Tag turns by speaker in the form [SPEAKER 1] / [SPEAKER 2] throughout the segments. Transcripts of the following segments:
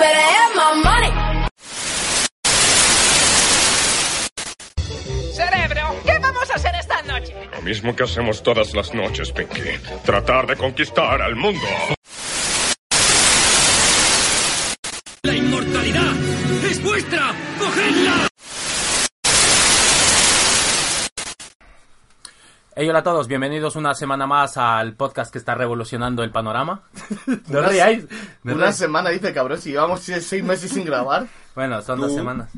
[SPEAKER 1] better have my money.
[SPEAKER 2] Cerebro, ¿qué vamos a hacer esta noche?
[SPEAKER 3] Lo mismo que hacemos todas las noches, Pinky. Tratar de conquistar al mundo.
[SPEAKER 4] Hey, hola a todos, bienvenidos una semana más al podcast que está revolucionando el panorama. no ríais. no
[SPEAKER 5] Una
[SPEAKER 4] ríais.
[SPEAKER 5] semana dice, cabrón, si llevamos seis meses sin grabar.
[SPEAKER 4] Bueno, son dos semanas.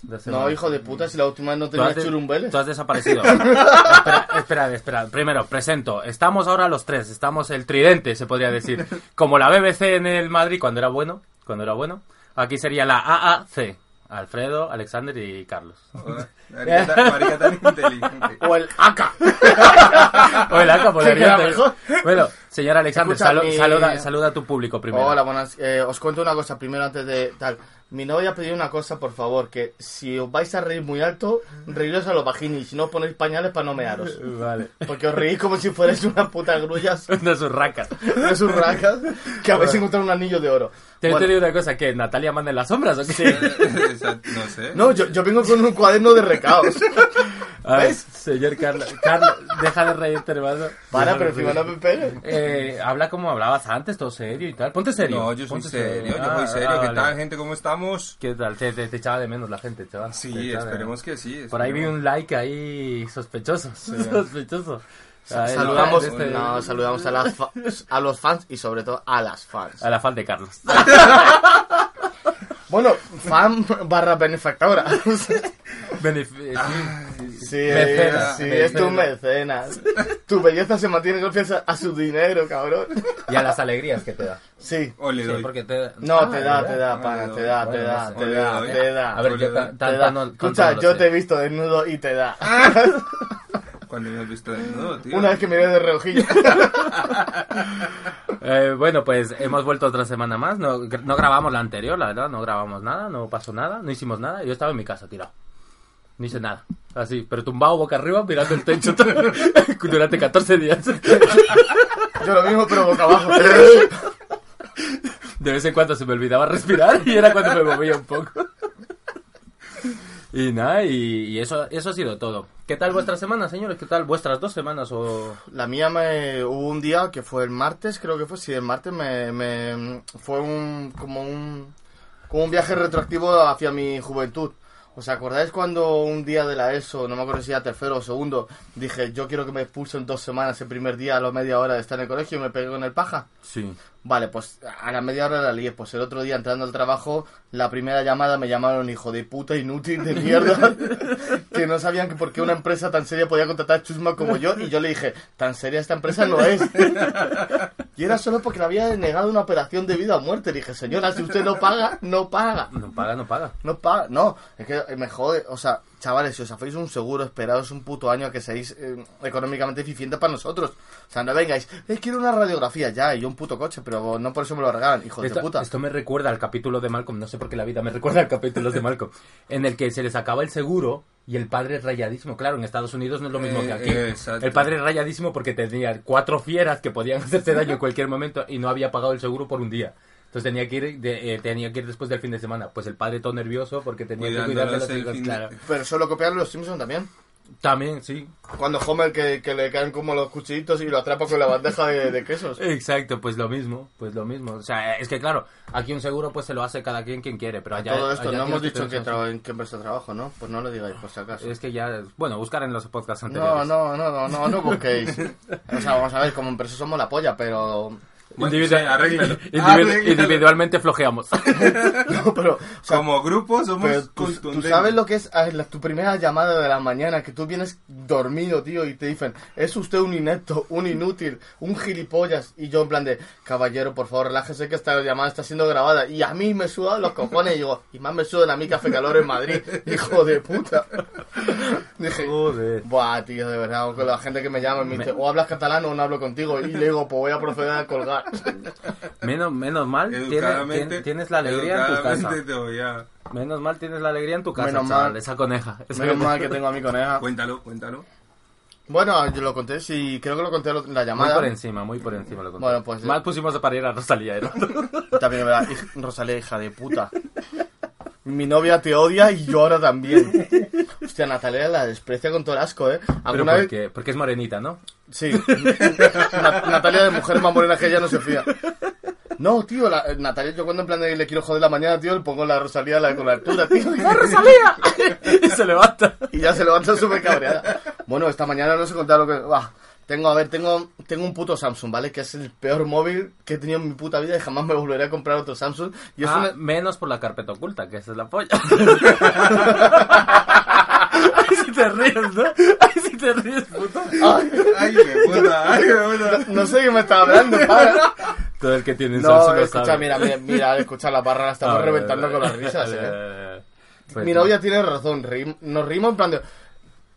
[SPEAKER 4] Dos
[SPEAKER 5] No,
[SPEAKER 4] semanas.
[SPEAKER 5] hijo de puta, si la última vez no tenía
[SPEAKER 4] de-
[SPEAKER 5] churumbeles.
[SPEAKER 4] tú has desaparecido. espera, espera, espera. Primero, presento. Estamos ahora los tres. Estamos el tridente, se podría decir. Como la BBC en el Madrid cuando era bueno. Cuando era bueno. Aquí sería la AAC. Alfredo, Alexander y Carlos.
[SPEAKER 6] Marica tan- marica tan inteligente.
[SPEAKER 5] O el AK.
[SPEAKER 4] O el ACA, por
[SPEAKER 5] ¿Qué
[SPEAKER 4] la
[SPEAKER 5] queda
[SPEAKER 4] gente.
[SPEAKER 5] mejor?
[SPEAKER 4] Bueno, señor Alexander,
[SPEAKER 5] Escucha,
[SPEAKER 4] salu-
[SPEAKER 5] mi-
[SPEAKER 4] saluda, saluda a tu público primero.
[SPEAKER 5] Hola, buenas. Eh, os cuento una cosa primero antes de tal. Mi novia ha pedido una cosa, por favor, que si os vais a reír muy alto, reíros a los bajini y si no os ponéis pañales para no mearos.
[SPEAKER 4] Vale.
[SPEAKER 5] Porque os reís como si fuerais una puta grullas
[SPEAKER 4] De sus racas.
[SPEAKER 5] de sus racas que habéis encontrado un anillo de oro.
[SPEAKER 4] Te,
[SPEAKER 5] Bueno,
[SPEAKER 4] te digo una cosa, que Natalia manda en las sombras, ¿o qué?
[SPEAKER 6] Exacto, no sé.
[SPEAKER 5] no, yo, yo vengo con un cuaderno de recados.
[SPEAKER 4] A ver,
[SPEAKER 5] ¿Ves?
[SPEAKER 4] señor Carlos, Carlos, deja de reírte, hermano.
[SPEAKER 5] Para, pero encima no
[SPEAKER 4] reírte.
[SPEAKER 5] me pegues.
[SPEAKER 4] Eh, habla como hablabas antes, todo serio y tal. Ponte serio.
[SPEAKER 6] No, yo soy
[SPEAKER 4] ponte
[SPEAKER 6] serio, yo
[SPEAKER 4] Ah,
[SPEAKER 6] soy serio.
[SPEAKER 4] ah,
[SPEAKER 6] ¿Qué
[SPEAKER 4] vale.
[SPEAKER 6] tal, gente? ¿Cómo estamos?
[SPEAKER 4] ¿Qué tal? Te, te- te echaba de menos la gente, chaval.
[SPEAKER 6] Sí, esperemos que sí.
[SPEAKER 4] Por ahí vi
[SPEAKER 6] esperemos.
[SPEAKER 4] un like ahí sospechoso. Sospechoso.
[SPEAKER 5] Saludamos,
[SPEAKER 4] este-
[SPEAKER 5] no, saludamos a, las fa- a los fans y sobre todo a las fans.
[SPEAKER 4] A la fan de Carlos.
[SPEAKER 5] Bueno, fan barra benefactora.
[SPEAKER 4] Benef-
[SPEAKER 5] Sí,
[SPEAKER 4] Mecenas,
[SPEAKER 5] sí, es tu
[SPEAKER 4] mecenas.
[SPEAKER 5] Tu belleza se mantiene gracias a, su dinero, cabrón.
[SPEAKER 4] Y a las alegrías que te da.
[SPEAKER 5] Sí.
[SPEAKER 6] O le
[SPEAKER 4] Sí,
[SPEAKER 6] doy.
[SPEAKER 4] porque te
[SPEAKER 5] No,
[SPEAKER 4] Ah,
[SPEAKER 5] te da,
[SPEAKER 4] ¿verdad?
[SPEAKER 5] te da,
[SPEAKER 6] Ah,
[SPEAKER 5] pana, te da, te da, te da, te da.
[SPEAKER 4] A ver,
[SPEAKER 6] Ole,
[SPEAKER 4] yo
[SPEAKER 6] ole.
[SPEAKER 4] ta-
[SPEAKER 5] te
[SPEAKER 4] tanto
[SPEAKER 5] da.
[SPEAKER 4] no- tanto
[SPEAKER 5] Escucha, yo te he visto desnudo y te da.
[SPEAKER 6] Cuando me has visto desnudo, tío.
[SPEAKER 5] Una vez que me ves de reojillo.
[SPEAKER 4] Eh, bueno, pues hemos vuelto otra semana más. No, no grabamos la anterior, la verdad. No grabamos nada, no pasó nada, no hicimos nada. Yo estaba en mi casa tirado. No hice nada. Así, pero tumbado boca arriba mirando el techo durante 14 días.
[SPEAKER 5] Yo lo mismo, pero boca abajo.
[SPEAKER 4] De vez en cuando se me olvidaba respirar y era cuando me movía un poco. Y nada, y, y eso, eso ha sido todo. ¿Qué tal vuestra semana, señores? ¿Qué tal vuestras dos semanas? O...
[SPEAKER 5] La mía me hubo un día que fue el martes, creo que fue, sí, el martes me, me fue un como un como un viaje retroactivo hacia mi juventud. ¿Os acordáis cuando un día de la ESO, no me acuerdo si era tercero o segundo, dije, yo quiero que me expulsen dos semanas el primer día a la media hora de estar en el colegio y me pegué con el paja?
[SPEAKER 4] Sí.
[SPEAKER 5] Vale, pues a la media hora la lié. Pues el otro día entrando al trabajo, la primera llamada me llamaron hijo de puta inútil de mierda. que no sabían que por qué una empresa tan seria podía contratar chusma como yo. Y yo le dije, tan seria esta empresa no es. y era solo porque le había denegado una operación de vida o muerte. Le dije, señora, si usted no paga, no paga.
[SPEAKER 4] No paga, no paga.
[SPEAKER 5] No paga, no, es que me jode, o sea, chavales, si os hacéis un seguro, esperaos un puto año a que seáis eh, económicamente eficientes para nosotros. O sea, no vengáis, eh, quiero una radiografía ya y yo un puto coche, pero no por eso me lo regalan, hijos
[SPEAKER 4] Esto,
[SPEAKER 5] de puta.
[SPEAKER 4] esto me recuerda al capítulo de Malcolm, no sé por qué la vida me recuerda al capítulo de Malcolm, en el que se les acaba el seguro y el padre es rayadísimo. Claro, en Estados Unidos no es lo mismo
[SPEAKER 6] Eh,
[SPEAKER 4] que aquí.
[SPEAKER 6] eh, exacto.
[SPEAKER 4] el padre es rayadísimo porque tenía cuatro fieras que podían hacerse daño en cualquier momento y no había pagado el seguro por un día. Entonces tenía que ir de- eh, tenía que ir después del fin de semana. Pues el padre todo nervioso porque tenía que cuidar de los hijos,
[SPEAKER 6] fin de-
[SPEAKER 4] claro.
[SPEAKER 5] Pero eso lo copiaron los Simpsons también.
[SPEAKER 4] También, sí.
[SPEAKER 5] Cuando Homer que, que le caen como los cuchillitos y lo atrapa con la bandeja de, de quesos.
[SPEAKER 4] Exacto, pues lo mismo, pues lo mismo. O sea, es que claro, aquí un seguro pues se lo hace cada quien quien quiere, pero allá...
[SPEAKER 5] Todo esto,
[SPEAKER 4] allá
[SPEAKER 5] no hemos dicho que en qué empresa trabajo, ¿no? Pues no lo digáis, por si acaso.
[SPEAKER 4] Es que ya, bueno, buscar en los podcasts
[SPEAKER 5] No,
[SPEAKER 4] anteriores.
[SPEAKER 5] no, no, no, no, no busquéis. O sea, vamos a ver, como empresa somos la polla, pero...
[SPEAKER 6] Bueno,
[SPEAKER 4] Individu-
[SPEAKER 6] sí, arréglalo.
[SPEAKER 4] individu-
[SPEAKER 6] Arréglalo.
[SPEAKER 4] individualmente flojeamos.
[SPEAKER 5] No, pero... o sea,
[SPEAKER 6] Como grupo somos
[SPEAKER 5] Pero tú, sabes lo que es ah, la- tu primera llamada de la mañana, que tú vienes dormido, tío, y te dicen, es usted un inepto, un inútil, un gilipollas. Y yo en plan de, caballero, por favor, relájese que esta llamada está siendo grabada. Y a mí me sudan los cojones y digo, y más me sudan a mí Café Calor en Madrid, hijo de puta. Dije,
[SPEAKER 4] Joder.
[SPEAKER 5] buah, tío, de verdad, con la gente que me llama y me dice, o hablas catalán o no hablo contigo. Y le digo, pues voy a proceder a colgar.
[SPEAKER 4] Menos, menos mal, tienes,
[SPEAKER 6] Educadamente,
[SPEAKER 4] tien- tienes la alegría en tu casa.
[SPEAKER 6] educadamente te voy a-
[SPEAKER 4] Menos mal tienes la alegría en tu casa,
[SPEAKER 5] Menos
[SPEAKER 4] chaval,
[SPEAKER 5] mal.
[SPEAKER 4] esa coneja. Esa
[SPEAKER 5] Menos
[SPEAKER 4] coneja.
[SPEAKER 5] mal que tengo a mi coneja.
[SPEAKER 6] Cuéntalo, cuéntalo.
[SPEAKER 5] Bueno, yo lo conté, sí, creo que lo conté en la
[SPEAKER 4] Muy
[SPEAKER 5] llamada.
[SPEAKER 4] por encima, muy por encima lo conté.
[SPEAKER 5] Bueno, pues-
[SPEAKER 4] Mal pusimos a parir a Rosalía, ¿eh?
[SPEAKER 5] También verdad, Rosalía, hija de puta. Mi novia te odia y yo ahora también. Hostia, Natalia la desprecia con todo el asco, ¿eh?
[SPEAKER 4] Pero
[SPEAKER 5] ¿Alguna vez?
[SPEAKER 4] porque, porque es morenita, ¿no?
[SPEAKER 5] Sí. Na- Natalia de mujer más morena que ella no se fía. No, tío, la, eh, Natalia, yo cuando en plan de le quiero joder la mañana, tío, le pongo la Rosalía la, con la altura, tío. ¡La Rosalía!
[SPEAKER 4] y se levanta.
[SPEAKER 5] Y ya se levanta súper cabreada. Bueno, esta mañana no sé contar lo que... Bah, tengo, a ver, tengo, tengo un puto Samsung, ¿vale? Que es el peor móvil que he tenido en mi puta vida y jamás me volveré a comprar otro Samsung. Y es
[SPEAKER 4] Ah,
[SPEAKER 5] una-
[SPEAKER 4] Menos por la carpeta oculta, que esa es la polla. Ay, si te ríes, ¿no? Ay, si te ríes, puto.
[SPEAKER 5] Ay,
[SPEAKER 6] Ay, qué puta, ay, qué puta.
[SPEAKER 5] no sé qué me estaba hablando, para.
[SPEAKER 4] Todo el que tiene un
[SPEAKER 5] No,
[SPEAKER 4] Samsung lo
[SPEAKER 5] escucha,
[SPEAKER 4] sabe.
[SPEAKER 5] mira, mira, mira, escucha la barra, la estamos
[SPEAKER 4] A ver,
[SPEAKER 5] reventando
[SPEAKER 4] a
[SPEAKER 5] con
[SPEAKER 4] ver,
[SPEAKER 5] las risas,
[SPEAKER 4] ver,
[SPEAKER 5] eh.
[SPEAKER 4] ver. Pues
[SPEAKER 5] Mi
[SPEAKER 4] no.
[SPEAKER 5] novia tiene razón, reím- nos rimos en plan de...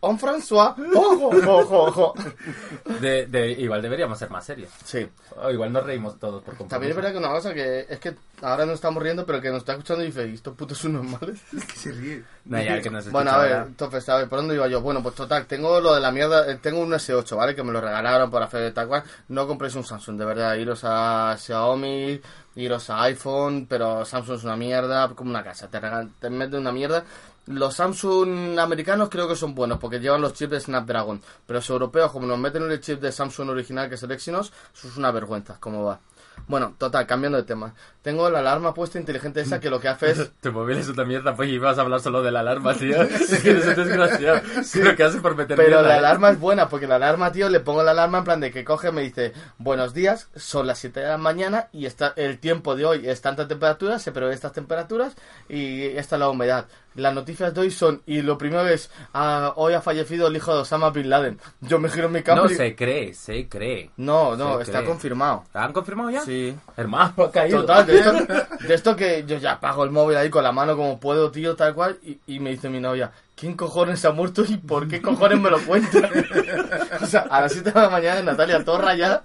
[SPEAKER 5] On François, ojo, ojo, ojo.
[SPEAKER 4] De, de, igual deberíamos ser más serios.
[SPEAKER 5] Sí.
[SPEAKER 4] O igual nos reímos todos por compromiso.
[SPEAKER 5] También es verdad que una cosa que es que ahora no estamos riendo, pero que nos está escuchando y dice, "¿Y estos putos son normales.
[SPEAKER 6] Que se ríe.
[SPEAKER 4] No, ya, que nos
[SPEAKER 5] Bueno, a ver, entonces, a ver, ¿por dónde iba yo? Bueno, pues total, tengo lo de la mierda, eh, tengo un S8, ¿vale? Que me lo regalaron por hacer tal cual. No compréis un Samsung, de verdad, iros a Xiaomi, iros a iPhone, pero Samsung es una mierda, como una casa, te, regalan, te meten una mierda. Los Samsung americanos creo que son buenos porque llevan los chips de Snapdragon, pero los europeos, como nos meten el chip de Samsung original que es el Exynos, eso es una vergüenza, ¿cómo va? Bueno, total, cambiando de tema. Tengo la alarma puesta inteligente esa que lo que hace es
[SPEAKER 4] Tu móvil es una mierda, pues ibas a hablar solo de la alarma, tío. Es que eres un desgraciado. Lo que haces por meter
[SPEAKER 5] Pero
[SPEAKER 4] mierda,
[SPEAKER 5] la
[SPEAKER 4] ¿eh?
[SPEAKER 5] alarma es buena, porque la alarma, tío, le pongo la alarma en plan de que coge, me dice, buenos días, son las 7 de la mañana y está el tiempo de hoy es tanta temperatura, se prevé estas temperaturas y esta es la humedad. Las noticias de hoy son, y lo primero es, ah, hoy ha fallecido el hijo de Osama Bin Laden. Yo me giro en mi cama
[SPEAKER 4] No
[SPEAKER 5] y-
[SPEAKER 4] se cree, se cree.
[SPEAKER 5] No, no,
[SPEAKER 4] se
[SPEAKER 5] está
[SPEAKER 4] cree.
[SPEAKER 5] confirmado.
[SPEAKER 4] ¿Han confirmado ya?
[SPEAKER 5] Sí.
[SPEAKER 4] Hermano, ha caído.
[SPEAKER 5] Total, de esto, de esto que yo ya apago el móvil ahí con la mano como puedo, tío, tal cual, y, y me dice mi novia, ¿quién cojones se ha muerto y por qué cojones me lo cuenta? o sea, a las 7 de la mañana Natalia todo rayada.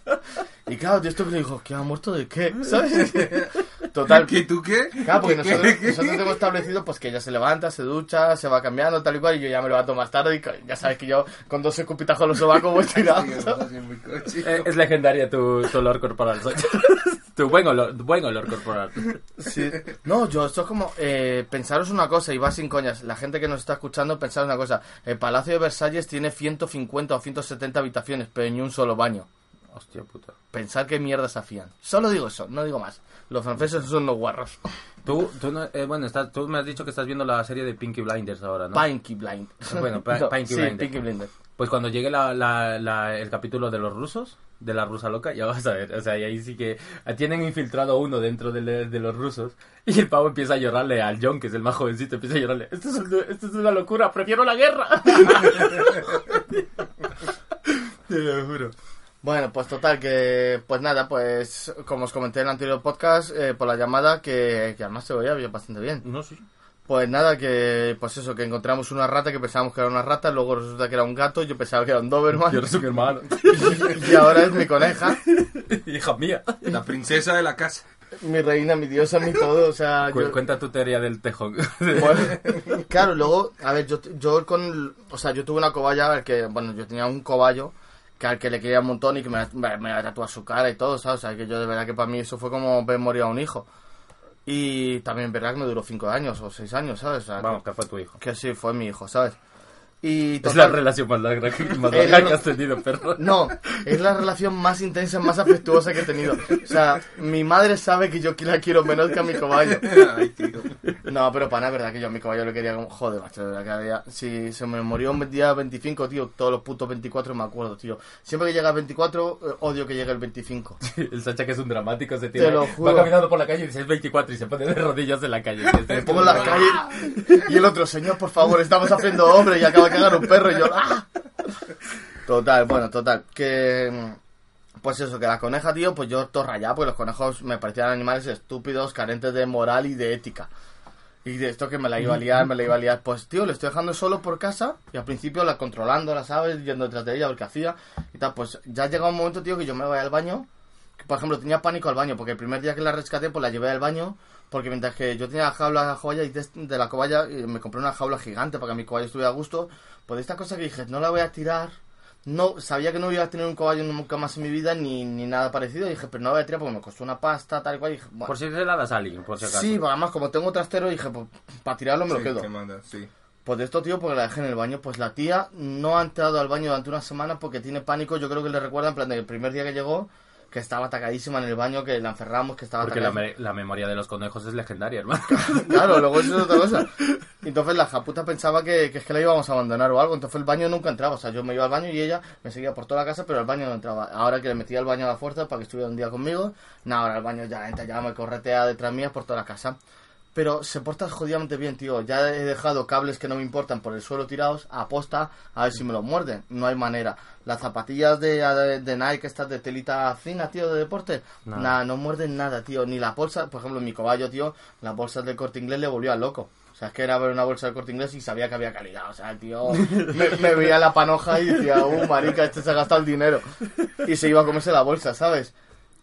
[SPEAKER 5] Y claro, de esto que le digo, ¿qué ha muerto de qué? ¿Sabes? Total,
[SPEAKER 6] ¿Qué, tú qué?
[SPEAKER 5] Claro, porque
[SPEAKER 6] ¿Qué,
[SPEAKER 5] nosotros,
[SPEAKER 6] qué?
[SPEAKER 5] nosotros tenemos establecido pues que ella se levanta, se ducha, se va cambiando, tal y cual, y yo ya me levanto más tarde y ya sabes que yo con dos escupitajos en los sobacos voy tirado.
[SPEAKER 4] Eh, es legendaria tu, tu olor corporal. Tu buen olor, buen olor corporal.
[SPEAKER 5] Sí. No, yo, esto es como, eh, pensaros una cosa, y va sin coñas, la gente que nos está escuchando, pensaros una cosa, el Palacio de Versalles tiene 150 o 170 habitaciones, pero ni un solo baño.
[SPEAKER 4] Hostia puta.
[SPEAKER 5] Pensar qué mierda se hacían. Solo digo eso, no digo más. Los franceses son los guarros.
[SPEAKER 4] Tú, tú, no- eh, bueno, estás, tú me has dicho que estás viendo la serie de Pinky Blinders ahora, ¿no?
[SPEAKER 5] Pinky Blind.
[SPEAKER 4] Bueno, Pa- Pinky
[SPEAKER 5] sí,
[SPEAKER 4] Blinder.
[SPEAKER 5] Pinky Blinder.
[SPEAKER 4] Pues cuando llegue la, la, la- el capítulo de los rusos, de la rusa loca, ya vas a ver. O sea, y ahí sí que tienen infiltrado uno dentro de, de los rusos. Y el pavo empieza a llorarle al John, que es el más jovencito, empieza a llorarle. Esto es, un- esto es una locura, prefiero la guerra. Te lo juro.
[SPEAKER 5] Bueno, pues total, que pues nada, pues como os comenté en el anterior podcast, eh, por la llamada, que, que además se bien, bastante bien.
[SPEAKER 4] No, sí.
[SPEAKER 5] Pues nada, que pues eso, que encontramos una rata que pensábamos que era una rata, luego resulta que era un gato, yo pensaba que era un Doberman,
[SPEAKER 4] Yo soy mi hermano.
[SPEAKER 5] y ahora es mi coneja,
[SPEAKER 4] Hija mía.
[SPEAKER 6] La princesa de la casa.
[SPEAKER 5] mi reina, mi diosa, mi todo, o sea...
[SPEAKER 4] Cu-
[SPEAKER 5] yo-
[SPEAKER 4] Cuenta tu teoría del tejón.
[SPEAKER 5] Bueno, claro, luego, a ver, yo, yo con, o sea, yo tuve una cobaya que, bueno, yo tenía un cobayo que al que le quería un montón y que me, me, me tatuó su cara y todo, ¿sabes? O sea, que yo de verdad que para mí eso fue como ver morir a un hijo. Y también, verdad que me duró cinco años o seis años, ¿sabes? O sea,
[SPEAKER 4] Vamos, que fue tu hijo.
[SPEAKER 5] que sí, fue mi hijo, ¿sabes? Y
[SPEAKER 4] Es la
[SPEAKER 5] total-
[SPEAKER 4] relación más larga, que- más larga que has tenido, perro.
[SPEAKER 5] No, es la relación más intensa, más afectuosa que he tenido. O sea, mi madre sabe que yo la quiero menos que a mi caballo.
[SPEAKER 6] Ay, tío.
[SPEAKER 5] No, pero para nada, es verdad que yo a mi caballo le quería como... Joder, macho, de verdad que había- Si se me murió un día 25, tío, todos los putos 24 me acuerdo, tío. Siempre que llega el 24, eh, odio que llegue el 25.
[SPEAKER 4] El Sacha que es un dramático se
[SPEAKER 5] Te
[SPEAKER 4] tira.
[SPEAKER 5] lo
[SPEAKER 4] Va
[SPEAKER 5] juro.
[SPEAKER 4] caminando por la calle y dice es 24 y se pone de rodillas en la calle.
[SPEAKER 5] Me pongo en la calle y el otro, señor, por favor, estamos haciendo hombre y acaba cagar un perro y yo... ¡ah! Total, bueno, total. Que... Pues eso, que la coneja, tío, pues yo todo rayado, porque los conejos me parecían animales estúpidos, carentes de moral y de ética. Y de esto que me la iba a liar, me la iba a liar. Pues, tío, le estoy dejando solo por casa y al principio la controlando, la sabes, yendo detrás de ella, a ver qué hacía y tal. Pues ya llega un momento, tío, que yo me voy al baño. por ejemplo, tenía pánico al baño, porque el primer día que la rescaté, pues la llevé al baño. Porque mientras que yo tenía la jaula la cobaya y de, de la cobaya me compré una jaula gigante para que mi cobaya estuviera a gusto. Pues de esta cosa que dije, no la voy a tirar no sabía que no iba a tener un caballo nunca más en mi vida ni, ni nada parecido. Y dije, pero no lo voy a tirar porque me costó una pasta, tal y cual. Y dije, bueno,
[SPEAKER 4] Por si se la das a alguien, por si acaso.
[SPEAKER 5] sí, además como tengo trastero, dije, pues para tirarlo me lo quedo.
[SPEAKER 6] ¿qué manda? Sí.
[SPEAKER 5] Pues de esto, tío, porque la dejé en el baño. Pues la tía no ha entrado al baño durante una semana porque tiene pánico. Yo creo que le recuerda, en plan, del primer día que llegó, que estaba atacadísima en el baño, que la encerramos, que estaba
[SPEAKER 4] Porque la, me- la memoria de los conejos es legendaria, hermano.
[SPEAKER 5] Claro, luego eso es otra cosa. Entonces la japuta pensaba que, que es que la íbamos a abandonar o algo. Entonces el baño nunca entraba. O sea, yo me iba al baño y ella me seguía por toda la casa, pero al baño no entraba. Ahora que le metía al baño a la fuerza para que estuviera un día conmigo, nada, ahora el baño ya entra, ya me corretea detrás mías por toda la casa. Pero se porta jodidamente bien, tío. Ya he dejado cables que no me importan por el suelo tirados a posta a ver si me los muerden. No hay manera. Las zapatillas de, de, de Nike, estas de telita fina, tío, de deporte,
[SPEAKER 4] Nada.
[SPEAKER 5] nada, no muerden nada, tío. Ni la bolsa, por ejemplo, mi caballo, tío, las bolsas del corte inglés le volvió al loco. O sea, es que era ver una bolsa del corte inglés y sabía que había calidad. O sea, el tío me, me veía la panoja y decía, uh, marica, este se ha gastado el dinero. Y se iba a comerse la bolsa, ¿sabes?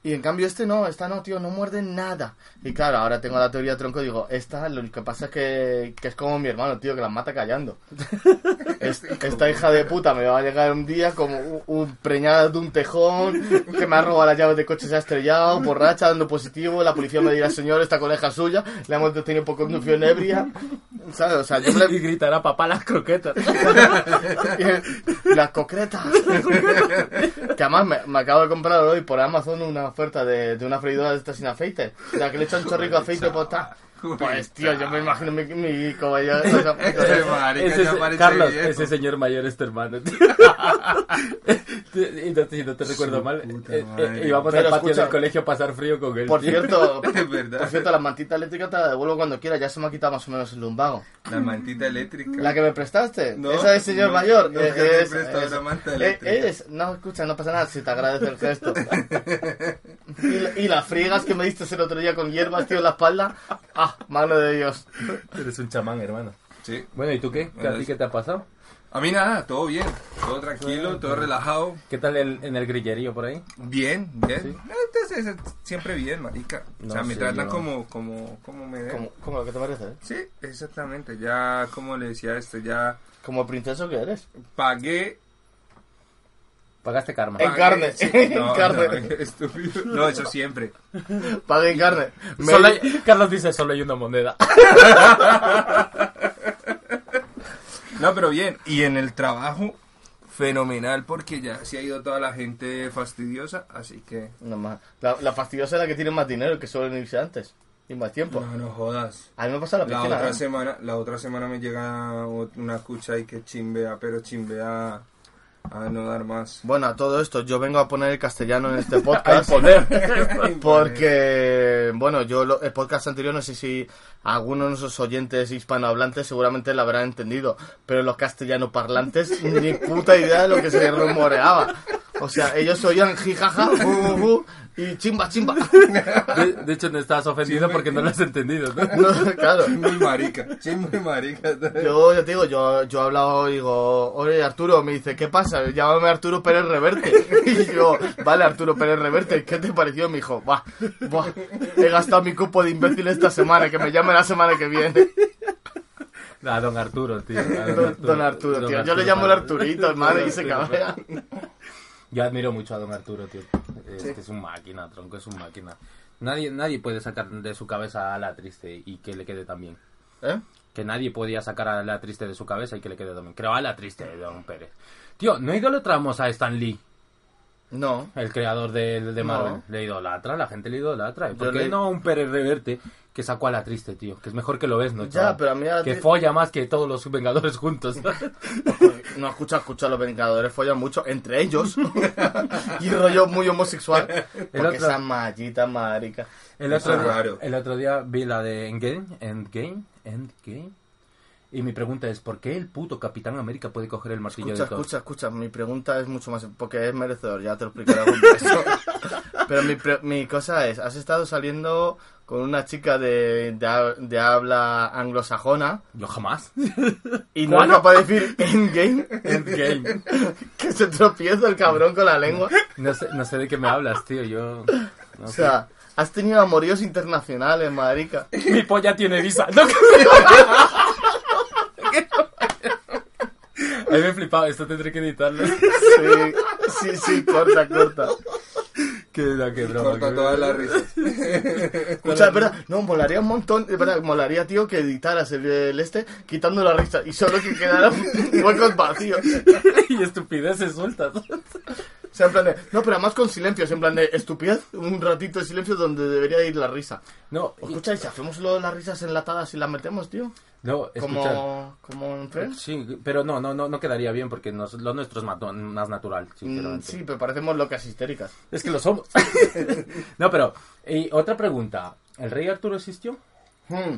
[SPEAKER 5] Y en cambio este no, esta no, tío, no muerde nada. Y claro, ahora tengo la teoría tronco y digo, esta lo que pasa es que, que es como mi hermano, tío, que las mata callando. Es- esta hija de puta me va a llegar un día como un, un preñada de un tejón, que me ha robado las llaves de coche, se ha estrellado, borracha, dando positivo, la policía me dirá, señor, esta coleja es suya, le hemos detenido por conducción ebria, ¿sabes? O sea, yo me
[SPEAKER 4] y gritará papá las croquetas.
[SPEAKER 5] y- las concretas. que además me, me acabo de comprar hoy por Amazon una oferta de, de una freidora de estas sin aceite. La que le echan chorrico aceite por tal. Pues tío, yo me imagino mi, mi caballo. o sea,
[SPEAKER 6] Ese marica
[SPEAKER 4] Ese
[SPEAKER 6] ya
[SPEAKER 4] Carlos,
[SPEAKER 6] viejo.
[SPEAKER 4] ese señor mayor es tu hermano. tío. y no, te- si no te recuerdo mal,
[SPEAKER 6] puta
[SPEAKER 4] eh, eh, íbamos
[SPEAKER 5] Pero
[SPEAKER 4] al patio
[SPEAKER 5] escucha-
[SPEAKER 4] del colegio a pasar frío con él.
[SPEAKER 5] por cierto,
[SPEAKER 6] Es
[SPEAKER 5] por cierto, la mantita eléctrica te la devuelvo cuando quiera. Ya se me ha quitado más o menos el lumbago.
[SPEAKER 6] La mantita eléctrica.
[SPEAKER 5] La que me prestaste,
[SPEAKER 6] No,
[SPEAKER 5] esa es señor
[SPEAKER 6] no,
[SPEAKER 5] mayor. Eh,
[SPEAKER 6] te he
[SPEAKER 5] es-
[SPEAKER 6] prestado
[SPEAKER 5] es-
[SPEAKER 6] una manta
[SPEAKER 5] eh,
[SPEAKER 6] eléctrica.
[SPEAKER 5] es- no, escucha, no pasa nada si te agradece el gesto. y, la- y las friegas que me diste el otro día con hierbas, tío, en la espalda. Ah, mano de Dios.
[SPEAKER 4] Eres un chamán, hermano.
[SPEAKER 6] Sí.
[SPEAKER 4] Bueno, ¿y tú qué? ¿Qué ¿A ti qué te ha pasado?
[SPEAKER 6] A mí nada, todo bien. Todo tranquilo, todo relajado.
[SPEAKER 4] ¿Qué tal el- en el grillerío por ahí?
[SPEAKER 6] Bien, bien.
[SPEAKER 4] Sí.
[SPEAKER 6] Entonces, es siempre bien, marica. o sea,
[SPEAKER 4] No
[SPEAKER 6] me
[SPEAKER 4] sé,
[SPEAKER 6] tratan
[SPEAKER 4] yo-
[SPEAKER 6] como, como, como me ven.
[SPEAKER 5] Como, como lo que te parece, ¿eh?
[SPEAKER 6] Sí, exactamente. Ya, como le decía esto, ya
[SPEAKER 5] Como princeso que eres.
[SPEAKER 6] pagué.
[SPEAKER 4] Pagaste karma.
[SPEAKER 5] En
[SPEAKER 6] pagué-
[SPEAKER 5] carne,
[SPEAKER 6] sí,
[SPEAKER 5] en
[SPEAKER 6] no,
[SPEAKER 5] carne.
[SPEAKER 6] no, estúpido. No, eso siempre.
[SPEAKER 5] Pague en carne. Me-
[SPEAKER 4] Solo hay- Carlos dice, solo hay una moneda.
[SPEAKER 6] No, pero bien. Y en el trabajo, fenomenal, porque ya se ha ido toda la gente fastidiosa, así que.
[SPEAKER 5] No más. La, la fastidiosa es la que tiene más dinero que suelen irse antes. Y más tiempo.
[SPEAKER 6] No, no jodas.
[SPEAKER 5] A mí me pasa la
[SPEAKER 6] La
[SPEAKER 5] piscina.
[SPEAKER 6] otra
[SPEAKER 5] ¿eh?
[SPEAKER 6] semana, la otra semana me llega una cucha y que chimbea, pero chimbea a no dar más.
[SPEAKER 5] Bueno, a todo esto, yo vengo a poner el castellano en este podcast. Porque, bueno, yo lo- el podcast anterior no sé si algunos de nuestros oyentes hispanohablantes seguramente lo habrán entendido, pero los castellano parlantes ni puta idea de lo que se rumoreaba. O sea, ellos oían jijaja, ju, ju, ju, y chimba, chimba.
[SPEAKER 4] De, de hecho, no estabas ofendido
[SPEAKER 6] Sí,
[SPEAKER 4] porque no lo has entendido, ¿no?
[SPEAKER 5] No, claro.
[SPEAKER 6] Muy marica, muy marica.
[SPEAKER 5] Yo, ya te digo, yo, yo he hablado y digo, oye Arturo, me dice, ¿qué pasa? Llámame Arturo Pérez Reverte. Y yo, vale, Arturo Pérez Reverte, ¿qué te pareció? Me dijo, he gastado mi cupo de imbécil esta semana, que me llame la semana que viene.
[SPEAKER 4] A don Arturo, tío. a
[SPEAKER 5] Don, don Arturo,
[SPEAKER 4] Don
[SPEAKER 5] tío. Yo le llamo el. Arturito, hermano, y se cabrea.
[SPEAKER 4] Yo admiro mucho a don Arturo, tío. Es que es un máquina, tronco, es un máquina. Nadie, nadie puede sacar de su cabeza a la triste y que le quede tan bien.
[SPEAKER 5] ¿Eh?
[SPEAKER 4] Que nadie podía sacar a la triste de su cabeza y que le quede tan bien. Creo a la triste de don Pérez. Tío, no idolatramos a Stan Lee,
[SPEAKER 5] No.
[SPEAKER 4] el creador de, de Marvel.
[SPEAKER 5] No.
[SPEAKER 4] Le idolatra, la gente le idolatra. ¿Y ¿Por
[SPEAKER 5] Yo
[SPEAKER 4] qué
[SPEAKER 5] le-
[SPEAKER 4] no un Pérez Reverte que sacó a la triste, tío? Que es mejor que lo ves, ¿no?
[SPEAKER 5] Ya, pero a mí la
[SPEAKER 4] Que
[SPEAKER 5] tri-
[SPEAKER 4] folla más que todos los Vengadores juntos.
[SPEAKER 5] No escucha, escucha, los Vengadores follan mucho entre ellos. y rollo muy homosexual. Porque
[SPEAKER 4] otro-
[SPEAKER 5] esa mallita marica.
[SPEAKER 4] El otro, día, el otro día vi la de Endgame, Endgame, Endgame. Y mi pregunta es, ¿por qué el puto Capitán América puede coger el martillo
[SPEAKER 5] Escucha,
[SPEAKER 4] de Thor?
[SPEAKER 5] escucha, escucha. Mi pregunta es mucho más. Porque es merecedor, ya te lo explicaré algún día eso. Pero mi, pre- mi cosa es: has estado saliendo con una chica de, de, de habla anglosajona
[SPEAKER 4] Yo jamás.
[SPEAKER 5] y no es capaz de decir endgame.
[SPEAKER 4] Endgame.
[SPEAKER 5] que se tropieza el cabrón con la lengua.
[SPEAKER 4] No sé, no sé de qué me hablas, tío. Yo... no
[SPEAKER 5] O
[SPEAKER 4] sé.
[SPEAKER 5] sea, has tenido amoríos internacionales, marica.
[SPEAKER 4] Mi polla tiene visa. No, A mí me he flipado, esto tendré que editarlo.
[SPEAKER 5] Sí, sí, sí, corta, corta.
[SPEAKER 4] Qué, no, qué broma.
[SPEAKER 6] Corta todas las risas.
[SPEAKER 5] Escucha, es verdad, no, molaría un montón, es verdad, molaría, tío, que editaras el, el este quitando la risa y solo que quedaran huecos vacíos.
[SPEAKER 4] y estupideces sueltas.
[SPEAKER 5] O sea, en plan de, no, pero además con silencios, en plan de estupidez, un ratito de silencio donde debería ir la risa.
[SPEAKER 4] No,
[SPEAKER 5] Escucha, ¿y si hacemos lo de las risas enlatadas y las metemos, tío?
[SPEAKER 4] no, escucha.
[SPEAKER 5] Como, como en Friends.
[SPEAKER 4] Sí, pero no, no, no, no quedaría bien porque nos- lo nuestro es más natural,
[SPEAKER 5] Mm,
[SPEAKER 4] sinceramente.
[SPEAKER 5] sí, pero parecemos locas histéricas.
[SPEAKER 4] Es que lo somos. no, pero, y otra pregunta. ¿El rey Arturo existió?
[SPEAKER 5] Hmm.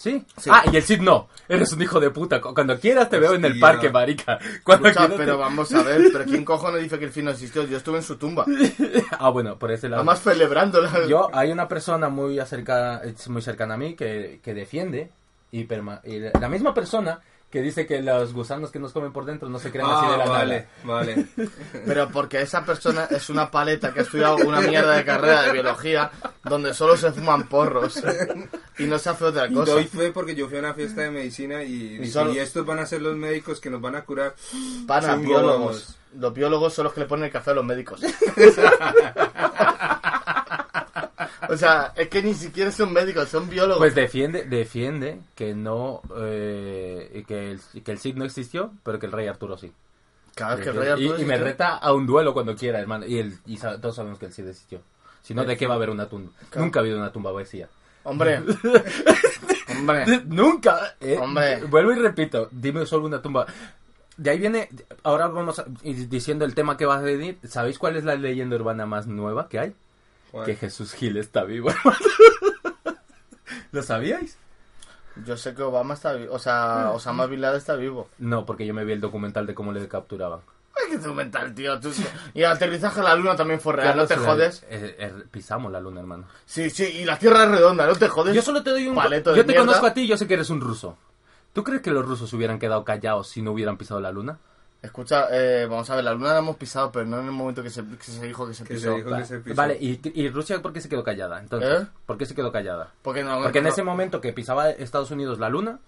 [SPEAKER 4] ¿Sí?
[SPEAKER 5] Sí.
[SPEAKER 4] Ah, y el Cid no. Eres un hijo de puta. Cu- Cuando quieras te veo en el
[SPEAKER 6] Hostia.
[SPEAKER 4] parque, marica. Cuando
[SPEAKER 5] Escucha,
[SPEAKER 4] quieras
[SPEAKER 5] pero
[SPEAKER 4] te-
[SPEAKER 5] vamos a ver, pero ¿quién cojones dice que el fin no existió? Yo estuve en su tumba.
[SPEAKER 4] Ah, bueno, por ese lado.
[SPEAKER 5] Además celebrándola.
[SPEAKER 4] Yo, hay una persona muy, acerca, es muy cercana a mí que, que defiende y, perma- y la misma persona que dice que los gusanos que nos comen por dentro no se crean así de
[SPEAKER 6] Ah,
[SPEAKER 4] la
[SPEAKER 6] vale,
[SPEAKER 4] nada.
[SPEAKER 6] vale.
[SPEAKER 5] Pero porque esa persona es una paleta que ha estudiado una mierda de carrera de biología donde solo se fuman porros y no se hace otra
[SPEAKER 6] Y
[SPEAKER 5] cosa.
[SPEAKER 6] doy fe porque yo fui a una fiesta de medicina y,
[SPEAKER 5] Y solo-
[SPEAKER 6] y estos van a ser los médicos que nos van a curar. Chungo,
[SPEAKER 5] biólogos. Los biólogos son los que le ponen el café a los médicos. o sea, es que ni siquiera son médicos, son biólogos.
[SPEAKER 4] Pues defiende, defiende que no, eh, y que, el, y que el Cid no existió, pero que el rey Arturo sí.
[SPEAKER 5] claro, que el rey
[SPEAKER 4] y,
[SPEAKER 5] Arturo
[SPEAKER 4] y me
[SPEAKER 5] existió.
[SPEAKER 4] reta a un duelo cuando quiera, hermano. Y, el, y todos sabemos que el Cid existió. Si no, ¿de qué va a haber una tumba?
[SPEAKER 5] Claro.
[SPEAKER 4] Nunca ha habido una tumba vacía.
[SPEAKER 5] Hombre. Hombre.
[SPEAKER 4] Nunca. eh.
[SPEAKER 5] Hombre.
[SPEAKER 4] Vuelvo y repito, dime solo una tumba. De ahí viene, ahora vamos a, diciendo el tema que va a venir. ¿Sabéis cuál es la leyenda urbana más nueva que hay? Que Jesús Gil está vivo, hermano. ¿Lo sabíais?
[SPEAKER 5] Yo sé que Obama está vivo. O sea, Osama Bin Laden está vivo.
[SPEAKER 4] No, porque yo me vi el documental de cómo le capturaban.
[SPEAKER 5] Ay, qué documental, tío. Tú- Y el aterrizaje a la luna también fue real, no te jodes.
[SPEAKER 4] eh, eh, pisamos la luna, hermano.
[SPEAKER 5] Sí, sí, y la Tierra es redonda, no te jodes.
[SPEAKER 4] Yo solo te doy un...
[SPEAKER 5] Paleto de
[SPEAKER 4] Yo te
[SPEAKER 5] mierda.
[SPEAKER 4] conozco a ti y yo sé que eres un ruso. ¿Tú crees que los rusos hubieran quedado callados si no hubieran pisado la luna?
[SPEAKER 5] Escucha, eh, vamos a ver, la luna la hemos pisado, pero no en el momento que se, que se dijo que se
[SPEAKER 6] Que se
[SPEAKER 5] pisó.
[SPEAKER 6] dijo que se pisó.
[SPEAKER 4] Vale, ¿y, y Rusia por qué se quedó callada? Entonces,
[SPEAKER 5] ¿Eh?
[SPEAKER 4] ¿por qué se quedó callada?
[SPEAKER 5] Porque, no,
[SPEAKER 4] Porque en
[SPEAKER 5] no-
[SPEAKER 4] ese momento que pisaba Estados Unidos la luna,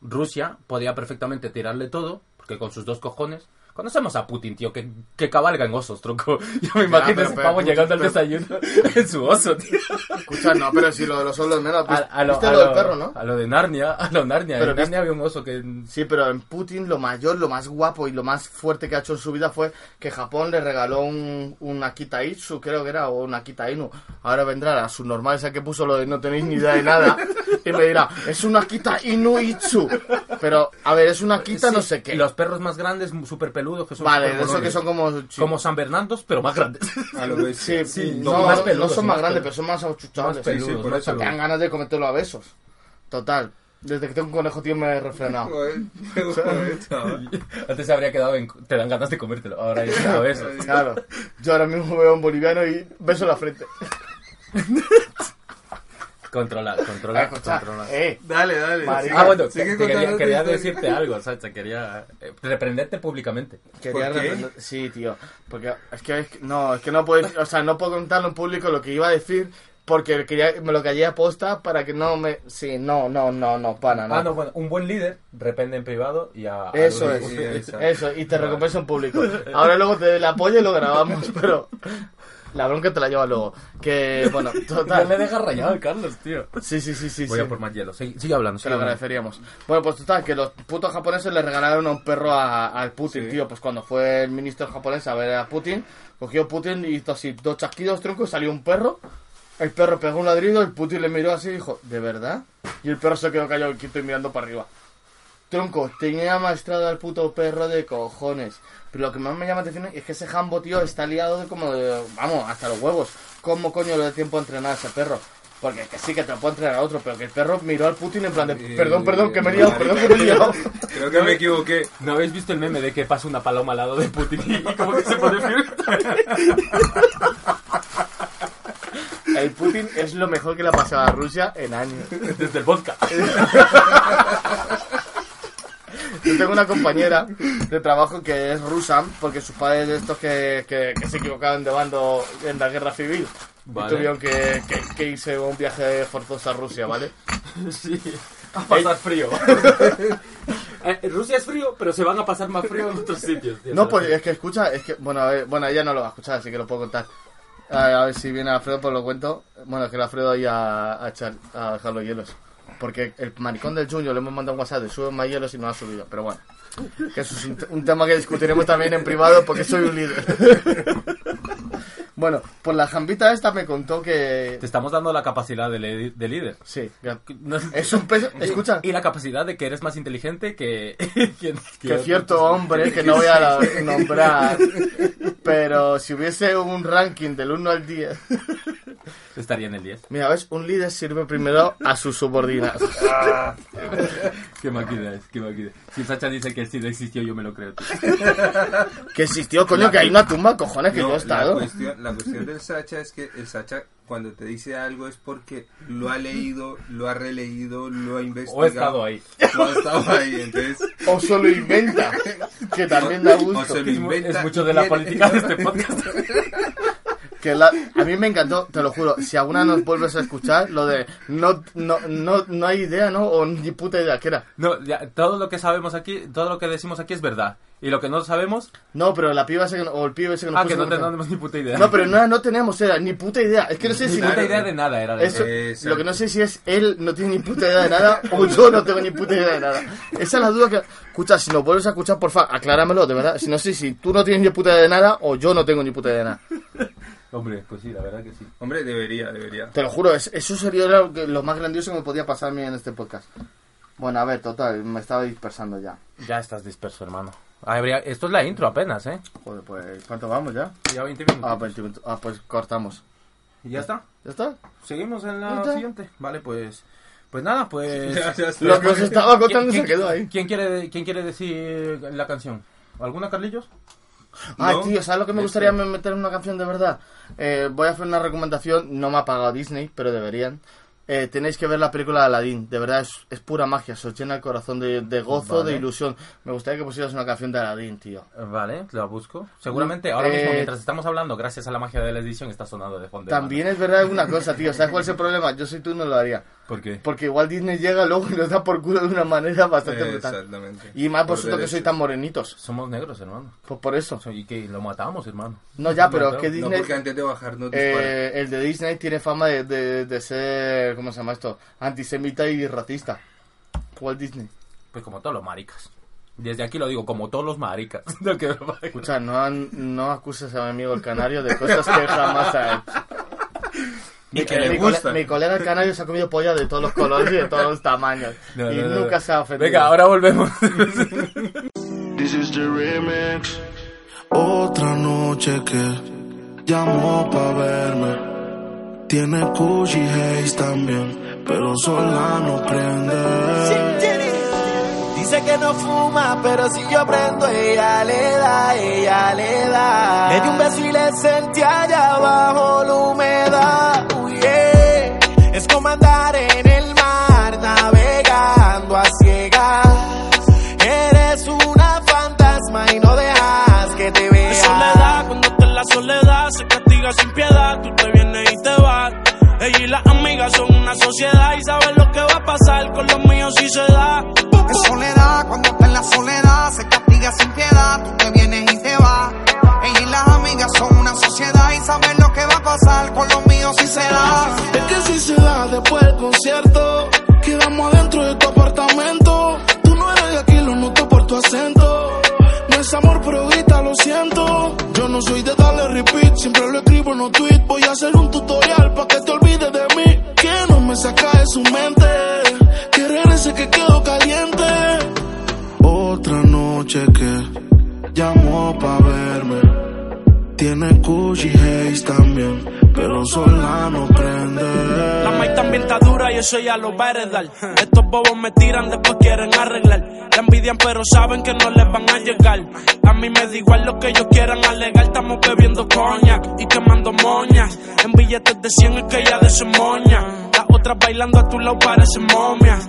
[SPEAKER 4] Rusia podía perfectamente tirarle todo, porque con sus dos cojones... Conocemos a Putin, tío, que, que cabalga en osos, tronco. Yo me imagino
[SPEAKER 5] pero-
[SPEAKER 4] ese
[SPEAKER 5] pero
[SPEAKER 4] pavo llegando al desayuno en su oso, tío.
[SPEAKER 5] Escucha, no, pero si lo de los solos menos. Pues,
[SPEAKER 4] A, a lo,
[SPEAKER 5] ¿Viste
[SPEAKER 4] a
[SPEAKER 5] lo
[SPEAKER 4] lo-
[SPEAKER 5] del perro, no?
[SPEAKER 4] A lo de Narnia, a lo Narnia.
[SPEAKER 5] Pero
[SPEAKER 4] en Narnia había un oso que...
[SPEAKER 5] Sí, pero en Putin lo mayor, lo más guapo y lo más fuerte que ha hecho en su vida fue que Japón le regaló un, un Akita Itsu, creo que era, o un Akita Inu. Ahora vendrá la subnormal esa que puso lo de no tenéis ni idea de nada y me dirá, es un Akita Inu Itsu. Pero, a ver, es un Akita
[SPEAKER 4] Sí,
[SPEAKER 5] no sé qué.
[SPEAKER 4] Los perros más grandes, súper peludos, que son
[SPEAKER 5] Vale, de esos que son como...
[SPEAKER 4] Como San Bernardos, pero más grandes.
[SPEAKER 6] A lo que
[SPEAKER 5] Sí,
[SPEAKER 4] Sí,
[SPEAKER 5] no,
[SPEAKER 4] más
[SPEAKER 5] no,
[SPEAKER 4] peludos,
[SPEAKER 5] son
[SPEAKER 4] sí,
[SPEAKER 5] más
[SPEAKER 4] más
[SPEAKER 5] grandes,
[SPEAKER 4] peludos.
[SPEAKER 5] pero son más achuchables.
[SPEAKER 4] Más
[SPEAKER 6] sí,
[SPEAKER 4] peludos,
[SPEAKER 6] por
[SPEAKER 4] más
[SPEAKER 6] eso.
[SPEAKER 5] Te dan
[SPEAKER 4] peludos.
[SPEAKER 5] ganas de comértelo a besos. Total. Desde que tengo un conejo, tío, me he refrenado.
[SPEAKER 6] Chaval.
[SPEAKER 4] Antes se habría quedado en... Te dan ganas de comértelo. Ahora ya a besos.
[SPEAKER 5] Claro. Yo ahora mismo veo a un boliviano y beso en la frente.
[SPEAKER 4] Controla,
[SPEAKER 5] Ah,
[SPEAKER 4] controla,
[SPEAKER 5] escucha,
[SPEAKER 4] controla.
[SPEAKER 5] eh,
[SPEAKER 6] Dale, dale.
[SPEAKER 4] Ah, bueno, te-
[SPEAKER 6] sigue
[SPEAKER 4] te quería, decirte algo, Sacha, quería eh, reprenderte públicamente.
[SPEAKER 5] Quería
[SPEAKER 6] ¿Por qué?
[SPEAKER 5] reprender- Sí, tío. Porque es que, es que- no, es que no puedo, o sea, no puedo contarlo en público lo que iba a decir porque quería, me lo callé a posta para que no me, sí, no, no, no, no, pana, no.
[SPEAKER 4] Ah, no, bueno, un buen líder reprende en privado y a...
[SPEAKER 5] Eso es,
[SPEAKER 6] sí,
[SPEAKER 5] eso, y te recompenso en público. Ahora luego te doy el apoyo y lo grabamos, pero la bronca te la lleva luego. Que, bueno,
[SPEAKER 4] No le
[SPEAKER 5] total.
[SPEAKER 4] dejas rayado al Carlos, tío.
[SPEAKER 5] Sí, sí, sí, sí.
[SPEAKER 4] Voy
[SPEAKER 5] sí.
[SPEAKER 4] a por más hielo. Sigue, sigue hablando,
[SPEAKER 5] Se
[SPEAKER 4] sigue
[SPEAKER 5] lo
[SPEAKER 4] hablando.
[SPEAKER 5] agradeceríamos. Bueno, pues total, que los putos japoneses le regalaron a un perro a- al Putin,
[SPEAKER 6] Sí.
[SPEAKER 5] tío. Pues cuando fue el ministro japonés a ver a Putin, cogió Putin y hizo así dos chasquidos, tronco, y salió un perro. El perro pegó un ladrido, el Putin le miró así y dijo, ¿de verdad? Y el perro se quedó callado quieto y mirando para arriba. Tronco, tenía maestrado al puto perro de cojones. Pero lo que más me llama la atención es que ese jambo, tío, está liado de como de, vamos, hasta los huevos. ¿Cómo coño le da tiempo a entrenar a ese perro? Porque que sí que te lo puede entrenar a otro, pero que el perro miró al Putin en plan de,
[SPEAKER 6] Eh,
[SPEAKER 5] perdón, perdón, que me he liado, perdón, que me he liado.
[SPEAKER 6] Creo que me equivoqué.
[SPEAKER 4] ¿No habéis visto el meme de que pasa una paloma al lado de Putin y como que se pone?
[SPEAKER 5] El Putin es lo mejor que le ha pasado a Rusia en años.
[SPEAKER 4] Desde el vodka.
[SPEAKER 5] Yo tengo una compañera de trabajo que es rusa, porque sus padres de estos que, que, que se equivocaron de bando en la guerra civil.
[SPEAKER 4] Vale.
[SPEAKER 5] Y tuvieron que, que, que irse a un viaje forzoso a Rusia, ¿vale?
[SPEAKER 4] Sí. A pasar frío. Eh, Rusia es frío, pero se van a pasar más frío en otros sitios. tío.
[SPEAKER 5] No, pues es que escucha, es que, bueno, a ver, bueno, ella no lo va a escuchar, así que lo puedo contar. A, a ver si viene Alfredo, pues lo cuento. Bueno, es que el Alfredo ahí a, a echar, a dejar los hielos. Porque el maricón del Junior le hemos mandado un WhatsApp de sube más hielos y no ha subido. Pero bueno, que eso es un, un tema que discutiremos también en privado porque soy un líder. Bueno, pues la jambita esta me contó que...
[SPEAKER 4] Te estamos dando la capacidad de, le- de líder.
[SPEAKER 5] Sí,
[SPEAKER 4] No-
[SPEAKER 5] es un peso... Escucha,
[SPEAKER 4] Y la capacidad de que eres más inteligente que... que,
[SPEAKER 5] que cierto hombre que no voy a la- nombrar, pero si hubiese un ranking del 1 al 10,
[SPEAKER 4] Estaría en el 10.
[SPEAKER 5] mira, ves, un líder sirve primero a sus subordinados.
[SPEAKER 4] Qué máquina es, qué máquina. Si Sacha dice que SIDA existió, yo me lo creo. tío.
[SPEAKER 5] Que existió, coño, que hay una tumba, cojones, que
[SPEAKER 6] No,
[SPEAKER 5] yo he
[SPEAKER 6] la,
[SPEAKER 5] estado.
[SPEAKER 6] cuestión, la cuestión del Sacha es que el Sacha cuando te dice algo es porque lo ha leído, lo ha releído, lo ha investigado.
[SPEAKER 4] O he estado ahí.
[SPEAKER 6] O ha estado ahí, entonces...
[SPEAKER 5] O solo inventa, que también da
[SPEAKER 6] O
[SPEAKER 5] gusto.
[SPEAKER 6] se lo inventa.
[SPEAKER 4] Es mucho de la política de este podcast.
[SPEAKER 5] Que la- a mí me encantó, te lo juro. Si alguna nos vuelves a escuchar, lo de no, no, no, no hay idea, ¿no? O ni puta idea, ¿qué era?
[SPEAKER 4] No, ya, todo lo que sabemos aquí, todo lo que decimos aquí es verdad. Y lo que no sabemos,
[SPEAKER 5] No, pero la piba ese que no- o el pibe ese que nos
[SPEAKER 4] ah, que
[SPEAKER 5] puso
[SPEAKER 4] no
[SPEAKER 5] en
[SPEAKER 4] tenemos ni puta idea.
[SPEAKER 5] No, pero no, no tenemos, era ni puta idea. Es que no sé
[SPEAKER 4] ni
[SPEAKER 5] si...
[SPEAKER 4] puta idea de nada era de
[SPEAKER 5] Eso,
[SPEAKER 6] Exacto.
[SPEAKER 5] lo que no sé si es él no tiene ni puta idea de nada o yo no tengo ni puta idea de nada. Esa es la duda que... Escucha, si nos vuelves a escuchar, por favor, acláramelo, de verdad. Si no sé si tú no tienes ni puta idea de nada o yo no tengo ni puta idea de nada.
[SPEAKER 4] Hombre, pues sí, la verdad que sí.
[SPEAKER 6] Hombre, debería, debería.
[SPEAKER 5] Te lo juro, es- eso sería lo, que- lo más grandioso que me podía pasar a mí en este podcast. Bueno, a ver, total, me estaba dispersando ya.
[SPEAKER 4] Ya estás disperso, hermano. Habría- Esto es la intro apenas, ¿eh?
[SPEAKER 5] Joder, pues, ¿cuánto vamos ya?
[SPEAKER 4] Ya 20 minutos.
[SPEAKER 5] Ah, 20 minutos. Ah, pues cortamos.
[SPEAKER 4] ¿Y ya está?
[SPEAKER 5] ¿Ya está?
[SPEAKER 4] Seguimos en
[SPEAKER 5] ¿Ya
[SPEAKER 4] la
[SPEAKER 5] está?
[SPEAKER 4] siguiente. Vale, pues... Pues nada, pues...
[SPEAKER 6] Ya, ya está.
[SPEAKER 5] Lo que os estaba contando
[SPEAKER 4] ¿Quién,
[SPEAKER 5] se quedó ahí.
[SPEAKER 4] quién quiere, ¿Quién quiere decir la canción? ¿Alguna, Carlillos?
[SPEAKER 5] Ay,
[SPEAKER 6] No,
[SPEAKER 5] tío, ¿sabes lo que me
[SPEAKER 6] este.
[SPEAKER 5] gustaría me- meter en una canción de verdad? Eh, voy a hacer una recomendación, no me ha pagado Disney, pero deberían. Eh, tenéis que ver la película de Aladdin, de verdad es, es pura magia, se os llena el corazón de, de gozo,
[SPEAKER 4] Vale.
[SPEAKER 5] de ilusión. Me gustaría que pusieras una canción de Aladdin, tío.
[SPEAKER 4] Vale, la busco. Seguramente ahora
[SPEAKER 5] Eh,
[SPEAKER 4] mismo, mientras estamos hablando, gracias a la magia de la edición, está sonando de fondo.
[SPEAKER 5] También es verdad una cosa, tío, ¿sabes cuál es el problema? Yo soy tú, no lo haría.
[SPEAKER 4] ¿Por qué?
[SPEAKER 5] Porque igual Disney llega luego y nos da por culo de una manera bastante brutal.
[SPEAKER 6] Exactamente.
[SPEAKER 5] Y más
[SPEAKER 6] Por
[SPEAKER 5] vosotros que sois tan morenitos.
[SPEAKER 4] Somos negros, hermano.
[SPEAKER 5] Pues por eso.
[SPEAKER 4] Y que lo matamos, hermano.
[SPEAKER 5] No, ya, pero es que
[SPEAKER 4] no,
[SPEAKER 6] No,
[SPEAKER 5] Disney...
[SPEAKER 6] porque antes de bajar no.
[SPEAKER 5] Eh, el de Disney tiene fama de, de, de ser, ¿cómo se llama esto? Antisemita y racista. Walt Disney.
[SPEAKER 4] Pues como todos los maricas. Desde aquí lo digo, como todos los maricas.
[SPEAKER 5] Escucha, no, no acuses a mi amigo el canario de cosas que jamás ha hecho.
[SPEAKER 6] Y que
[SPEAKER 5] mi,
[SPEAKER 6] le
[SPEAKER 5] cole-
[SPEAKER 6] gusta.
[SPEAKER 5] mi colega el canario se ha comido polla de todos los colores y de todos los tamaños.
[SPEAKER 4] No,
[SPEAKER 5] y
[SPEAKER 4] no, no,
[SPEAKER 5] nunca
[SPEAKER 4] no.
[SPEAKER 5] se ha ofendido.
[SPEAKER 4] Venga, ahora volvemos.
[SPEAKER 1] This is the remix. Otra noche que llamó pa' verme. Tiene Gucci Haze también, pero sola no prende.
[SPEAKER 7] Dice que no fuma, pero si yo prendo, ella le da, ella le da. Le di un beso y le sentí
[SPEAKER 8] sociedad y saben lo que va a pasar con los míos si se da.
[SPEAKER 9] Es soledad, cuando está en la soledad, se castiga sin piedad, tú te vienes y te vas. Ella y las amigas son una sociedad y saben lo que va a pasar con los míos si se da.
[SPEAKER 1] Es que si se da después del concierto, quedamos adentro de tu apartamento. Tú no eres de aquí, lo noto por tu acento. No es amor, pero grita, lo siento. Yo no soy de darle repeat, siempre lo escribo en los tweets. Voy a hacer un tutorial para que te olvides saca de su mente. Que regrese que quedo caliente. Otra noche que llamó pa' verme. Tiene Gucci Haze también, pero sola no prende.
[SPEAKER 8] La maíz también está dura y eso ya lo va a heredar. Estos bobos me tiran, después quieren arreglar. La envidian, pero saben que no les van a llegar. A mí me da igual lo que ellos quieran alegar. Estamos bebiendo coña y quemando moñas. En billetes de 100 es que ella de su moña. Otras bailando a tu lado parecen momias.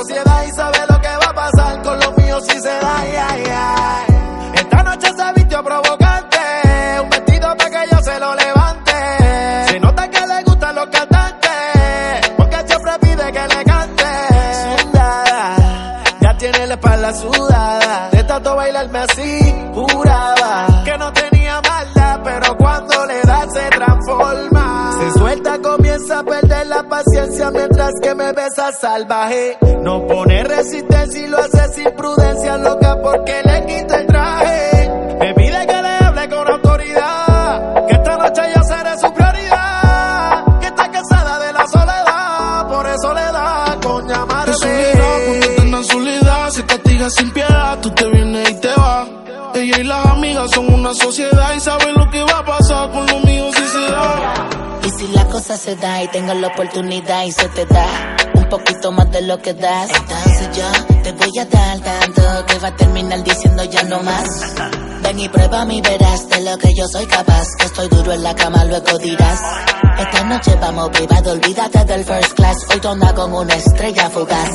[SPEAKER 7] sociedad y sabe lo que va a pasar con los míos si se da. Esta noche se vistió provocante, un vestido para que yo se lo levante. Se nota que le gustan los cantantes, porque siempre pide que le cante. Sudada, ya tiene la espalda sudada, de tanto bailarme así, paciencia mientras que me besa salvaje. No pone resistencia y lo hace sin prudencia, loca porque le quita el traje. Me pide que le hable con autoridad, que esta noche yo seré su prioridad. Que está cansada de la soledad, por eso le da con llamarme.
[SPEAKER 1] en soledad se castiga sin piedad, tú te vienes y te vas. Ella y las amigas son una sociedad y saben lo que va a pasar con
[SPEAKER 10] cosa se da y tengo la oportunidad y se te da un poquito más de lo que das, entonces yo te voy a dar tanto que va a terminar diciendo ya no más. Ven y prueba y verás de lo que yo soy capaz. Que estoy duro en la cama, luego dirás. Esta noche vamos privado, olvídate del first class. Hoy andas con una estrella fugaz.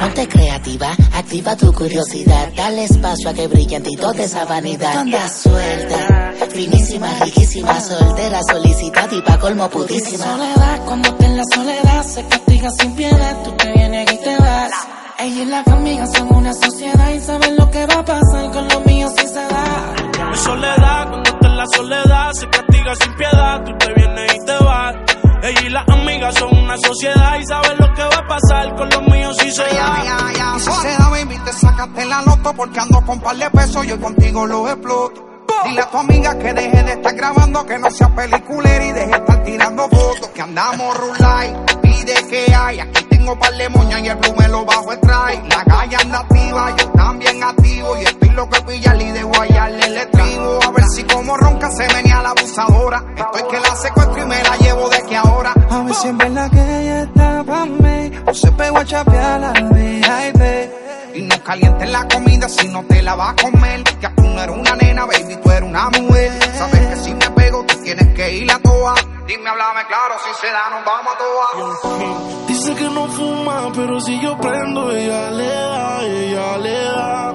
[SPEAKER 10] Ponte creativa, activa tu curiosidad. Dale espacio a que brille en ti toda esa vanidad. Anda suelta, finísima, riquísima, soltera, solicitada y pa' colmo pudísima.
[SPEAKER 11] soledad, cuando te en la soledad se castiga sin piedad, tú te vienes y te vas. Ella y las amigas son una sociedad y saben lo que va a pasar con los míos si se da.
[SPEAKER 8] Mi soledad, cuando está en la soledad, se castiga sin piedad, tú te vienes y te vas. Ella y las amigas son una sociedad y saben lo que va a pasar con los míos si se da.
[SPEAKER 9] Y si se da, baby, te sacaste la loto porque ando con par de pesos, yo contigo lo exploto. Dile a tu amiga que deje de estar grabando, que no sea peliculera y deje de estar tirando fotos. Que andamos rulay, pide que hay. Aquí tengo par de moñas y el blue me lo bajo el try. La calle anda activa, yo también activo. Y estoy loco de pillarle y de guayarle el estribo. A ver si como ronca se venía la abusadora. Estoy que la secuestro y me la llevo de que ahora.
[SPEAKER 11] A ver si en verdad que ella está pa' mí, o se pegó a chapear la VIP.
[SPEAKER 9] Y no calientes la comida si no te la vas a comer. Que tú no eres una nena, baby, tú eres una mujer. Sabes que si me pego, tú tienes que ir a toa. Dime, háblame claro, si se da, nos vamos a toa.
[SPEAKER 1] Dice que no fuma, pero si yo prendo, ella le da, ella le da.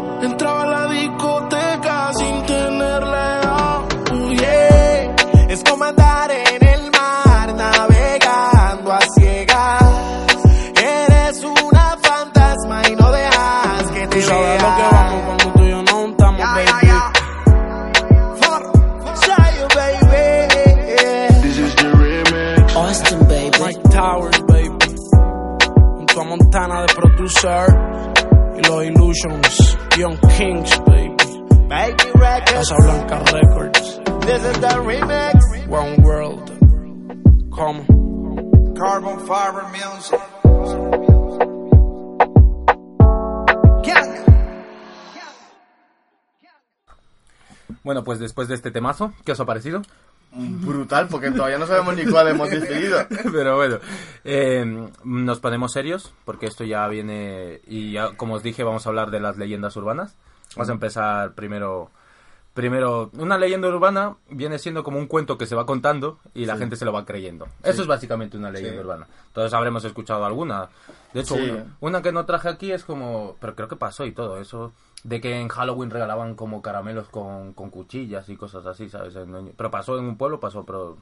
[SPEAKER 8] Producer. Y los Illusions. Young Kings, baby.
[SPEAKER 7] Baby Records.
[SPEAKER 8] Casa Blanca Records.
[SPEAKER 7] This is the remix.
[SPEAKER 8] One World. Como.
[SPEAKER 9] Carbon Fiber Music.
[SPEAKER 4] Bueno, pues después de este temazo, ¿qué os ha parecido?
[SPEAKER 5] Brutal, porque todavía no sabemos ni cuál hemos decidido.
[SPEAKER 4] Pero bueno, eh, nos ponemos serios, porque esto ya viene, y ya, como os dije, vamos a hablar de las leyendas urbanas. Vamos a empezar primero... Primero, una leyenda urbana viene siendo como un cuento que se va contando y la
[SPEAKER 5] Sí.
[SPEAKER 4] gente se lo va creyendo. Eso es básicamente una leyenda
[SPEAKER 5] Sí.
[SPEAKER 4] urbana. Todos habremos escuchado alguna. De hecho, una, una que no traje aquí es como... Pero creo que pasó y todo eso. De que en Halloween regalaban como caramelos con, con cuchillas y cosas así, ¿sabes? Pero pasó en un pueblo, pasó, pero...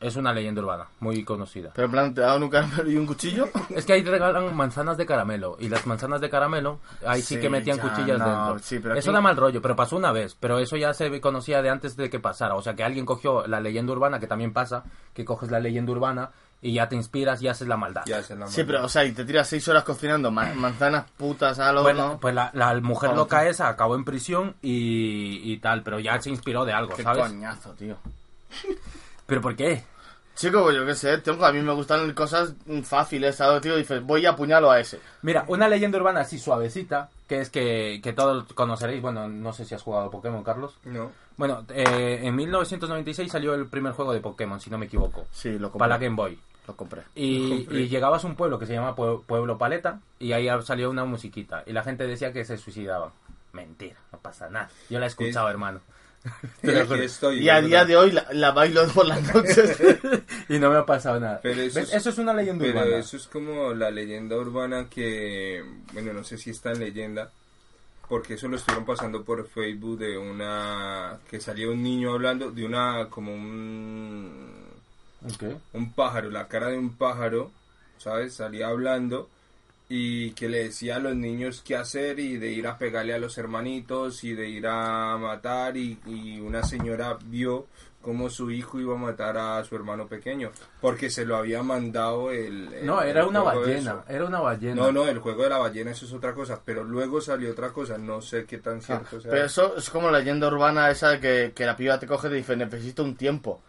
[SPEAKER 4] Es una leyenda urbana, muy conocida.
[SPEAKER 5] Pero en plan, ¿te daban un caramelo y un cuchillo?
[SPEAKER 4] Es que ahí regalan manzanas de caramelo. Y las manzanas de caramelo, ahí sí,
[SPEAKER 5] Sí,
[SPEAKER 4] que metían
[SPEAKER 5] ya,
[SPEAKER 4] cuchillas
[SPEAKER 5] no,
[SPEAKER 4] dentro.
[SPEAKER 5] sí, pero
[SPEAKER 4] eso
[SPEAKER 5] aquí-
[SPEAKER 4] da mal rollo, pero pasó una vez. Pero eso ya se conocía de antes de que pasara. O sea, que alguien cogió la leyenda urbana, que también pasa, que coges la leyenda urbana y ya te inspiras y haces la maldad.
[SPEAKER 5] Sí, pero, o sea, y te tiras seis horas cocinando ma- manzanas putas al
[SPEAKER 4] Pues,
[SPEAKER 5] horno.
[SPEAKER 4] la, pues la, la mujer
[SPEAKER 5] Joder,
[SPEAKER 4] loca esa acabó en prisión y, y tal, pero ya se inspiró de algo,
[SPEAKER 5] Qué
[SPEAKER 4] ¿sabes?
[SPEAKER 5] coñazo, tío.
[SPEAKER 4] ¿Pero por qué?
[SPEAKER 5] Chico, pues yo qué sé, tío, a mí me gustan cosas fáciles, ¿sabes, tío? Dices, voy a apuñalo a ese.
[SPEAKER 4] Mira, una leyenda urbana así suavecita, que es que, que todos conoceréis, bueno, no sé si has jugado Pokémon, Carlos.
[SPEAKER 6] No.
[SPEAKER 4] Bueno, eh, en 1996 salió el primer juego de Pokémon, si no me equivoco.
[SPEAKER 5] Sí, lo compré.
[SPEAKER 4] Para la Game Boy.
[SPEAKER 5] Lo compré.
[SPEAKER 4] Y,
[SPEAKER 5] Lo compré.
[SPEAKER 4] y llegabas a un pueblo que se llama Pue- Pueblo Paleta y ahí salió una musiquita y la gente decía que se suicidaban. Mentira, no pasa nada. Yo la he escuchado, hermano. Juro.
[SPEAKER 6] estoy,
[SPEAKER 5] Y a día de hoy la, la bailo por las noches.
[SPEAKER 4] y no me ha pasado nada.
[SPEAKER 6] Pero eso,
[SPEAKER 4] ¿Ves? Eso es una leyenda
[SPEAKER 6] pero
[SPEAKER 4] urbana.
[SPEAKER 6] eso es como la leyenda urbana que, bueno, no sé si está en leyenda, porque eso lo estuvieron pasando por Facebook de una, que salía un niño hablando de una, como un, Un pájaro, la cara de un pájaro, ¿sabes? Salía hablando y que le decía a los niños qué hacer y de ir a pegarle a los hermanitos y de ir a matar y, y una señora vio cómo su hijo iba a matar a su hermano pequeño porque se lo había mandado el... el-
[SPEAKER 4] No, era
[SPEAKER 6] el
[SPEAKER 4] una
[SPEAKER 6] juego de
[SPEAKER 4] ballena, era una ballena.
[SPEAKER 6] No, no, el juego de la ballena eso es otra cosa, pero luego salió otra cosa, no sé qué tan cierto sea.
[SPEAKER 5] Ah, Pero eso es como la leyenda urbana esa de que, que la piba te coge y te dice, necesito un tiempo.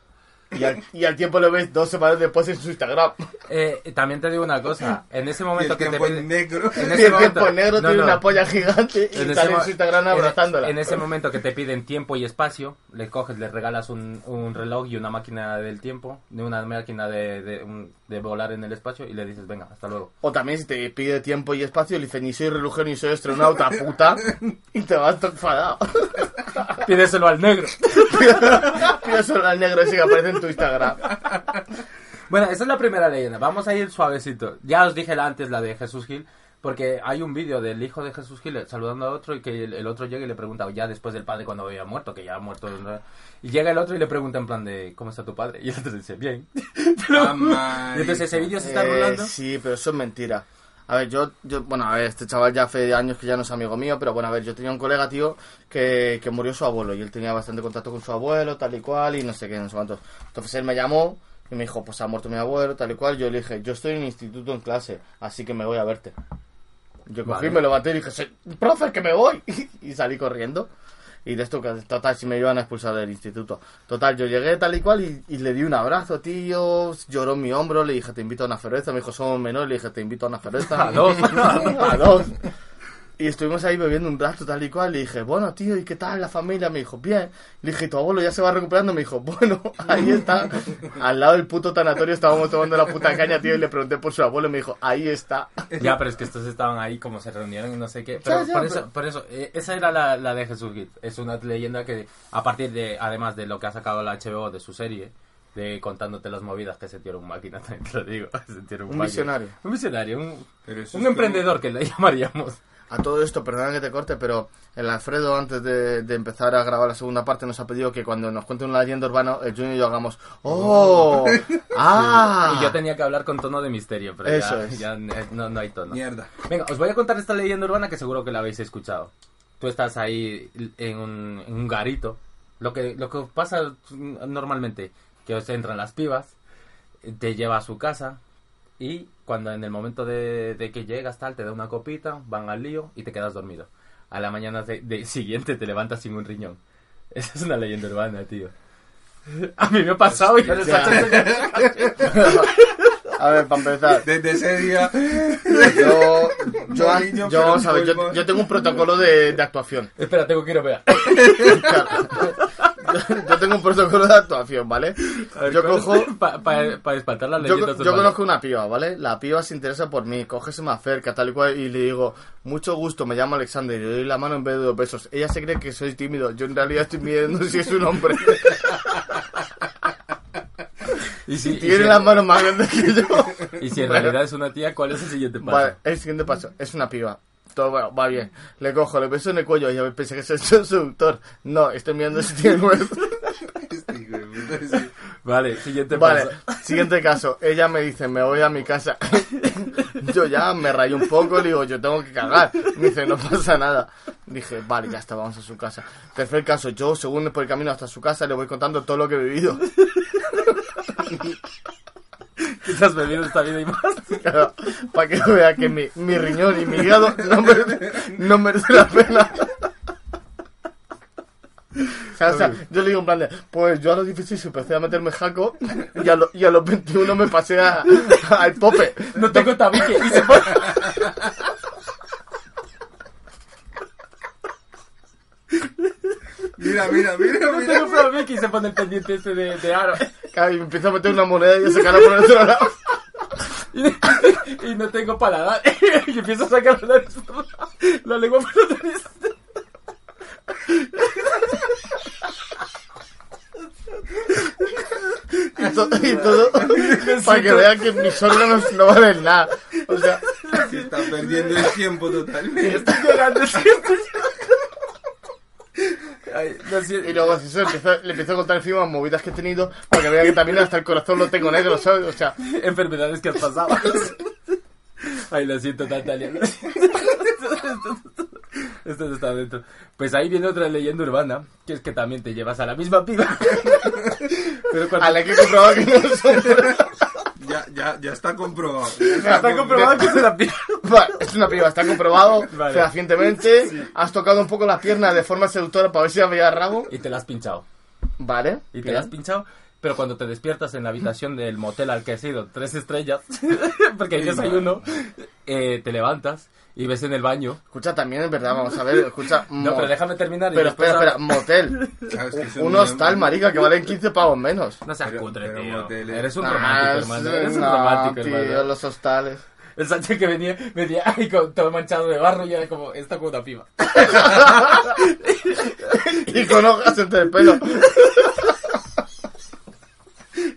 [SPEAKER 5] Y al, y al tiempo lo ves dos semanas después en su Instagram.
[SPEAKER 4] Eh, también te digo una cosa, en ese momento
[SPEAKER 6] el
[SPEAKER 4] que te
[SPEAKER 6] en negro.
[SPEAKER 4] en
[SPEAKER 5] Y
[SPEAKER 4] ese
[SPEAKER 5] el
[SPEAKER 4] momento-
[SPEAKER 5] tiempo negro
[SPEAKER 4] no,
[SPEAKER 5] tiene
[SPEAKER 4] no.
[SPEAKER 5] una polla gigante y
[SPEAKER 4] En
[SPEAKER 5] sale en su Instagram
[SPEAKER 4] en-
[SPEAKER 5] abrazándola.
[SPEAKER 4] En, ese momento que te piden tiempo y espacio, le coges, le regalas un, un reloj y una máquina del tiempo, de una máquina de, de, un- de volar en el espacio y le dices, venga, hasta luego.
[SPEAKER 5] O también si te pide tiempo y espacio, le dice, ni soy relojero ni soy astronauta, puta. Y te vas enfadado.
[SPEAKER 4] Pídeselo al negro.
[SPEAKER 5] Pide solo al negro ese que aparece en tu Instagram.
[SPEAKER 4] Bueno, esa es la primera leyenda. Vamos a ir suavecito. Ya os dije la antes la de Jesús Gil, porque hay un vídeo del hijo de Jesús Gil saludando a otro y que el, el otro llega y le pregunta, ya después del padre cuando había muerto, que ya ha muerto. ¿no? Y llega el otro y le pregunta en plan de, ¿cómo está tu padre? Y el otro dice, bien.
[SPEAKER 6] Ah,
[SPEAKER 4] y entonces ese vídeo se está
[SPEAKER 5] Eh,
[SPEAKER 4] rolando.
[SPEAKER 5] Sí, pero eso es mentira. A ver, yo, yo, bueno, a ver, este chaval ya hace años que ya no es amigo mío, pero bueno, a ver, yo tenía un colega, tío, que, que murió su abuelo y él tenía bastante contacto con su abuelo, tal y cual, y no sé qué, no sé cuántos. Entonces él me llamó y me dijo, pues ha muerto mi abuelo, tal y cual. Yo le dije, yo estoy en instituto en clase, así que me voy a verte. Yo cogí,
[SPEAKER 4] Vale.
[SPEAKER 5] me levanté y dije, "Sí, profe, que me voy. y salí corriendo. Y de esto, que total, si me iban a expulsar del instituto. Total, yo llegué tal y cual y, y le di un abrazo, tío. Lloró en mi hombro, le dije, te invito a una cerveza. Me dijo, somos menores, le dije, te invito a una cerveza.
[SPEAKER 4] A dos.
[SPEAKER 5] a dos. Y estuvimos ahí bebiendo un rato, tal y cual. Le dije, bueno, tío, ¿y qué tal la familia? Me dijo, bien. Le dije, ¿tu abuelo ya se va recuperando? Me dijo, bueno, ahí está. Al lado del puto tanatorio estábamos tomando la puta caña, tío. Y le pregunté por su abuelo. Me dijo, ahí está.
[SPEAKER 4] Ya, pero es que estos estaban ahí como se reunieron y no sé qué. Pero
[SPEAKER 5] Ya, ya,
[SPEAKER 4] por,
[SPEAKER 5] pero-
[SPEAKER 4] eso, por eso, eh, esa era la, la de Jesús Gil. Es una leyenda que, a partir de, además de lo que ha sacado la HBO de su serie, de contándote las movidas que se tiró un máquina, también te lo digo. se tiró
[SPEAKER 5] Un
[SPEAKER 4] máquina.
[SPEAKER 5] visionario.
[SPEAKER 4] Un visionario, un, un emprendedor que le llamaríamos.
[SPEAKER 5] A todo esto, perdona que te corte, pero el Alfredo, antes de, de empezar a grabar la segunda parte, nos ha pedido que cuando nos cuente una leyenda urbana, el Junior y yo hagamos ¡Oh! ¡Ah!
[SPEAKER 4] Y yo tenía que hablar con tono de misterio, pero
[SPEAKER 5] Eso
[SPEAKER 4] ya,
[SPEAKER 5] es.
[SPEAKER 4] ya, eh, no, no hay tono.
[SPEAKER 6] Mierda.
[SPEAKER 4] Venga, os voy a contar esta leyenda urbana que seguro que la habéis escuchado. Tú estás ahí en un, en un garito. Lo que, lo que pasa normalmente, que os entran las pibas, te lleva a su casa y cuando en el momento de, de que llegas tal, te da una copita, van al lío y te quedas dormido. A la mañana de, de- siguiente te levantas sin un riñón. Esa es una leyenda urbana, tío. A mí me ha pasado y
[SPEAKER 5] Ya. A ver, para empezar.
[SPEAKER 6] Desde ese día.
[SPEAKER 5] Yo, yo, yo, yo, yo tengo un protocolo de, de actuación.
[SPEAKER 4] Espera, tengo que ir a ver.
[SPEAKER 5] Yo tengo un protocolo de actuación, ¿vale? Yo cojo...
[SPEAKER 4] Para espantar las
[SPEAKER 5] Yo,
[SPEAKER 4] leyendas
[SPEAKER 5] yo
[SPEAKER 4] urbanas.
[SPEAKER 5] conozco una piba, ¿vale? La piba se interesa por mí, coge, se me acerca, tal y cual, y le digo, mucho gusto, me llamo Alexander, y le doy la mano en vez de dos besos. Ella se cree que soy tímido, yo en realidad estoy midiendo si es un hombre.
[SPEAKER 4] Y si, y
[SPEAKER 5] Tiene
[SPEAKER 4] si-
[SPEAKER 5] las manos más grandes que yo.
[SPEAKER 4] Y si en
[SPEAKER 5] Bueno.
[SPEAKER 4] realidad es una tía, ¿cuál es el siguiente paso?
[SPEAKER 5] Vale, el siguiente paso, es una piba. Todo va, va bien. Le cojo, le beso en el cuello y yo pensé que soy su seductor. No, estoy mirando si tiene nuevo.
[SPEAKER 4] Vale, siguiente
[SPEAKER 5] Vale,
[SPEAKER 4] paso.
[SPEAKER 5] siguiente caso. Ella me dice, me voy a mi casa. yo ya me rayo un poco, le digo, yo tengo que cagar. Me dice, no pasa nada. Dije, vale, ya está, vamos a su casa. Tercer caso, yo, según por el camino hasta su casa, le voy contando todo lo que he vivido.
[SPEAKER 4] ¿Qué te has bebido esta vida y más?
[SPEAKER 5] para que vea que mi, mi riñón y mi hígado no merece, no merece la pena. O sea, o sea, yo le digo en plan de, pues yo a los 16 empecé a meterme jaco y a, lo- y a los 21 me pasé a- al pope.
[SPEAKER 4] No tengo tabique. Y se pone...
[SPEAKER 6] Mira, mira, mira,
[SPEAKER 4] No
[SPEAKER 6] mira.
[SPEAKER 4] tengo tabique y se pone el pendiente este de, de aro.
[SPEAKER 5] Claro, y me empiezo a meter una moneda y a sacarla por el otro lado.
[SPEAKER 4] Y, y no tengo paladar. Y empiezo a sacar la, lado, la lengua por la nariz.
[SPEAKER 5] Y todo, y todo para que vean que mis órganos no valen nada. O sea,
[SPEAKER 6] Se está perdiendo el tiempo totalmente.
[SPEAKER 4] Estoy llorando siempre. Ay, no sé.
[SPEAKER 5] y luego así se empiezo- le empiezo a contar encima movidas que he tenido para que vean que también hasta el corazón lo tengo negro, ¿sabes? O sea,
[SPEAKER 4] enfermedades que has pasado. Ay, lo siento, Natalia. lo siento. Esto no está dentro. Pues ahí viene otra leyenda urbana, que es que también te llevas a la misma piba. Pero cuando...
[SPEAKER 5] a la que he comprobado que no son.
[SPEAKER 6] Ya, ya, ya está comprobado.
[SPEAKER 4] Está comprobado que es una piba.
[SPEAKER 5] Vale, es una piba, está comprobado
[SPEAKER 4] Vale.
[SPEAKER 5] fehacientemente. Has tocado un poco la pierna de forma seductora para ver si había rabo.
[SPEAKER 4] Y te la has pinchado.
[SPEAKER 5] Vale.
[SPEAKER 4] Y te
[SPEAKER 5] bien.
[SPEAKER 4] la has pinchado. Pero cuando te despiertas en la habitación del motel al que has ido, tres estrellas, porque hay desayuno, eh, te levantas y ves en el baño.
[SPEAKER 5] Escucha, también es verdad, vamos a ver, escucha.
[SPEAKER 4] No, pero déjame terminar. y
[SPEAKER 5] Pero espera, espera, motel.
[SPEAKER 6] Claro, es que eso
[SPEAKER 5] Un hostal, marica, que valen 15 pavos menos.
[SPEAKER 4] No seas
[SPEAKER 6] Pero-
[SPEAKER 4] cutre,
[SPEAKER 6] pero
[SPEAKER 4] tío. Eres un
[SPEAKER 5] Ah,
[SPEAKER 4] romántico, hermano. Eres un romántico,
[SPEAKER 5] tío,
[SPEAKER 4] hermano.
[SPEAKER 5] los hostales.
[SPEAKER 4] El Sánchez que venía, venía ahí con todo manchado de barro y era como, está como una piba.
[SPEAKER 5] y con hojas entre el pelo.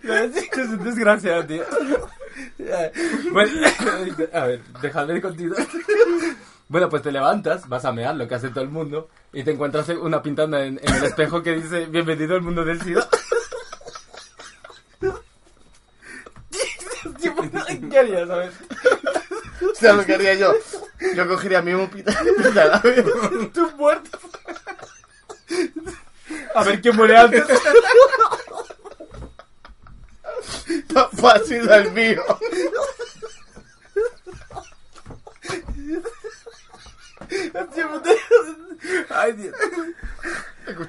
[SPEAKER 4] es desgraciado, tío. Bueno, a ver, déjame de continuar. Bueno, pues te levantas, vas a mear lo que hace todo el mundo y te encuentras una pintanda en, en el espejo que dice Bienvenido al mundo del SIDA. ¿Qué harías, sabes?
[SPEAKER 5] O sea, lo que haría yo. Yo cogería mi labio.
[SPEAKER 4] Tú muerto. A ver quién muere antes.
[SPEAKER 5] Papá ha sido el mío.
[SPEAKER 4] Ay, Dios.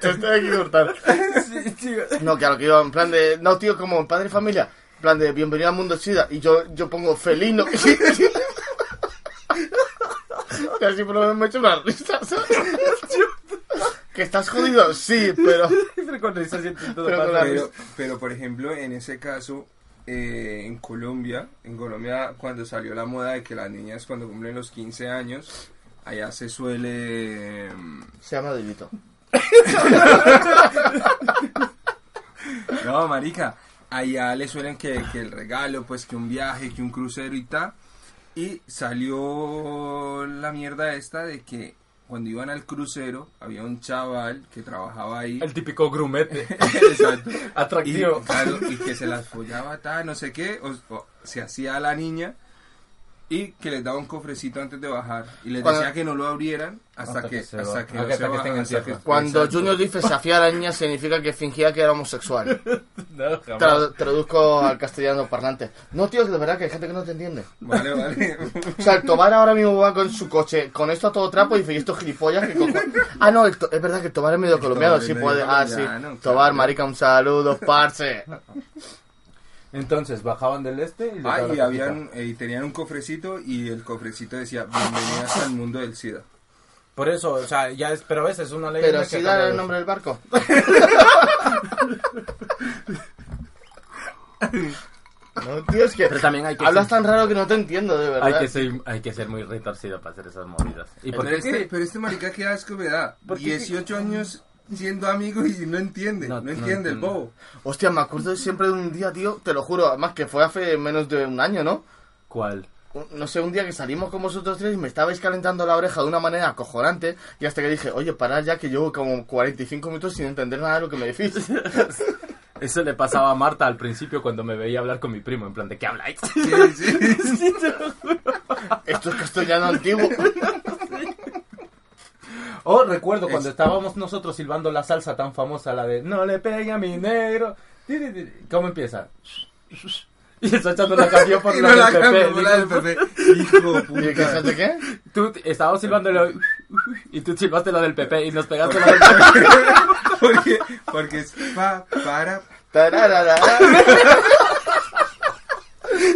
[SPEAKER 5] Escuchaste hay que cortar.
[SPEAKER 4] Sí, tío.
[SPEAKER 5] No, que a lo que iba, en plan de. No, tío, como en padre y familia. En plan de bienvenido al mundo SIDA. Y yo, yo pongo felino. y así por lo menos me he hecho una risa, ¿sabes? ¿Que estás jodido? Sí, pero.
[SPEAKER 4] Pero con risa siento todo
[SPEAKER 5] Pero con
[SPEAKER 4] pasa.
[SPEAKER 5] la
[SPEAKER 6] Pero, pero por ejemplo, en ese caso, eh, en Colombia, en Colombia cuando salió la moda de que las niñas cuando cumplen los 15 años, allá se suele... mm,
[SPEAKER 5] Se llama Delito.
[SPEAKER 6] No, marica, allá le suelen que, que el regalo, pues que un viaje, que un crucero y tal. Y salió la mierda esta de que cuando iban al crucero había un chaval que trabajaba ahí.
[SPEAKER 4] El típico grumete.
[SPEAKER 6] Exacto.
[SPEAKER 4] Atractivo.
[SPEAKER 6] Y, claro, y que se las follaba, tal, no sé qué, o, o se hacía a la niña y que les daba un cofrecito antes de bajar y les decía que no lo abrieran hasta, que,
[SPEAKER 4] que
[SPEAKER 6] hasta que,
[SPEAKER 4] que
[SPEAKER 6] que-
[SPEAKER 5] Cuando. Junior dice se hacía a la niña significa que fingía que era homosexual.
[SPEAKER 4] No, jamás.
[SPEAKER 5] Tra- traduzco al castellano parlante. No, tío, que de verdad que hay gente que no te entiende.
[SPEAKER 6] Vale, vale.
[SPEAKER 5] O sea, el Tobar ahora mismo va con su coche, con esto a todo trapo y dice, ¿y estos gilipollas? ¿Qué cojo-?" Ah, no, el To- es verdad que el Tobar es medio colombiano, sí puede. Ah, sí. Tobar, marica, un saludo, parce.
[SPEAKER 4] Entonces bajaban del este y
[SPEAKER 6] Ah, y habían, eh, y tenían un cofrecito y el cofrecito decía bienvenidas al mundo del SIDA.
[SPEAKER 4] Por eso, o sea, ya es, pero ves, es una ley.
[SPEAKER 5] Pero sí da el nombre del barco. No, tío, es que
[SPEAKER 4] Pero también hay que
[SPEAKER 5] hablas
[SPEAKER 4] ser-
[SPEAKER 5] tan raro que no te entiendo, de verdad.
[SPEAKER 4] Hay que ser, hay que ser muy retorcido para hacer esas movidas. ¿Y por
[SPEAKER 6] Pero
[SPEAKER 4] qué?
[SPEAKER 6] este, pero este marica qué asco me da.
[SPEAKER 4] ¿Por qué?
[SPEAKER 6] 18 años siendo amigo y no entiende, no,
[SPEAKER 4] No, no
[SPEAKER 6] entiende el
[SPEAKER 4] entiendo.
[SPEAKER 6] bobo.
[SPEAKER 5] Hostia, me acuerdo siempre de un día, tío, te lo juro, además que fue hace menos de un año, ¿no?
[SPEAKER 4] ¿Cuál?
[SPEAKER 5] No sé, un día que salimos con vosotros tres y me estabais calentando la oreja de una manera acojonante y hasta que dije, oye, parad ya que llevo como 45 minutos sin entender nada de lo que me decís.
[SPEAKER 4] Eso le pasaba a Marta al principio cuando me veía hablar con mi primo, en plan, ¿de qué habláis?
[SPEAKER 6] Sí, sí.
[SPEAKER 5] Esto es castellano antiguo.
[SPEAKER 4] Oh, recuerdo cuando
[SPEAKER 6] Es-
[SPEAKER 4] estábamos nosotros silbando la salsa tan famosa, la de No le pegue a mi negro. ¿Cómo empieza? Y está echando la canción por
[SPEAKER 6] Y
[SPEAKER 4] la
[SPEAKER 6] no
[SPEAKER 4] del
[SPEAKER 6] la
[SPEAKER 4] PP,
[SPEAKER 6] cambio por la del PP. Hijo de
[SPEAKER 5] ¿Y qué
[SPEAKER 6] puta.
[SPEAKER 5] sabes de qué?
[SPEAKER 4] Tú estábamos silbando y lo- Y tú silbaste lo del PP y nos pegaste lo del PP.
[SPEAKER 6] porque, porque es pa, para.
[SPEAKER 5] Tararara.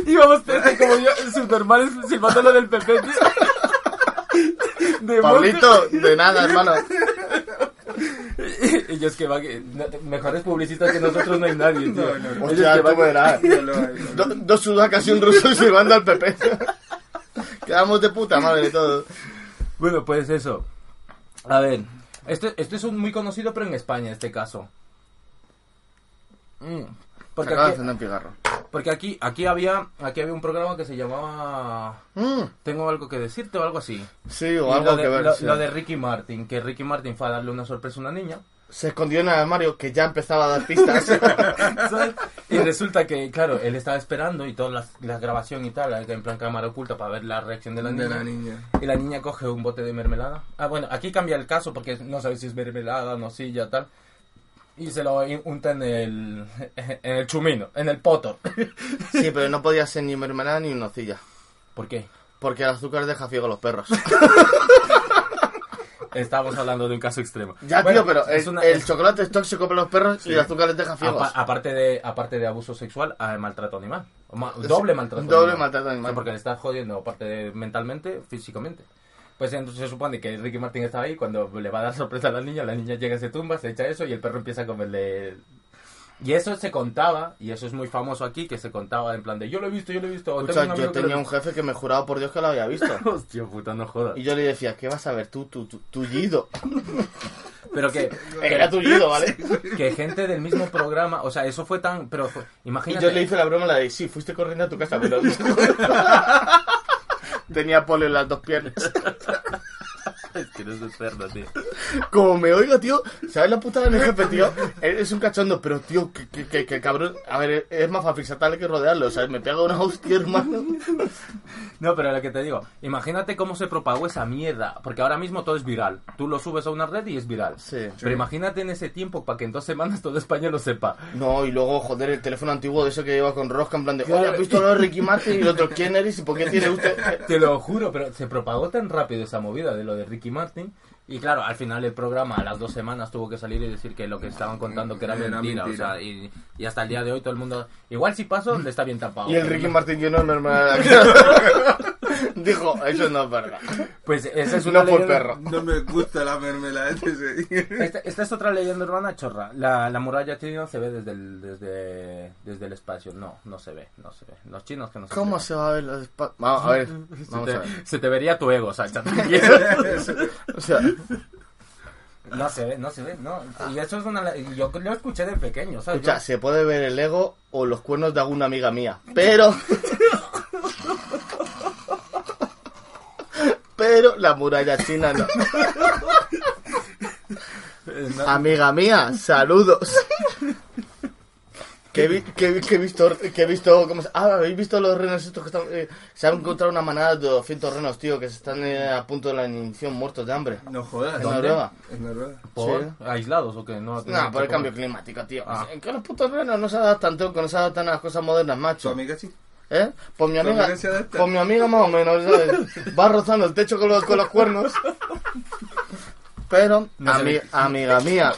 [SPEAKER 4] Íbamos este, como yo, subnormales silbando lo del PP, tío. De
[SPEAKER 5] Pablito, de nada, hermano.
[SPEAKER 4] monte. Y yo es que va que no- mejores publicistas que nosotros no hay nadie, tío.
[SPEAKER 6] No, no, no.
[SPEAKER 4] Ellos
[SPEAKER 5] Hostia,
[SPEAKER 4] que
[SPEAKER 5] tú
[SPEAKER 4] van-
[SPEAKER 5] verás. Do- dos sudacas y un ruso manda al PP. Quedamos de puta madre todos.
[SPEAKER 4] Bueno, pues eso. A ver, este, este es un muy conocido, pero en España, este caso.
[SPEAKER 5] Mm.
[SPEAKER 4] Porque
[SPEAKER 5] de
[SPEAKER 4] aquí, porque aquí, aquí había, aquí había un programa que se llamaba
[SPEAKER 5] Mm.
[SPEAKER 4] Tengo algo que decirte o algo así.
[SPEAKER 5] Sí, o
[SPEAKER 4] Y
[SPEAKER 5] algo
[SPEAKER 4] lo de,
[SPEAKER 5] que ver.
[SPEAKER 4] Lo,
[SPEAKER 5] sí.
[SPEAKER 4] lo de Ricky Martin, que Ricky Martin fue a darle una sorpresa a una niña.
[SPEAKER 5] Se escondió en el armario que ya empezaba a dar pistas.
[SPEAKER 4] Y resulta que, claro, él estaba esperando y toda la, la grabación y tal, en plan cámara oculta para ver la reacción de la
[SPEAKER 6] De
[SPEAKER 4] niña.
[SPEAKER 6] la niña.
[SPEAKER 4] Y la niña coge un bote de mermelada. Ah, bueno, aquí cambia el caso porque no sabes si es mermelada, nocilla, tal. Y se lo unta en el, en el chumino, en el poto.
[SPEAKER 5] sí, pero no podía ser ni mermelada ni nocilla.
[SPEAKER 4] ¿Por qué?
[SPEAKER 5] Porque el azúcar deja ciego a los perros.
[SPEAKER 4] Estábamos hablando de un caso extremo.
[SPEAKER 5] Ya,
[SPEAKER 4] Bueno,
[SPEAKER 5] tío, pero
[SPEAKER 4] es
[SPEAKER 5] el,
[SPEAKER 4] una-
[SPEAKER 5] el chocolate es tóxico para los perros y el azúcar les deja ciegos.
[SPEAKER 4] Apa- aparte de aparte de abuso sexual, ah, maltrato animal. Ma- doble maltrato
[SPEAKER 5] doble
[SPEAKER 4] animal.
[SPEAKER 5] maltrato animal.
[SPEAKER 4] O sea, porque le estás jodiendo, aparte de mentalmente, físicamente. Pues entonces se supone que Ricky Martin estaba ahí cuando le va a dar sorpresa a la niña, la niña llega, se tumba, se echa eso y el perro empieza a comerle... Y eso se contaba, y eso es muy famoso aquí, que se contaba en plan de yo lo he visto, yo lo he visto. o tengo
[SPEAKER 5] Escucha,
[SPEAKER 4] amigo
[SPEAKER 5] yo
[SPEAKER 4] que
[SPEAKER 5] tenía un jefe que me juraba por Dios que lo había visto.
[SPEAKER 4] Hostia puta, no jodas.
[SPEAKER 5] Y yo le decía, ¿qué vas a ver tú, tu, tu, tullido?
[SPEAKER 4] Pero que...
[SPEAKER 5] Era tullido, ¿vale?
[SPEAKER 4] Que gente del mismo programa, o sea, eso fue tan... Pero fue-
[SPEAKER 5] Y
[SPEAKER 4] imagínate...
[SPEAKER 5] yo le hice la broma la de, sí, fuiste corriendo a tu casa, pero... Tenía polio en las dos piernas.
[SPEAKER 4] Es que no es cerdo, tío.
[SPEAKER 5] Como me oiga, tío, ¿sabes la putada de mi jefe, tío? Es un cachondo, pero, tío, que, que, que, que cabrón... A ver, es más fácil saltarle que rodearlo, ¿sabes? Me pega una hostia, hermano.
[SPEAKER 4] No, pero lo que te digo, imagínate cómo se propagó esa mierda, porque ahora mismo todo es viral. Tú lo subes a una red y es viral.
[SPEAKER 5] Sí.
[SPEAKER 4] Pero imagínate en ese tiempo para que en dos semanas todo España lo sepa.
[SPEAKER 5] No, y luego, joder, el teléfono antiguo de eso que lleva con rosca, en plan de, oye, ¿has visto lo de Ricky Martin? Y el otro, ¿quién eres y por qué tiene usted...?
[SPEAKER 4] Te lo juro, pero se propagó tan rápido esa movida de lo de Ricky Martin. Y claro, al final el programa a las dos semanas tuvo que salir y decir que lo que estaban contando que era
[SPEAKER 6] Era
[SPEAKER 4] mentira.
[SPEAKER 6] mentira.
[SPEAKER 4] O sea, y, y hasta el día de hoy todo el mundo... Igual si pasó, le está bien tapado.
[SPEAKER 5] Y el Ricky
[SPEAKER 4] no-
[SPEAKER 5] Martin lleno de mermelada. Dijo, eso no es verdad.
[SPEAKER 4] Pues esa es
[SPEAKER 5] No
[SPEAKER 4] una
[SPEAKER 5] fue
[SPEAKER 4] leyenda-
[SPEAKER 5] perro.
[SPEAKER 6] No me gusta la mermelada.
[SPEAKER 4] Esta, esta es otra leyenda urbana chorra. La, la muralla china se ve desde el, desde, desde el espacio. No, no se ve, no se ve. Los chinos que no se
[SPEAKER 5] ¿Cómo
[SPEAKER 4] ve.
[SPEAKER 5] se va a ver los espa- Vamos a ver,
[SPEAKER 4] Se
[SPEAKER 5] vamos
[SPEAKER 4] te,
[SPEAKER 5] a ver.
[SPEAKER 4] se te vería tu ego, Sacha.
[SPEAKER 5] O sea,
[SPEAKER 4] no se ve, no se ve, no. Y eso es una... Yo lo escuché de pequeño, ¿sabes?
[SPEAKER 5] escucha, se puede ver el ego o los cuernos de alguna amiga mía, pero... Pero la muralla china no.
[SPEAKER 4] Eh, no-
[SPEAKER 5] Amiga mía, saludos. Que, vi- que, que he visto, que he visto, ¿cómo se- ah, habéis visto los renos estos que están, eh, se han encontrado una manada de 200 renos, tío, que se están eh, a punto de la iniciación muertos de hambre.
[SPEAKER 6] No jodas.
[SPEAKER 5] En
[SPEAKER 4] ¿Dónde?
[SPEAKER 5] Noruega.
[SPEAKER 6] En Noruega.
[SPEAKER 4] ¿Por?
[SPEAKER 5] Sí.
[SPEAKER 4] ¿Aislados o qué? No,
[SPEAKER 5] No, por el cambio climático, tío. En que los putos renos no se adaptan, tío, que no se adaptan a las cosas modernas,
[SPEAKER 6] ¿Tu
[SPEAKER 5] macho.
[SPEAKER 6] amiga sí?
[SPEAKER 5] ¿Eh? Pues mi
[SPEAKER 6] ¿Tu
[SPEAKER 5] amiga, pues mi amiga más o menos, ¿sabes? Va rozando el techo con los, con los cuernos. Pero,
[SPEAKER 4] No
[SPEAKER 5] ami- amiga mía,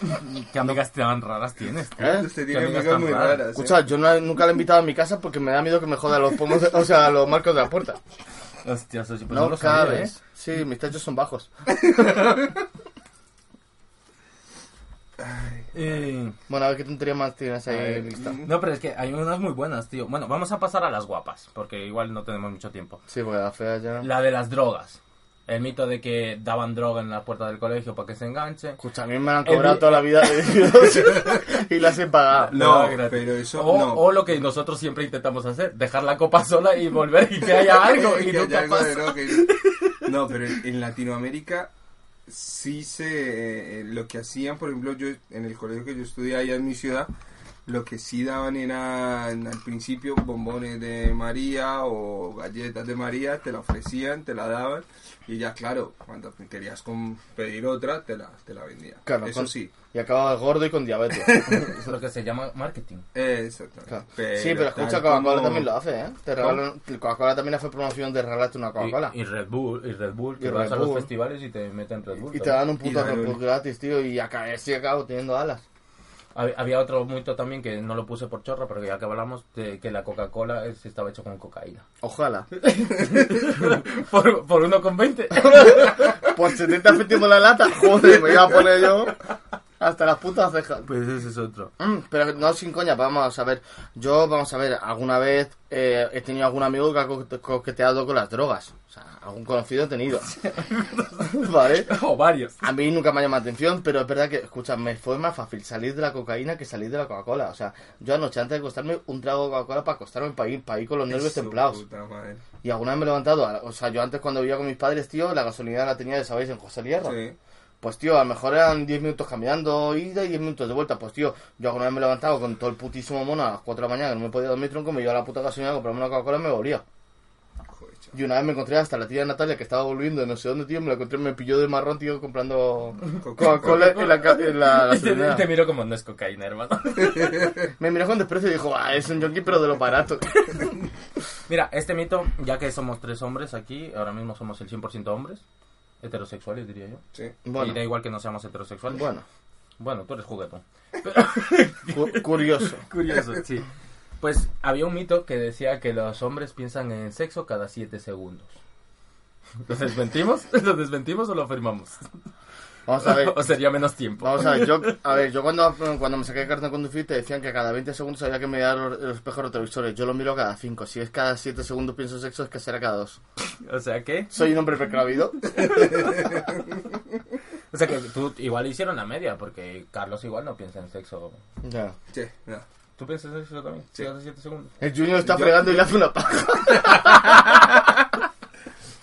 [SPEAKER 4] ¿Qué amigas tan raras tienes? tío?
[SPEAKER 5] ¿eh?
[SPEAKER 6] Usted
[SPEAKER 4] ¿Qué
[SPEAKER 6] tiene
[SPEAKER 4] amigas
[SPEAKER 6] amigas muy
[SPEAKER 4] raras?
[SPEAKER 6] raras. ¿eh?
[SPEAKER 5] Escucha, yo no- nunca la he invitado a mi casa porque me da miedo que me jodan los pomos, de- o sea, los marcos de la puerta.
[SPEAKER 4] Hostia, Sochi, pues no,
[SPEAKER 5] No
[SPEAKER 4] lo sabía, ¿eh?
[SPEAKER 5] cabes. Sí, mis techos son bajos.
[SPEAKER 4] Eh,
[SPEAKER 5] Bueno, a ver qué tontería más tienes ahí lista.
[SPEAKER 4] No, pero es que hay unas muy buenas, tío. Bueno, vamos a pasar a las guapas, porque igual no tenemos mucho tiempo.
[SPEAKER 5] Sí, porque la fea ya...
[SPEAKER 4] La de las drogas. El mito de que daban droga en la puerta del colegio para que se enganche.
[SPEAKER 5] Escucha, a mí me la han
[SPEAKER 4] El
[SPEAKER 5] cobrado
[SPEAKER 4] vi-
[SPEAKER 5] toda la vida y las he pagado.
[SPEAKER 6] No,
[SPEAKER 4] No,
[SPEAKER 6] pero eso
[SPEAKER 4] O,
[SPEAKER 6] no.
[SPEAKER 4] o lo que nosotros siempre intentamos hacer, dejar la copa sola y volver y que haya algo. Y
[SPEAKER 6] Que
[SPEAKER 4] nunca
[SPEAKER 6] haya algo de
[SPEAKER 4] pasa.
[SPEAKER 6] droga y- No, pero en, en Latinoamérica sí se... eh, lo que hacían, por ejemplo, yo en el colegio que yo estudié allá en mi ciudad, lo que sí daban era al principio bombones de María o galletas de María, te la ofrecían, te la daban y ya claro, cuando querías con- pedir otra, te la, te la vendían.
[SPEAKER 5] Claro,
[SPEAKER 6] Eso
[SPEAKER 5] con-
[SPEAKER 6] sí.
[SPEAKER 5] Y acaba gordo y con diabetes.
[SPEAKER 4] Es lo que se llama marketing.
[SPEAKER 6] Exacto.
[SPEAKER 5] Claro. sí, pero escucha, Coca-Cola también lo hace, ¿eh? Te regalan- Coca-Cola también hace promoción de regalarte una Coca-Cola.
[SPEAKER 4] Y, y Red Bull, y Red Bull, que
[SPEAKER 5] Y
[SPEAKER 4] vas
[SPEAKER 5] Red
[SPEAKER 4] a los
[SPEAKER 5] Bull.
[SPEAKER 4] festivales y te meten Red Bull.
[SPEAKER 5] Y te
[SPEAKER 4] también.
[SPEAKER 5] dan un puto Red Bull gratis, tío, y acá, sí acabo teniendo alas.
[SPEAKER 4] Hab- Había otro mito también que no lo puse por chorra, pero ya que hablamos de que la Coca-Cola es- estaba hecho con cocaína.
[SPEAKER 5] Ojalá.
[SPEAKER 4] por, por 1,20.
[SPEAKER 5] Por 70 céntimos la lata, joder, me iba a poner yo hasta las putas cejas.
[SPEAKER 4] Pues ese es otro.
[SPEAKER 5] Mm, pero no sin coña, vamos a ver. Yo, vamos a ver, alguna vez eh, he tenido algún amigo que ha co- coqueteado con las drogas. O sea, algún conocido he tenido. ¿Vale?
[SPEAKER 4] O varios.
[SPEAKER 5] A mí nunca me ha llamado la atención, pero es verdad que, escucha, me fue más fácil salir de la cocaína que salir de la Coca-Cola. O sea, yo anoche antes de acostarme, un trago de Coca-Cola para acostarme para ir, para ir con los nervios templados.
[SPEAKER 6] puta madre.
[SPEAKER 5] Y alguna vez me he levantado, o sea, yo antes cuando vivía con mis padres, tío, la gasolina la tenía, ¿sabéis? En José Lierra.
[SPEAKER 6] Sí.
[SPEAKER 5] Pues tío, a lo mejor eran 10 minutos caminando, ida y 10 minutos de vuelta. Pues tío, yo alguna vez me he levantado con todo el putísimo mono a las 4 de la mañana, que no me podía dormir tronco, me iba a la puta gasolina a comprarme una Coca-Cola y me volvía. Y una vez me encontré hasta la tía Natalia que estaba volviendo de no sé dónde, tío, me la encontré, me pilló de marrón, tío, comprando Coca-Cola en la, ca- en la
[SPEAKER 4] Y te, miro como no es cocaína, hermano.
[SPEAKER 5] Me miró con desprecio y dijo, ah, es un yonki pero de lo barato.
[SPEAKER 4] Mira, este mito, ya que somos tres hombres aquí, ahora mismo somos el 100% hombres, heterosexuales diría yo.
[SPEAKER 6] Sí.
[SPEAKER 5] Bueno.
[SPEAKER 4] Y da igual que no seamos heterosexuales.
[SPEAKER 5] Bueno.
[SPEAKER 4] Bueno, tú eres juguetón.
[SPEAKER 5] Cu- curioso.
[SPEAKER 4] Curioso, sí. Pues había un mito que decía que los hombres piensan en sexo cada 7 segundos. ¿Lo desmentimos? ¿Lo desmentimos o lo afirmamos?
[SPEAKER 5] Vamos a ver.
[SPEAKER 4] ¿O sería menos tiempo?
[SPEAKER 5] Vamos a ver, yo, a ver, yo cuando, cuando me saqué de carta de conducir te decían que cada 20 segundos había que mirar los, los espejos retrovisores. Yo lo miro cada 5. Si es cada 7 segundos pienso en sexo, es que será cada 2.
[SPEAKER 4] O sea que...
[SPEAKER 5] Soy un hombre precavido.
[SPEAKER 4] O sea que tú igual hicieron la media, porque Carlos igual no piensa en sexo.
[SPEAKER 5] Ya.
[SPEAKER 6] Sí, no.
[SPEAKER 4] ¿Tú piensas en sexo también? Sí. Cada 7 segundos.
[SPEAKER 5] El Junior está
[SPEAKER 6] Yo-
[SPEAKER 5] fregando y le hace una paja.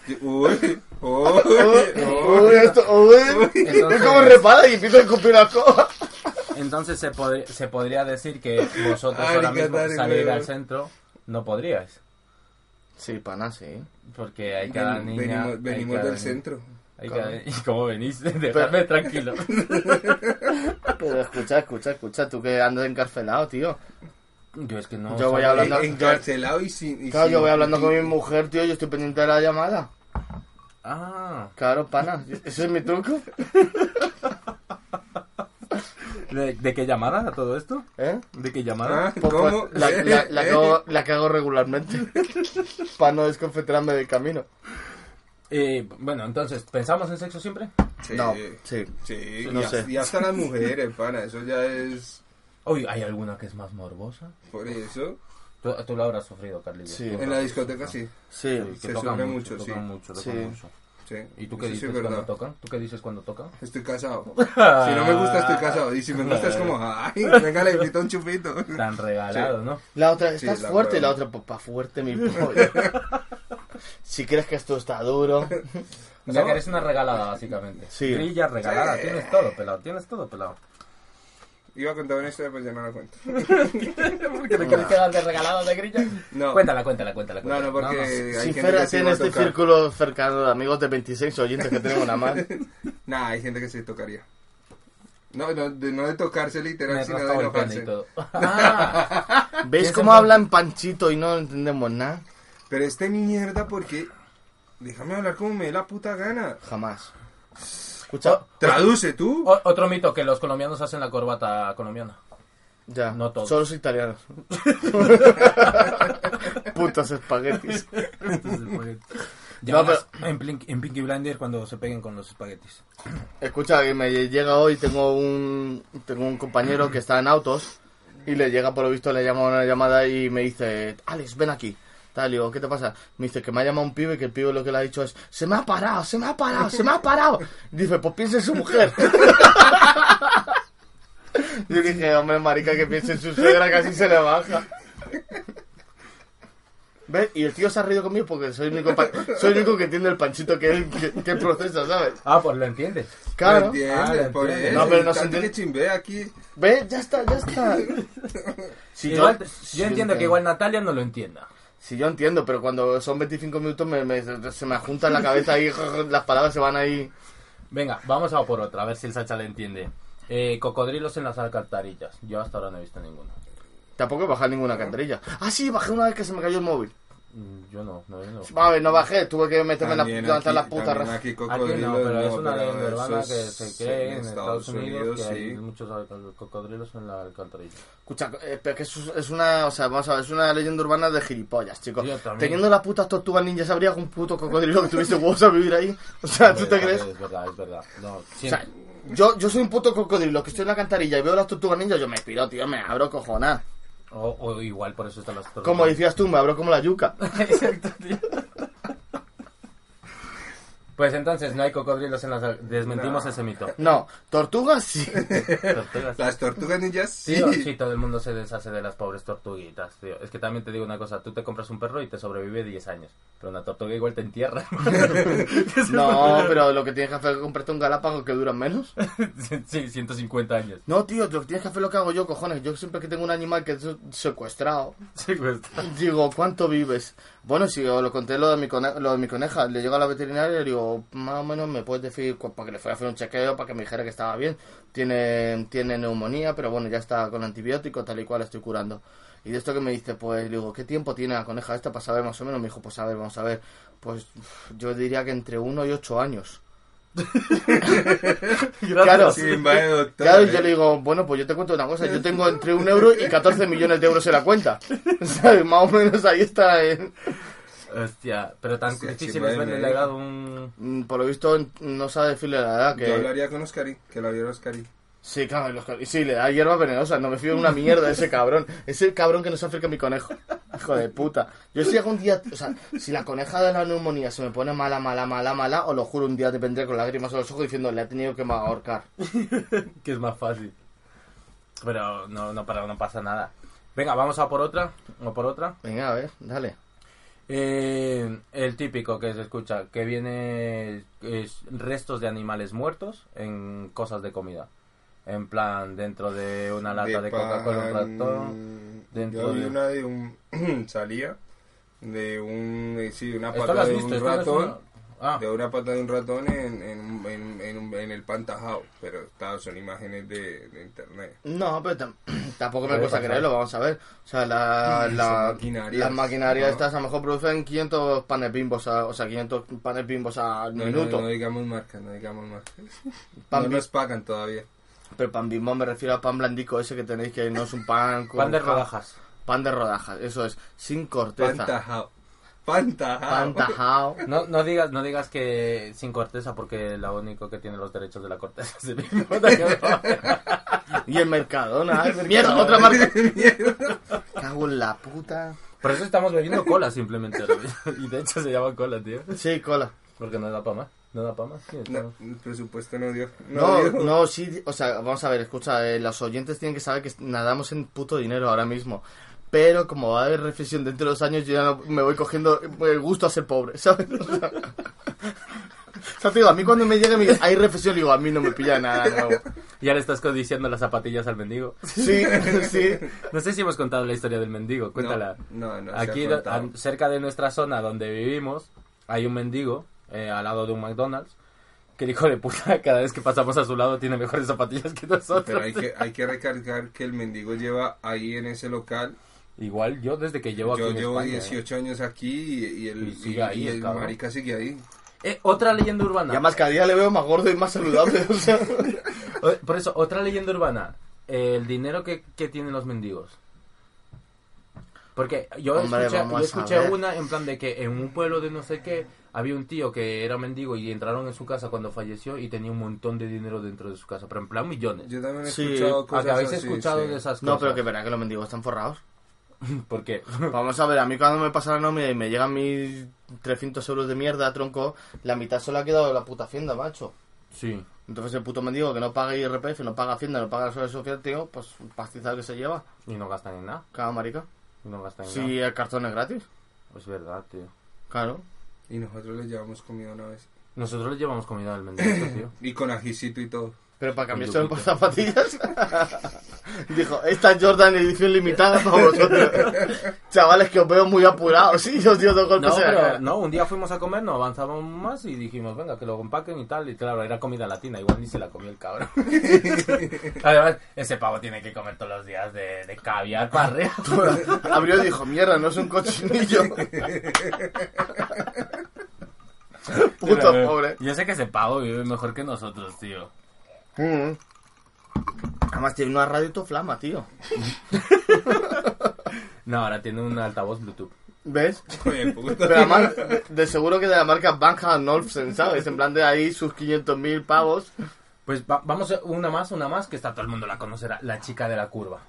[SPEAKER 6] Uy, uy,
[SPEAKER 5] Uy, esto, uy.
[SPEAKER 4] Entonces-
[SPEAKER 5] Es como repara y empieza a escupir la coba.
[SPEAKER 4] Entonces se, podri- se podría decir que vosotros
[SPEAKER 6] Ay,
[SPEAKER 4] ahora
[SPEAKER 6] qué
[SPEAKER 4] mismo
[SPEAKER 6] tal,
[SPEAKER 4] salir al centro no podríais.
[SPEAKER 5] Sí, pana, sí.
[SPEAKER 4] Porque hay cada
[SPEAKER 6] Ven-
[SPEAKER 4] niña...
[SPEAKER 6] venimos
[SPEAKER 4] hay
[SPEAKER 6] venimos
[SPEAKER 4] cada
[SPEAKER 6] del
[SPEAKER 4] ni-
[SPEAKER 6] centro.
[SPEAKER 4] hay
[SPEAKER 5] Claro.
[SPEAKER 4] cada- ¿Y cómo venís? Dejadme tranquilo.
[SPEAKER 5] Pero escucha, escucha, escucha, tú que andas encarcelado, tío.
[SPEAKER 4] Yo es que no...
[SPEAKER 5] Yo voy hablando-
[SPEAKER 6] En- Encarcelado y sin. y
[SPEAKER 5] Claro,
[SPEAKER 6] sin-
[SPEAKER 5] yo voy hablando con mi mujer, tío, yo estoy pendiente de la llamada.
[SPEAKER 4] Ah,
[SPEAKER 5] Claro, pana, ese es mi truco.
[SPEAKER 4] ¿de, de qué llamada a todo esto?
[SPEAKER 5] ¿Eh?
[SPEAKER 4] ¿De qué llamada?
[SPEAKER 6] Ah,
[SPEAKER 5] Pues,
[SPEAKER 6] ¿Cómo?
[SPEAKER 5] pues, la, la, la, que hago, la que hago regularmente. Para no desconfetrarme del camino.
[SPEAKER 4] Eh, bueno, entonces, ¿pensamos en sexo siempre?
[SPEAKER 6] Sí,
[SPEAKER 5] No, sí.
[SPEAKER 6] sí.
[SPEAKER 5] No
[SPEAKER 6] y,
[SPEAKER 5] sé.
[SPEAKER 6] y hasta las mujeres, pana. Eso ya es.
[SPEAKER 4] Uy, ¿hay alguna que es más morbosa?
[SPEAKER 6] Por eso.
[SPEAKER 4] Tú, tú lo habrás sufrido, Carlillo.
[SPEAKER 5] Sí.
[SPEAKER 6] En la discoteca sí.
[SPEAKER 5] Sí.
[SPEAKER 4] que
[SPEAKER 6] Se
[SPEAKER 4] tocan
[SPEAKER 6] sufre
[SPEAKER 4] mucho, tocan
[SPEAKER 6] sí.
[SPEAKER 4] mucho,
[SPEAKER 5] Sí.
[SPEAKER 4] mucho.
[SPEAKER 6] sí.
[SPEAKER 4] ¿Y tú qué
[SPEAKER 6] Eso sí
[SPEAKER 4] dices
[SPEAKER 6] es verdad.
[SPEAKER 4] cuando tocan? ¿Tú qué dices cuando tocan?
[SPEAKER 6] Estoy casado. Si no me gusta, estoy casado. Y si me gusta, es como, ay, venga, le invito un chupito.
[SPEAKER 4] Tan regalado, ¿no?
[SPEAKER 5] La otra,
[SPEAKER 6] Sí,
[SPEAKER 5] estás
[SPEAKER 6] la
[SPEAKER 5] fuerte, y la
[SPEAKER 6] prueba.
[SPEAKER 5] otra, pues pa' fuerte mi pollo. si crees que esto está duro.
[SPEAKER 4] O sea
[SPEAKER 6] ¿No?
[SPEAKER 4] que eres una regalada, básicamente.
[SPEAKER 5] Sí.
[SPEAKER 4] Grilla regalada,
[SPEAKER 6] Sí.
[SPEAKER 4] tienes todo pelado, tienes todo pelado.
[SPEAKER 6] Iba a contar una historia, pues ya no la cuento.
[SPEAKER 4] ¿Por qué te quieres quedar de regalado de grilla?
[SPEAKER 6] No.
[SPEAKER 4] Cuéntala, cuéntala, cuéntala.
[SPEAKER 6] No, no, porque hay gente que
[SPEAKER 5] Sincérate
[SPEAKER 6] sí
[SPEAKER 5] en
[SPEAKER 6] va a
[SPEAKER 5] este
[SPEAKER 6] tocar.
[SPEAKER 5] círculo cercano de amigos de 26 oyentes que tenemos nada más.
[SPEAKER 6] Nah, hay gente que se tocaría. No, no, de, no de tocarse literal,
[SPEAKER 4] Me
[SPEAKER 6] sino de enojarse.
[SPEAKER 4] todo. Ah,
[SPEAKER 5] ¿Ves cómo
[SPEAKER 4] en-
[SPEAKER 5] hablan Panchito y no entendemos nada?
[SPEAKER 6] Pero este mi mierda, porque. Déjame hablar como me dé la puta gana.
[SPEAKER 5] Jamás. Escucha,
[SPEAKER 6] Traduce tú.
[SPEAKER 4] o- otro mito, que los colombianos hacen la corbata colombiana.
[SPEAKER 5] ya,
[SPEAKER 4] no todos.
[SPEAKER 5] solo los italianos. Putos espaguetis.
[SPEAKER 4] Ya
[SPEAKER 5] No,
[SPEAKER 4] en, Plink- en Pinky Blinder cuando se peguen con los espaguetis.
[SPEAKER 5] Escucha, que me llega hoy, tengo un, tengo un compañero que está en autos y le llega, por lo visto, le llama una llamada y me dice, Alex, ven aquí. Tal, digo, ¿qué te pasa? Me dice que me ha llamado un pibe y que el pibe lo que le ha dicho es, se me ha parado, se me ha parado, se me ha parado. Y dice, pues piensa en su mujer. Yo dije, hombre, marica, que piense en su suegra, casi se le baja. ¿Ves? Y el tío se ha reído conmigo porque soy el único, pa- soy el único que entiende el panchito que, que, que procesa, ¿sabes?
[SPEAKER 4] Ah, pues lo entiendes.
[SPEAKER 5] Claro.
[SPEAKER 6] ¿Me entiendes?
[SPEAKER 4] Ah, lo
[SPEAKER 6] por.
[SPEAKER 5] No, pero no se entiende.
[SPEAKER 6] que chimbea aquí.
[SPEAKER 5] ¿Ves? Ya está, ya está. Si
[SPEAKER 4] Igual-
[SPEAKER 5] yo,
[SPEAKER 4] yo, entiendo que igual Natalia no lo entienda.
[SPEAKER 5] Si yo entiendo, pero cuando son 25 minutos me, me- se me junta en la cabeza y las palabras se van ahí.
[SPEAKER 4] Venga, vamos a por otra, a ver si el Sacha le entiende. Eh, cocodrilos en las alcantarillas. Yo hasta ahora no he visto ninguno.
[SPEAKER 5] Tampoco he bajado ninguna cantarilla. Ah, sí, bajé una vez que se me cayó el móvil.
[SPEAKER 4] Mm, Yo no, no, no.
[SPEAKER 5] A ver, no bajé, tuve que meterme en la, levantar
[SPEAKER 6] aquí-
[SPEAKER 5] la puta
[SPEAKER 6] también
[SPEAKER 5] raza.
[SPEAKER 6] aquí cocodrilos,
[SPEAKER 4] no, pero es una leyenda urbana
[SPEAKER 6] es-
[SPEAKER 4] que se
[SPEAKER 6] sí,
[SPEAKER 4] cree en Estados Unidos, que hay
[SPEAKER 6] sí.
[SPEAKER 4] muchos alca- cocodrilos en la alcantarilla.
[SPEAKER 5] Escucha, eh, pero que eso es una, o sea, vamos a ver, es una leyenda urbana de gilipollas, chicos. Teniendo las putas tortugas ninjas, ¿habría algún puto cocodrilo que tuviese huevos a vivir ahí? O sea, ¿tú te crees?
[SPEAKER 4] Es verdad, es verdad. No,
[SPEAKER 5] O sea, yo, yo soy un puto cocodrilo que estoy en la cantarilla y veo las tortugas ninjas, yo me piro, tío, me abro cojonar.
[SPEAKER 4] O, o igual por eso están las tortugas.
[SPEAKER 5] Como decías tú, me abro como la yuca.
[SPEAKER 4] Exacto, tío. Pues entonces no hay cocodrilos en las desmentimos
[SPEAKER 6] No.
[SPEAKER 4] ese mito.
[SPEAKER 5] No, tortugas sí.
[SPEAKER 4] Tortugas.
[SPEAKER 6] Las tortugas ninjas,
[SPEAKER 4] Tío,
[SPEAKER 6] sí.
[SPEAKER 4] sí, todo el mundo se deshace de las pobres tortuguitas, tío. Es que también te digo una cosa, tú te compras un perro y te sobrevive 10 años, pero una tortuga igual te entierra.
[SPEAKER 5] No, pero lo que tienes que hacer es comprarte un galápago que duran menos.
[SPEAKER 4] sí, 150 años.
[SPEAKER 5] No, tío, lo que tienes que hacer es lo que hago yo, cojones. Yo siempre que tengo un animal que es secuestrado,
[SPEAKER 4] Sí, cuesta.
[SPEAKER 5] digo, ¿cuánto vives? Bueno, si os lo conté lo de mi, cone- lo de mi coneja, le llego a la veterinaria y le digo, más o menos me puedes decir, para que le fuera a hacer un chequeo, para que me dijera que estaba bien. Tiene, tiene neumonía, pero bueno, ya está con antibiótico, tal y cual estoy curando. Y de esto que me dice, pues digo, ¿qué tiempo tiene la coneja esta para saber más o menos? Me dijo, pues a ver, vamos a ver. Pues yo diría que entre uno y ocho años. Claro,
[SPEAKER 6] Sí, vaya doctor,
[SPEAKER 5] claro, y
[SPEAKER 6] eh.
[SPEAKER 5] yo le digo, bueno, pues yo te cuento una cosa, yo tengo entre un euro y 14 millones de euros en la cuenta. ¿Sabes? Más o menos ahí está. eh.
[SPEAKER 4] Hostia, pero tan
[SPEAKER 6] Hostia,
[SPEAKER 4] difícil es verle la edad un...
[SPEAKER 5] Mm, Por lo visto no sabe decirle la edad
[SPEAKER 6] Yo
[SPEAKER 5] que...
[SPEAKER 6] hablaría con Oscari, que la viera Oscari.
[SPEAKER 5] Sí, claro, los ca- sí, le da hierba venenosa, no me fío de una mierda ese cabrón. Ese cabrón que no se acerca a mi conejo. Hijo de puta. Yo si algún día, o sea, si la coneja de la neumonía se me pone mala, mala, mala, mala, os lo juro, un día te vendré con lágrimas en los ojos diciendo, le ha tenido que ahorcar.
[SPEAKER 4] que es más fácil. Pero no, no, para, no pasa nada. Venga, vamos a por otra. O por otra.
[SPEAKER 5] Venga, a ver, dale.
[SPEAKER 4] Eh, el típico que se escucha, que viene es restos de animales muertos en cosas de comida. En plan, dentro de una lata de, Coca-Cola, un ratón. Dentro
[SPEAKER 6] Yo vi
[SPEAKER 4] de...
[SPEAKER 6] una de un... salía de un... Sí, una
[SPEAKER 4] ¿Esto lo
[SPEAKER 6] pata de
[SPEAKER 4] visto?
[SPEAKER 6] un
[SPEAKER 4] ¿Esto no es
[SPEAKER 6] ratón.
[SPEAKER 4] una- Ah.
[SPEAKER 6] De una pata de un ratón en, en, en, en, un- en el pantajao. Pero está, son imágenes de, de internet.
[SPEAKER 5] No, pero tam- tampoco me cuesta creerlo, vamos a ver. O sea, la, la,
[SPEAKER 6] maquinarias.
[SPEAKER 5] las maquinarias
[SPEAKER 6] No.
[SPEAKER 5] estas a lo mejor producen 500 panes bimbos, a- o sea, 500 panes bimbos al
[SPEAKER 6] No,
[SPEAKER 5] minuto.
[SPEAKER 6] no, no digamos marcas, no digamos marcas.
[SPEAKER 5] Pan
[SPEAKER 6] no nos pagan todavía.
[SPEAKER 5] Pero pan bimbo me refiero al pan blandico ese que tenéis que no es un pan con
[SPEAKER 4] Pan de
[SPEAKER 5] ja-
[SPEAKER 4] rodajas.
[SPEAKER 5] Pan de rodajas, eso es, sin corteza.
[SPEAKER 6] Pantajao. Pantajao.
[SPEAKER 5] Pantajao.
[SPEAKER 4] No, no digas no digas que sin corteza porque la único que tiene los derechos de la corteza es el mismo.
[SPEAKER 5] y el Mercadona. Mierda, otra marca. Cago en la puta.
[SPEAKER 4] Por eso estamos bebiendo cola simplemente. Y de hecho se llama cola, tío.
[SPEAKER 5] Sí, cola.
[SPEAKER 4] Porque no da para más. No da para más. sí,
[SPEAKER 6] No, el presupuesto no dio.
[SPEAKER 5] No,
[SPEAKER 6] dio.
[SPEAKER 5] no, sí, o sea, vamos a ver, escucha, eh, los oyentes tienen que saber que nadamos en puto dinero ahora mismo. Pero como va a haber reflexión dentro de los años, yo ya no me voy cogiendo el gusto a ser pobre, ¿sabes? O sea, o sea, te digo, a mí cuando me llegue mi, hay reflexión, digo, a mí no me pilla nada nuevo.
[SPEAKER 4] Ya le estás codiciando las zapatillas al mendigo.
[SPEAKER 5] Sí, sí.
[SPEAKER 4] No sé si hemos contado la historia del mendigo. Cuéntala.
[SPEAKER 6] No, no, ha
[SPEAKER 4] Aquí, cerca de nuestra zona donde vivimos, hay un mendigo eh, al lado de un McDonald's. Que el hijo de puta, cada vez que pasamos a su lado, tiene mejores zapatillas que nosotros.
[SPEAKER 6] Pero hay que, hay que recargar que el mendigo lleva ahí en ese local.
[SPEAKER 4] Igual yo desde que llevo aquí
[SPEAKER 6] Yo llevo
[SPEAKER 4] España, ¿eh?
[SPEAKER 6] 18 años aquí y, y el,
[SPEAKER 4] Y sigue ahí
[SPEAKER 6] y
[SPEAKER 4] el
[SPEAKER 6] marica sigue ahí.
[SPEAKER 4] Eh, otra leyenda urbana.
[SPEAKER 5] Y además cada día le veo más gordo y más saludable, o sea.
[SPEAKER 4] Por eso, otra leyenda urbana. El dinero que, que tienen los mendigos. Porque yo
[SPEAKER 5] Hombre,
[SPEAKER 4] escuché, yo escuché una en plan de que en un pueblo de no sé qué había un tío que era mendigo y entraron en su casa cuando falleció y tenía un montón de dinero dentro de su casa, pero en plan millones.
[SPEAKER 6] Yo también he
[SPEAKER 5] Sí.
[SPEAKER 6] escuchado cosas
[SPEAKER 4] ¿Habéis
[SPEAKER 6] así,
[SPEAKER 4] escuchado
[SPEAKER 6] sí.
[SPEAKER 4] de esas cosas?
[SPEAKER 5] No, pero que verá que los mendigos están forrados.
[SPEAKER 4] ¿Por qué?
[SPEAKER 5] Vamos a ver, a mí cuando me pasa la nómina y me llegan mis 300 euros de mierda, tronco, la mitad solo ha quedado de la puta hacienda, macho.
[SPEAKER 4] Sí.
[SPEAKER 5] Entonces el puto mendigo que no paga IRPF, no paga Hacienda, no paga la seguridad social, tío, pues un pastizal que se lleva.
[SPEAKER 4] Y no gastan en nada.
[SPEAKER 5] Cada marica.
[SPEAKER 4] Y no gastan en
[SPEAKER 5] Si
[SPEAKER 4] nada.
[SPEAKER 5] el cartón es gratis.
[SPEAKER 4] Es verdad, tío.
[SPEAKER 5] Claro.
[SPEAKER 6] Y nosotros les llevamos comida una vez.
[SPEAKER 4] Nosotros le llevamos comida al mendigo, tío.
[SPEAKER 6] Y con ajicito y todo.
[SPEAKER 5] Pero para
[SPEAKER 4] Con
[SPEAKER 5] cambiarse por zapatillas. Dijo, esta Jordan edición limitada para vosotros. Chavales, que os veo muy apurados. Sí, os dio dos golpes
[SPEAKER 4] No,
[SPEAKER 5] en la
[SPEAKER 4] pero
[SPEAKER 5] cara.
[SPEAKER 4] no, un día fuimos a comer, no avanzábamos más y dijimos, venga, que lo compaquen y tal. Y claro, era comida latina, igual ni se la comió el cabrón. Además, ese pavo tiene que comer todos los días de, de caviar para arriba.
[SPEAKER 5] Abrió y dijo, mierda, no es un cochinillo. Puto
[SPEAKER 4] Pero,
[SPEAKER 5] pobre.
[SPEAKER 4] Yo sé que ese pavo vive mejor que nosotros, tío.
[SPEAKER 5] Mm. Además tiene una radio to flama, tío.
[SPEAKER 4] No, ahora tiene un altavoz Bluetooth.
[SPEAKER 5] ¿Ves? Pero además, de, de seguro que de la marca Van Olufsen, ¿sabes? En plan de ahí sus 500.000 pavos.
[SPEAKER 4] Pues va- vamos a una más, una más, que está todo el mundo la conocerá, la chica de la curva.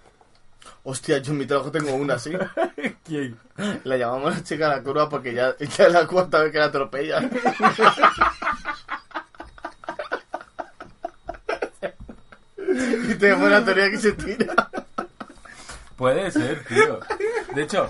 [SPEAKER 5] Hostia, yo en mi trabajo tengo una así.
[SPEAKER 4] ¿Quién?
[SPEAKER 5] La llamamos la chica de la curva porque ya, ya es la cuarta vez que la atropella. y tenemos una teoría que se tira.
[SPEAKER 4] Puede ser, tío. De hecho,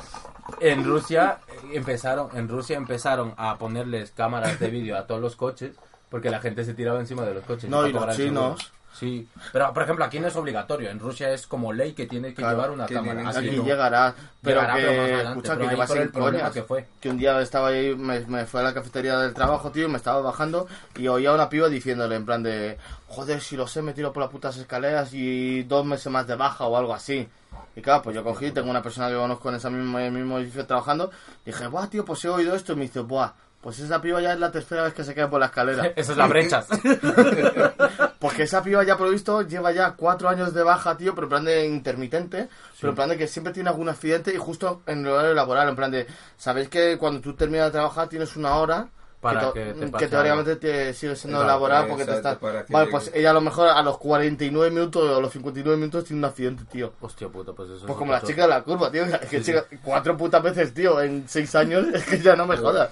[SPEAKER 4] en Rusia empezaron, en Rusia empezaron a ponerles cámaras de vídeo a todos los coches porque la gente se tiraba encima de los coches.
[SPEAKER 5] No, y los chinos.
[SPEAKER 4] seguro. Sí, pero por ejemplo aquí no es obligatorio. En Rusia es como ley que tiene que
[SPEAKER 5] Claro,
[SPEAKER 4] llevar una
[SPEAKER 6] que
[SPEAKER 4] cámara. Aquí no.
[SPEAKER 5] llegará, pero
[SPEAKER 4] Llegará,
[SPEAKER 5] que,
[SPEAKER 4] pero adelante,
[SPEAKER 5] escucha,
[SPEAKER 4] pero
[SPEAKER 5] que
[SPEAKER 4] el problema que fue.
[SPEAKER 5] Que un día estaba ahí, me, me fue a la cafetería del trabajo, tío, y me estaba bajando y oía a una piba diciéndole en plan de, joder, si lo sé, me tiro por las putas escaleras y dos meses más de baja o algo así. Y claro, pues yo cogí, tengo una persona que conozco en ese mismo, en el mismo edificio trabajando, y dije, buah, tío, pues he oído esto, y me dice, buah, pues esa piba ya es la tercera vez que se cae por la escalera.
[SPEAKER 4] Esa es la brecha.
[SPEAKER 5] Porque esa piba ya por lo visto lleva ya cuatro años de baja, tío, pero en plan de intermitente, pero en plan de que siempre tiene algún accidente y justo en el horario laboral, en plan de, ¿sabéis que cuando tú terminas de trabajar tienes una hora?
[SPEAKER 4] Para
[SPEAKER 5] to-
[SPEAKER 4] que te
[SPEAKER 5] que teóricamente te sigue siendo
[SPEAKER 4] Exacto,
[SPEAKER 5] laboral porque te estás...
[SPEAKER 6] que
[SPEAKER 5] Vale,
[SPEAKER 6] llegue.
[SPEAKER 5] pues ella a lo mejor a los 49 minutos o a los 59 minutos tiene un accidente, tío.
[SPEAKER 4] Hostia puta, pues eso
[SPEAKER 5] Pues
[SPEAKER 4] es
[SPEAKER 5] como la chica de la curva, tío. Es que chica, cuatro putas veces, tío, en seis años, es que ya no me jodas.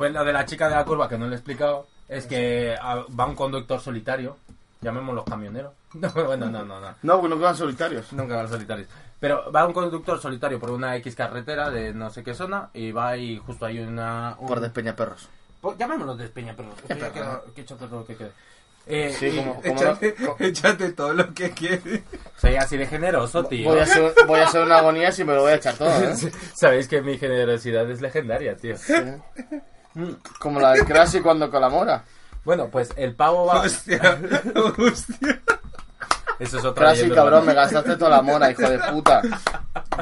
[SPEAKER 4] Pues lo de la chica de la curva que no le he explicado es que ah, va un conductor solitario, llamémoslo camionero. No, bueno, no, no, no.
[SPEAKER 5] No, porque no quedan solitarios.
[SPEAKER 4] Nunca van solitarios. Pero va un conductor solitario por una X carretera de no sé qué zona y va y justo hay una... un-
[SPEAKER 5] Por despeñaperros.
[SPEAKER 4] Pues llamémoslo despeñaperros. que ya queda- que hecho todo lo que quede. Eh,
[SPEAKER 5] Sí,
[SPEAKER 4] y-
[SPEAKER 5] como- como
[SPEAKER 6] Échate, échate todo lo que quieres.
[SPEAKER 4] Soy así de generoso, tío.
[SPEAKER 5] Voy a, ser, voy a ser una agonía si me lo voy a echar todo, ¿eh?
[SPEAKER 4] Sabéis que mi generosidad es legendaria, tío.
[SPEAKER 5] Como la de Crash cuando colabora.
[SPEAKER 4] Bueno, pues el pavo va...
[SPEAKER 6] Hostia, hostia.
[SPEAKER 4] Eso es otra
[SPEAKER 5] Crash cabrón, me gastaste toda la mora, hijo de puta.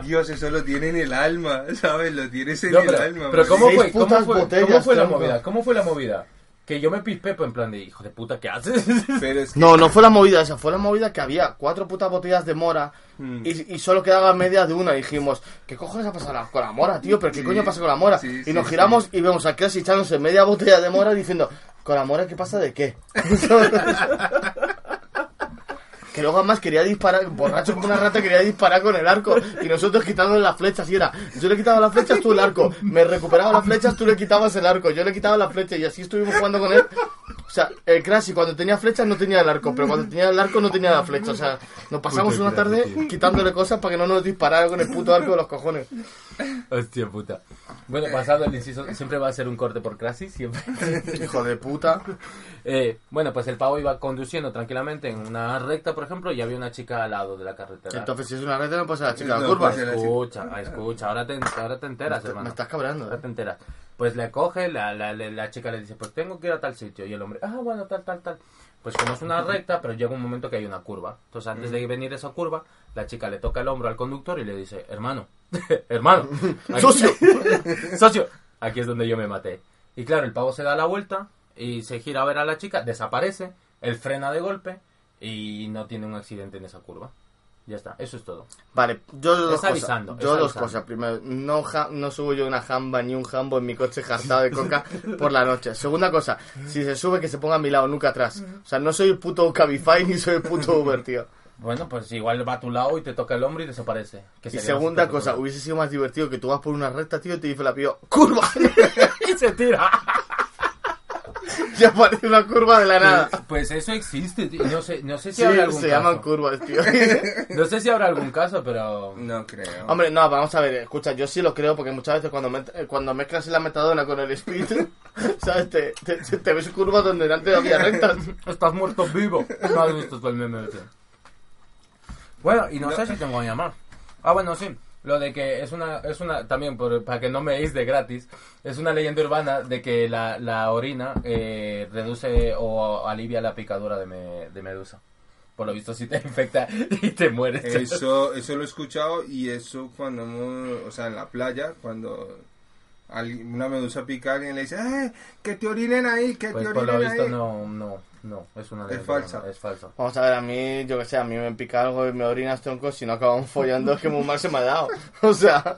[SPEAKER 6] Dios, eso lo tiene en el alma, ¿sabes? Lo tienes en
[SPEAKER 4] No,
[SPEAKER 6] el alma.
[SPEAKER 4] pero. ¿cómo fue? ¿Cómo fue, ¿Cómo fue la movida? ¿Cómo fue la movida? Que yo me pispé pues, en plan de, hijo de puta, ¿qué haces?
[SPEAKER 6] Pero es que
[SPEAKER 5] No, no fue la movida esa, fue la movida que había cuatro putas botellas de mora
[SPEAKER 6] Hmm.
[SPEAKER 5] y, y solo quedaba media de una. Y dijimos, ¿qué cojones ha pasado con la mora, tío? ¿Pero qué
[SPEAKER 6] Sí,
[SPEAKER 5] coño pasa con la mora?
[SPEAKER 6] sí,
[SPEAKER 5] y
[SPEAKER 6] sí,
[SPEAKER 5] nos
[SPEAKER 6] sí.
[SPEAKER 5] giramos y vemos a Crash echándose media botella de mora diciendo, ¿con la mora qué pasa de qué? Que luego además quería disparar, borracho como una rata, quería disparar con el arco. Y nosotros quitándole las flechas. Y era, yo le quitaba las flechas, tú el arco. Me recuperaba las flechas, tú le quitabas el arco. Yo le quitaba las flechas y así estuvimos jugando con él. O sea, el Crash cuando tenía flechas no tenía el arco, pero cuando tenía el arco no tenía la flecha. O sea, nos pasamos una tarde quitándole cosas para que no nos disparara con el puto arco de los cojones.
[SPEAKER 4] Hostia puta. Bueno, pasado el inciso, siempre va a ser un corte por Crassi, siempre.
[SPEAKER 5] Hijo de puta.
[SPEAKER 4] Eh, bueno, pues el pavo iba conduciendo tranquilamente en una recta, por ejemplo, y había una chica al lado de la carretera.
[SPEAKER 5] Entonces, si es una red, no pasa la chica de la
[SPEAKER 6] No,
[SPEAKER 5] curva.
[SPEAKER 4] Escucha, escucha, ahora te, ahora te enteras,
[SPEAKER 5] Me
[SPEAKER 4] hermano.
[SPEAKER 5] estás cabreando,
[SPEAKER 4] Ahora
[SPEAKER 5] eh.
[SPEAKER 4] te enteras. Pues le coge, la, la, la, la chica le dice, pues tengo que ir a tal sitio. Y el hombre, ah, bueno, tal, tal, tal. Pues como es una recta, pero llega un momento que hay una curva. Entonces antes de venir esa curva, la chica le toca el hombro al conductor y le dice, hermano, hermano, aquí-
[SPEAKER 5] ¡Socio!
[SPEAKER 4] socio, aquí es donde yo me maté. Y claro, el pavo se da la vuelta y se gira a ver a la chica, desaparece, él frena de golpe y no tiene un accidente en esa curva. Ya está, eso es todo.
[SPEAKER 5] Vale, yo dos
[SPEAKER 4] Es
[SPEAKER 5] cosas.
[SPEAKER 4] avisando, es
[SPEAKER 5] yo dos
[SPEAKER 4] avisando.
[SPEAKER 5] cosas. Primero, no, ja- no subo yo una jamba ni un jambo en mi coche jartado de coca por la noche. Segunda cosa, si se sube que se ponga a mi lado, nunca atrás. O sea, no soy el puto Cabify ni soy el puto Uber, tío.
[SPEAKER 4] Bueno, pues igual va a tu lado y te toca el hombro y desaparece. Que
[SPEAKER 5] Y segunda cosa, hubiese sido más divertido que tú vas por una recta, tío, y te dice la pío, ¡curva!
[SPEAKER 4] y se tira.
[SPEAKER 5] ya parece una curva de la nada.
[SPEAKER 4] Pues, pues eso existe, tío. No sé, no sé si
[SPEAKER 5] Sí,
[SPEAKER 4] habrá algún
[SPEAKER 5] se
[SPEAKER 4] caso.
[SPEAKER 5] llaman curvas, tío.
[SPEAKER 4] No sé si habrá algún caso, pero...
[SPEAKER 6] No creo.
[SPEAKER 5] Hombre, no, vamos a ver, escucha, yo sí lo creo porque muchas veces cuando, met- eh, cuando mezclas la metadona con el speed, ¿sabes? Te, te, te ves curvas donde antes había rectas.
[SPEAKER 4] Estás muerto vivo. No has visto el meme ese. Bueno, y no, sé si tengo que llamar. Ah, bueno, sí. Lo de que es una, es una, también por- para que no me deis de gratis, es una leyenda urbana de que la, la orina eh, reduce o alivia la picadura de, me- de medusa. Por lo visto, si te infecta y te mueres.
[SPEAKER 6] Eso, eso lo he escuchado y eso cuando, hemos- o sea, en la playa, cuando una medusa pica a alguien le dice, ¡eh! Que te orinen ahí, que
[SPEAKER 4] Pues
[SPEAKER 6] te
[SPEAKER 4] por lo
[SPEAKER 6] orinen
[SPEAKER 4] visto
[SPEAKER 6] ahí.
[SPEAKER 4] no, no, no, es una
[SPEAKER 6] Es
[SPEAKER 4] leyenda
[SPEAKER 6] falsa.
[SPEAKER 4] urbana, es falsa.
[SPEAKER 5] Vamos a ver, a mí, yo que sé, a mí me pica algo y me orinas tronco, si no acabamos follando es que muy mal se me ha dado. O sea,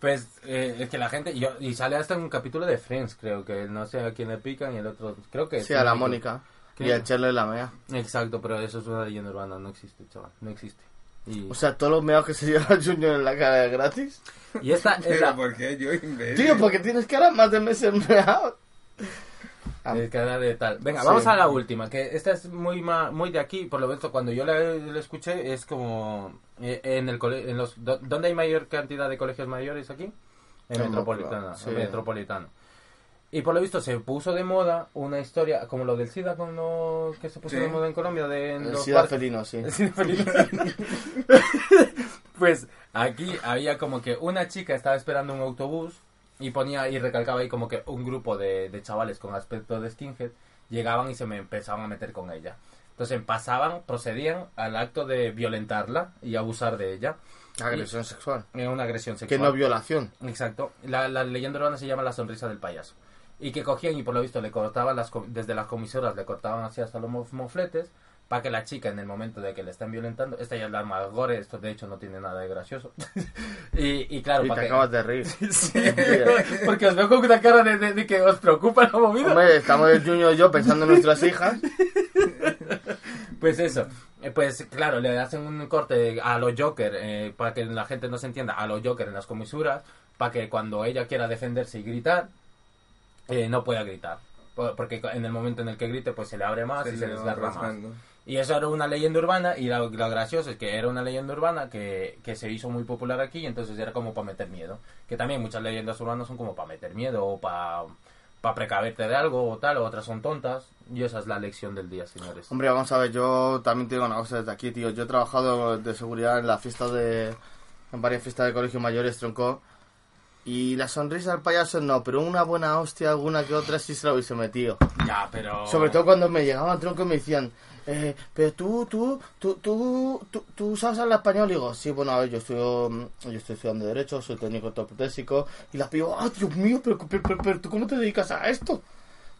[SPEAKER 4] Pues eh, es que la gente, y yo- y sale hasta en un capítulo de Friends, creo que no sé a quién le pican y el otro, creo que
[SPEAKER 5] sí, a la
[SPEAKER 4] Mónica.
[SPEAKER 5] Y el Charlie la mea.
[SPEAKER 4] Exacto, pero eso es una leyenda urbana, no existe, chaval, no existe. Y,
[SPEAKER 5] O sea, todos los meados que se lleva Junior en la cara es gratis.
[SPEAKER 4] y esta es
[SPEAKER 6] Pero
[SPEAKER 4] la
[SPEAKER 6] ¿por qué yo imbécil?
[SPEAKER 5] Tío, porque tienes cara más de meses meado. Ah,
[SPEAKER 4] eh, cara de tal. Venga,
[SPEAKER 5] Sí.
[SPEAKER 4] vamos a la última, que esta es muy ma- muy de aquí, por lo menos cuando yo la, la escuché es como eh, en el en los ¿dónde hay mayor cantidad de colegios mayores aquí? En
[SPEAKER 5] En
[SPEAKER 4] Metropolitana,
[SPEAKER 5] Moncloa, sí.
[SPEAKER 4] en Metropolitano. Y por lo visto se puso de moda una historia como lo del SIDA con lo que se puso
[SPEAKER 6] Sí.
[SPEAKER 4] de moda en Colombia de en
[SPEAKER 5] El
[SPEAKER 4] los
[SPEAKER 5] SIDA felino, sí.
[SPEAKER 4] El SIDA felino. pues aquí había como que una chica estaba esperando un autobús y ponía y recalcaba ahí como que un grupo de, de chavales con aspecto de skinhead llegaban y se me empezaban a meter con ella. Entonces pasaban, procedían al acto de violentarla y abusar de ella.
[SPEAKER 5] Agresión sexual.
[SPEAKER 4] Era una agresión
[SPEAKER 5] Que
[SPEAKER 4] sexual.
[SPEAKER 5] no violación.
[SPEAKER 4] Exacto. La, la leyenda urbana se llama La sonrisa del payaso. Y que cogían y por lo visto le cortaban las, desde las comisoras, le cortaban así hasta los mof- mofletes para que la chica en el momento de que le están violentando, esta ya es la más gore, esto de hecho no tiene nada de gracioso. y, y claro,
[SPEAKER 5] Y te
[SPEAKER 4] para que...
[SPEAKER 5] acabas de reír.
[SPEAKER 4] Sí, porque os veo con una cara de, de- de que os preocupa la movida.
[SPEAKER 5] Hombre, estamos el Junior y yo pensando en nuestras hijas.
[SPEAKER 4] Pues eso, eh, pues claro, le hacen un corte a los Joker, eh, para que la gente no se entienda, a los Joker en las comisuras, para que cuando ella quiera defenderse y gritar, eh, no pueda gritar. Por- Porque en el momento en el que grite, pues se le abre más
[SPEAKER 6] Se
[SPEAKER 4] y se desgarra más. Y eso era una leyenda urbana, y lo, lo gracioso es que era una leyenda urbana que, que se hizo muy popular aquí, y entonces era como para meter miedo. Que también muchas leyendas urbanas son como para meter miedo, o para precaverte de algo, o tal, o otras son tontas. Y esa es la lección del día, señores.
[SPEAKER 5] Hombre, vamos a ver, yo también te digo una cosa desde aquí, tío. Yo he trabajado de seguridad en las fiestas de. en varias fiestas de colegios mayores, tronco. Y la sonrisa del payaso no, pero una buena hostia, alguna que otra sí se la hubiese metido.
[SPEAKER 4] Ya, pero...
[SPEAKER 5] Sobre todo cuando me llegaban tronco y me decían, eh, pero tú, tú, tú, tú, tú, tú sabes hablar español. Y digo, sí, bueno, yo mm, yo estoy estudiando Derecho, soy técnico ortoprotésico. Y la pido, ah, Dios mío, pero, pero, pero, ¿tú cómo te dedicas a esto?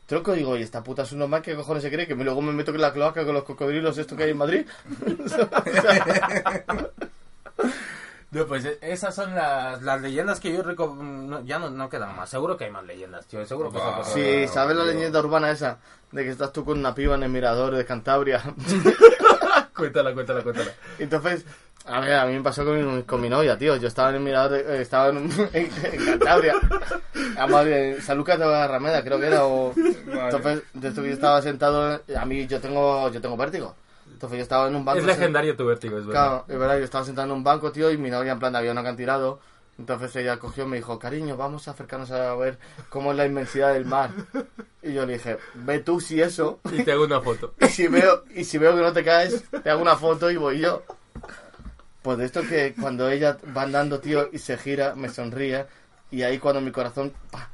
[SPEAKER 5] Tronco, digo, y esta puta es un normal, ¿qué cojones se cree? Que luego me meto en la cloaca con los cocodrilos esto que hay en Madrid.
[SPEAKER 4] No, pues eh, esas son las, las leyendas que yo no, ya no, no quedan más. Seguro que hay más leyendas, tío. Seguro que cosa-
[SPEAKER 5] Sí, ¿sabes la leyenda urbana esa? De que estás tú con una piba en el mirador de Cantabria.
[SPEAKER 4] Cuéntala, cuéntala, cuéntala.
[SPEAKER 5] Entonces, a ver, a mí me pasó con mi, con mi novia, tío. Yo estaba en el mirador, de- eh, estaba en, en, en Cantabria. Además, en San Lucas de la Rameda, creo que era. O... Entonces, de esto que yo estaba sentado, a mí yo tengo, yo tengo vértigo. Entonces yo estaba en un banco.
[SPEAKER 4] Es legendario tu vértigo, es verdad.
[SPEAKER 5] Claro, es verdad, yo estaba sentado en un banco, tío, y mi novia en plan había un acantilado. Entonces ella cogió y me dijo, cariño, vamos a acercarnos a ver cómo es la inmensidad del mar. Y yo le dije, ve tú si eso.
[SPEAKER 4] Y te hago una foto.
[SPEAKER 5] Y si veo, y si veo que no te caes, te hago una foto y voy yo. Pues de esto que cuando ella va andando, tío, y se gira, me sonríe, y ahí cuando mi corazón, pa,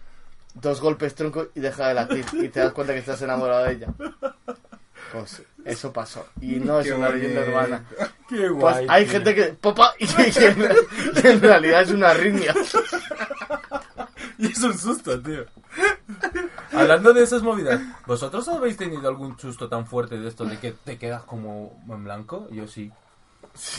[SPEAKER 5] dos golpes tronco y deja de latir, y te das cuenta que estás enamorado de ella. Pues eso pasó. Y no es
[SPEAKER 6] Qué
[SPEAKER 5] una leyenda
[SPEAKER 6] bonito.
[SPEAKER 5] urbana.
[SPEAKER 4] Qué
[SPEAKER 5] Pues
[SPEAKER 4] guay.
[SPEAKER 5] hay
[SPEAKER 4] tío.
[SPEAKER 5] gente que popa y que, en realidad es una arritmia.
[SPEAKER 4] Y es un susto, tío. Hablando de esas movidas, ¿vosotros habéis tenido algún susto tan fuerte de esto de que te quedas como en blanco? Yo sí.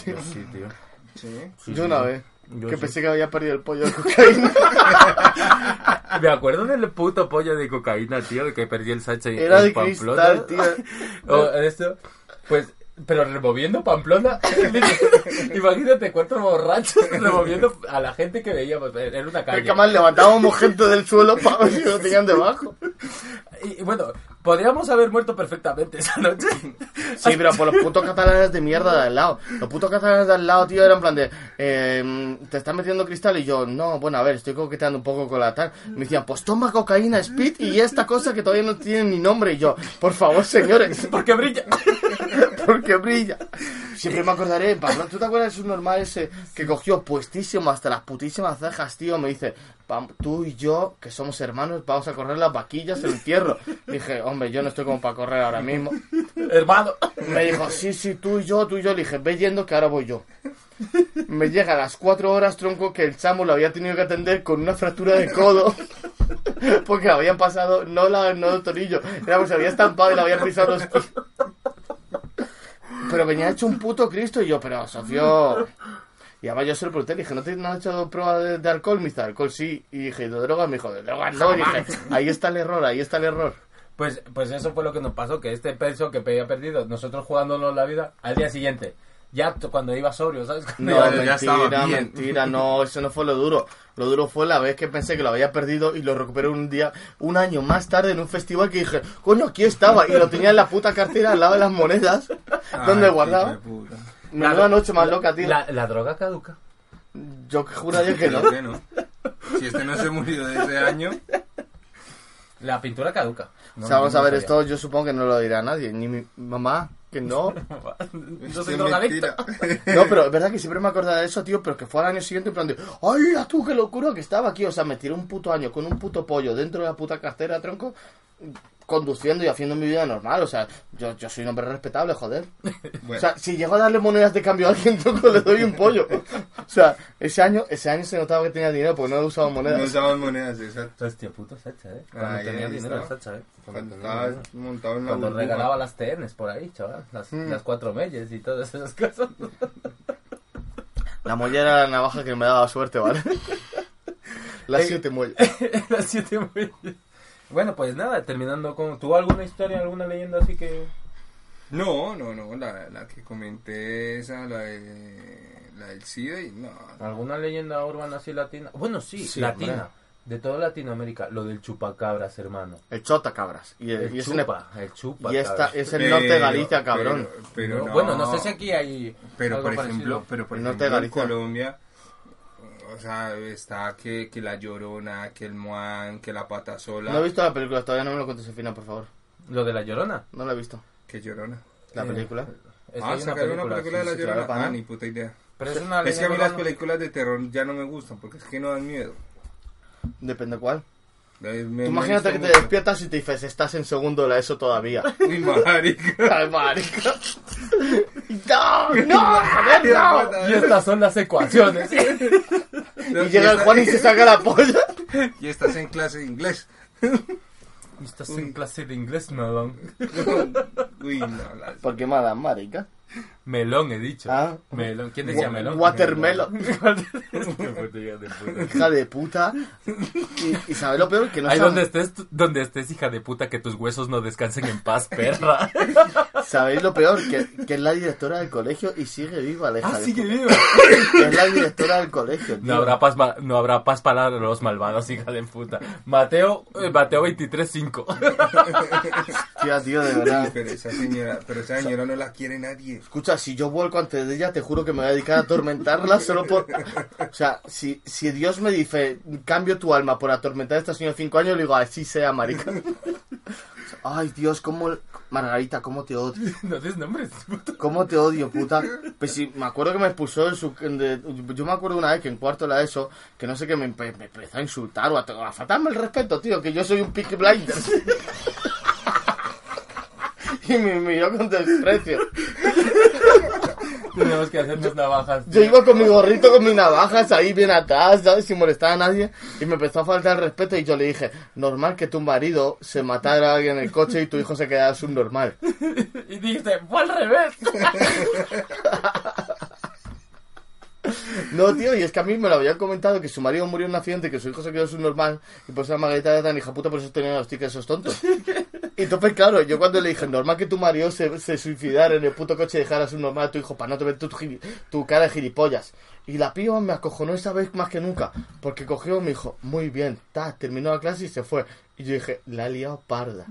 [SPEAKER 4] Yo sí, tío.
[SPEAKER 6] Sí.
[SPEAKER 4] Sí,
[SPEAKER 5] Yo
[SPEAKER 4] sí.
[SPEAKER 5] una vez,
[SPEAKER 4] Yo
[SPEAKER 5] que
[SPEAKER 4] sí.
[SPEAKER 5] pensé que había perdido el pollo de cocaína.
[SPEAKER 4] Me acuerdo del puto pollo de cocaína, tío, de que perdí el Sánchez
[SPEAKER 5] Era
[SPEAKER 4] en
[SPEAKER 5] de
[SPEAKER 4] Pamplona.
[SPEAKER 5] cristal, tío.
[SPEAKER 4] O esto, pues, pero removiendo Pamplona. Imagínate cuatro borrachos removiendo a la gente que veíamos en una calle.
[SPEAKER 5] Que más levantábamos gente del suelo para ver si lo tenían debajo.
[SPEAKER 4] Y, y bueno, podríamos haber muerto perfectamente esa noche.
[SPEAKER 5] Sí, pero por los putos catalanes de mierda de al lado. Los putos catalanes de al lado, tío, eran en plan de... eh, ¿Te estás metiendo cristal? Y yo, no, bueno, a ver, estoy coqueteando un poco con la tal. Me decían, pues toma cocaína, speed y esta cosa que todavía no tiene ni nombre. Y yo, por favor, señores.
[SPEAKER 4] Porque brilla.
[SPEAKER 5] Porque brilla. Siempre me acordaré, Pablo, ¿tú te acuerdas de un normal ese que cogió puestísimo hasta las putísimas cejas, tío? Me dice, "Pam, tú y yo, que somos hermanos, vamos a correr las vaquillas el entierro. Dije, hombre, yo no estoy como para correr ahora mismo.
[SPEAKER 4] Hermano.
[SPEAKER 5] Me dijo, sí, sí, tú y yo, tú y yo. Le dije, ve yendo que ahora voy yo. Me llega a las cuatro horas, tronco, que el chamo lo había tenido que atender con una fractura de codo. Porque habían pasado, no la no el torillo, era porque se había estampado y le habían pisado los pies. Pero venía hecho un puto Cristo y yo, pero Sofía. Y además yo se lo pregunté, dije, ¿no te no has hecho prueba de, de alcohol? Me dice, alcohol sí. Y dije, ¿de drogas? Me dijo, de drogas no. Y dije, ahí está el error, ahí está el error.
[SPEAKER 4] Pues, pues eso fue lo que nos pasó, que este peso que había perdido, nosotros jugándonos la vida, al día siguiente, ya cuando iba sobrio, ¿sabes? Cuando
[SPEAKER 5] No, mentira, mentira, no, eso no fue lo duro. Lo duro fue la vez que pensé que lo había perdido y lo recuperé un día, un año más tarde en un festival que dije, coño, aquí estaba. Y lo tenía en la puta cartera al lado de las monedas, donde
[SPEAKER 6] Ay,
[SPEAKER 5] guardaba. Menuda noche más loca, tío.
[SPEAKER 4] La, la droga caduca.
[SPEAKER 5] Yo que juraría que no.
[SPEAKER 6] Que no. Si este no se murió de ese año,
[SPEAKER 4] La pintura caduca. No,
[SPEAKER 5] o sea, vamos
[SPEAKER 4] no
[SPEAKER 5] a ver,
[SPEAKER 4] sabía.
[SPEAKER 5] esto yo supongo que no lo dirá nadie, ni mi mamá, que no.
[SPEAKER 4] Yo soy drogadicto.
[SPEAKER 5] No, pero es verdad que siempre me acordaba de eso, tío, pero que fue al año siguiente en plan de, ¡ay, a tú, qué locura que estaba aquí! O sea, me tiré un puto año con un puto pollo dentro de la puta cartera, tronco, conduciendo y haciendo mi vida normal. O sea, yo, yo soy un hombre respetable, joder.
[SPEAKER 6] Bueno.
[SPEAKER 5] O sea, si llego a darle monedas de cambio a alguien, tronco, le doy un pollo. O sea, ese año, ese año se notaba que tenía dinero porque no he usado
[SPEAKER 6] no
[SPEAKER 5] monedas.
[SPEAKER 6] usaban monedas, exacto.
[SPEAKER 4] Hostia, puto Sacha, eh. Cuando
[SPEAKER 6] Ah,
[SPEAKER 4] tenía
[SPEAKER 6] ya,
[SPEAKER 4] dinero. Sacha, eh.
[SPEAKER 6] Cuando
[SPEAKER 4] dinero.
[SPEAKER 6] montado en la
[SPEAKER 4] Cuando regalaba las TNs por ahí, chaval. Las,
[SPEAKER 5] Mm.
[SPEAKER 4] las cuatro meyes y todas esas cosas.
[SPEAKER 5] La mollera era la navaja que me daba suerte, ¿vale? Las siete muelles.
[SPEAKER 4] las siete meyes. Bueno, pues nada, terminando con... ¿Tú alguna historia, alguna leyenda así que...?
[SPEAKER 6] No, no, no, la, la que comenté esa, la, de, la del SIDA y no.
[SPEAKER 4] ¿Alguna leyenda urbana así latina? Bueno, sí,
[SPEAKER 5] Sí,
[SPEAKER 4] latina.
[SPEAKER 5] hombre.
[SPEAKER 4] De toda Latinoamérica, lo del chupacabras, hermano.
[SPEAKER 5] El chota, cabras. Y,
[SPEAKER 4] El
[SPEAKER 5] y es en
[SPEAKER 4] chupa, el chupa.
[SPEAKER 5] y esta es el norte de Galicia, cabrón.
[SPEAKER 6] Pero, pero
[SPEAKER 4] No,
[SPEAKER 6] no,
[SPEAKER 4] Bueno, no sé si aquí hay.
[SPEAKER 6] Pero
[SPEAKER 4] algo
[SPEAKER 6] por
[SPEAKER 4] parecido.
[SPEAKER 6] ejemplo, pero por
[SPEAKER 5] El norte
[SPEAKER 6] ejemplo
[SPEAKER 5] de
[SPEAKER 6] en
[SPEAKER 5] Galicia.
[SPEAKER 6] Colombia, o sea, está que, que la llorona, que el moan, que la pata sola.
[SPEAKER 5] No he visto la película, todavía no me lo contes al final, por favor.
[SPEAKER 4] Lo de la llorona.
[SPEAKER 5] No la he visto.
[SPEAKER 6] Que llorona.
[SPEAKER 5] La
[SPEAKER 4] Eh,
[SPEAKER 5] película.
[SPEAKER 4] Es
[SPEAKER 6] ah, sacaron una película de la llorona. ah, ni puta idea.
[SPEAKER 4] Pero es una
[SPEAKER 6] Es que a mí las películas de terror ya no me gustan porque es que no dan miedo.
[SPEAKER 5] Depende cuál.
[SPEAKER 6] Me-
[SPEAKER 5] Tú
[SPEAKER 6] me
[SPEAKER 5] imagínate que te
[SPEAKER 6] mucho.
[SPEAKER 5] despiertas y te dices, estás en segundo de la ESO todavía.
[SPEAKER 6] Uy, marica.
[SPEAKER 5] Ay, marica. ¡No! ¡No! ¡Joder, no!
[SPEAKER 4] Y estas son las ecuaciones.
[SPEAKER 5] Y llega el Juan y se saca la polla.
[SPEAKER 6] Y estás en clase de inglés.
[SPEAKER 4] Y estás en clase de inglés, melón.
[SPEAKER 6] Uy, no, la...
[SPEAKER 5] ¿Por qué madame, marica?
[SPEAKER 4] Melón, he dicho.
[SPEAKER 5] Ah.
[SPEAKER 4] Melón. ¿Quién decía melón?
[SPEAKER 5] Watermelon.
[SPEAKER 4] Hija de puta.
[SPEAKER 5] Hija de puta. Y, y ¿sabes lo peor? Que no
[SPEAKER 4] Ahí donde estés, donde estés, hija de puta, que tus huesos no descansen en paz, perra.
[SPEAKER 5] ¿Sabéis lo peor? Que, que es la directora del colegio y sigue viva la hija
[SPEAKER 4] ah,
[SPEAKER 5] de
[SPEAKER 4] sigue
[SPEAKER 5] puta.
[SPEAKER 4] viva.
[SPEAKER 5] Es la directora del colegio, tío.
[SPEAKER 4] No habrá paz, no habrá paz para los malvados, hija de puta. Mateo, eh, Mateo 23.5.
[SPEAKER 5] Tía, tío, de verdad.
[SPEAKER 6] Pero esa señora, pero esa señora no la quiere nadie.
[SPEAKER 5] Escucha, si yo vuelco antes de ella, te juro que me voy a dedicar a atormentarla solo por... O sea, si, si Dios me dice, cambio tu alma por atormentar a esta señora de 5 años, le digo, así sea, marica. Ay, Dios, cómo... Margarita, cómo te odio.
[SPEAKER 4] no des nombres, puta.
[SPEAKER 5] ¿Cómo te odio, puta? Pues sí, me acuerdo que me expulsó en su... de- yo me acuerdo una vez que en cuarto la ESO, que no sé qué, me empezó a insultar o a, a faltarme el respeto, tío, que yo soy un pick blinder. y me miró con desprecio.
[SPEAKER 4] Tenemos que hacernos navajas.
[SPEAKER 5] Yo iba con mi gorrito, con mis navajas ahí bien atrás, ¿sabes? Sin molestar a nadie. Y me empezó a faltar el respeto y yo le dije, normal que tu marido se matara a alguien en el coche y tu hijo se quedara subnormal.
[SPEAKER 4] Y dijiste, fue al revés.
[SPEAKER 5] No, tío, y es que a mí me lo habían comentado que su marido murió en un accidente y que su hijo se quedó subnormal y por eso la Margarita era tan hija puta, por eso tenía los tickets esos tontos. Y entonces, claro, yo cuando le dije, normal que tu marido se, se suicidara en el puto coche y dejara su normal a tu hijo para no te ver tu, gili- tu cara de gilipollas. Y la piba me acojonó esa vez más que nunca, porque cogió y me dijo, muy bien, ta, terminó la clase y se fue. Y yo dije, la ha liado parda.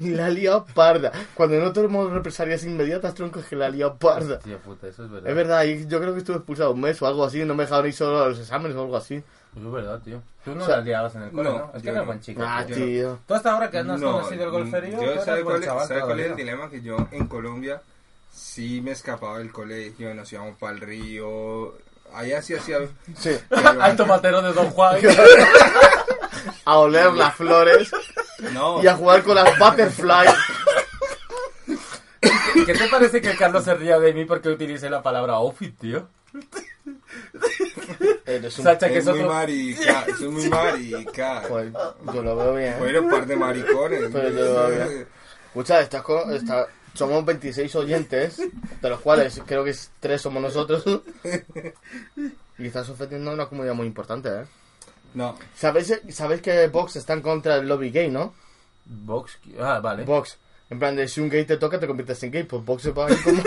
[SPEAKER 5] La ha liado parda. Cuando no tenemos represalias inmediatas, tronco, es que la ha liado parda.
[SPEAKER 4] Puta, eso es verdad.
[SPEAKER 5] Es verdad, y yo creo que estuve expulsado un mes o algo así, no me dejaron ir solo a los exámenes o algo así.
[SPEAKER 4] Eso es verdad, tío. Tú no
[SPEAKER 5] O sea,
[SPEAKER 4] la en el cole,
[SPEAKER 6] no,
[SPEAKER 4] ¿no? Es que
[SPEAKER 6] yo
[SPEAKER 4] eres
[SPEAKER 6] no.
[SPEAKER 4] buen chico.
[SPEAKER 5] Ah,
[SPEAKER 4] tío.
[SPEAKER 5] tío.
[SPEAKER 4] Tú hasta ahora que no has
[SPEAKER 6] No,
[SPEAKER 4] conocido el golferío, tú
[SPEAKER 6] yo
[SPEAKER 4] eres
[SPEAKER 6] ¿sabe
[SPEAKER 4] buen
[SPEAKER 6] cuál, es-
[SPEAKER 4] chaval
[SPEAKER 6] sabe cuál es el
[SPEAKER 4] todavía.
[SPEAKER 6] dilema? Que yo en Colombia sí me escapaba del colegio, nos íbamos para el río. Allá sí hacía...
[SPEAKER 5] Sí.
[SPEAKER 6] pero-
[SPEAKER 4] Al tomatero de Don Juan.
[SPEAKER 5] A oler las flores
[SPEAKER 6] No,
[SPEAKER 5] y a jugar con las butterflies.
[SPEAKER 4] ¿Qué te parece que Carlos se ría de mí porque utilicé la palabra outfit, tío?
[SPEAKER 5] Eres un...
[SPEAKER 4] Sacha, que
[SPEAKER 6] es
[SPEAKER 4] es
[SPEAKER 6] muy
[SPEAKER 4] otro...
[SPEAKER 6] marica, es muy marica.
[SPEAKER 5] Pues, yo lo veo bien.
[SPEAKER 6] Un par de maricones.
[SPEAKER 5] Pero yo lo veo bien. Escucha, estás con, está- somos 26 oyentes, de los cuales creo que es- tres somos nosotros. Y estás ofendiendo a una comunidad muy importante, ¿eh?
[SPEAKER 6] No,
[SPEAKER 5] ¿Sabéis, ¿Sabéis que Vox está en contra del lobby gay, no?
[SPEAKER 4] Box... Ah, vale.
[SPEAKER 5] Vox. En plan de si un gay te toca, te conviertes en gay. Pues Vox se va a ir como...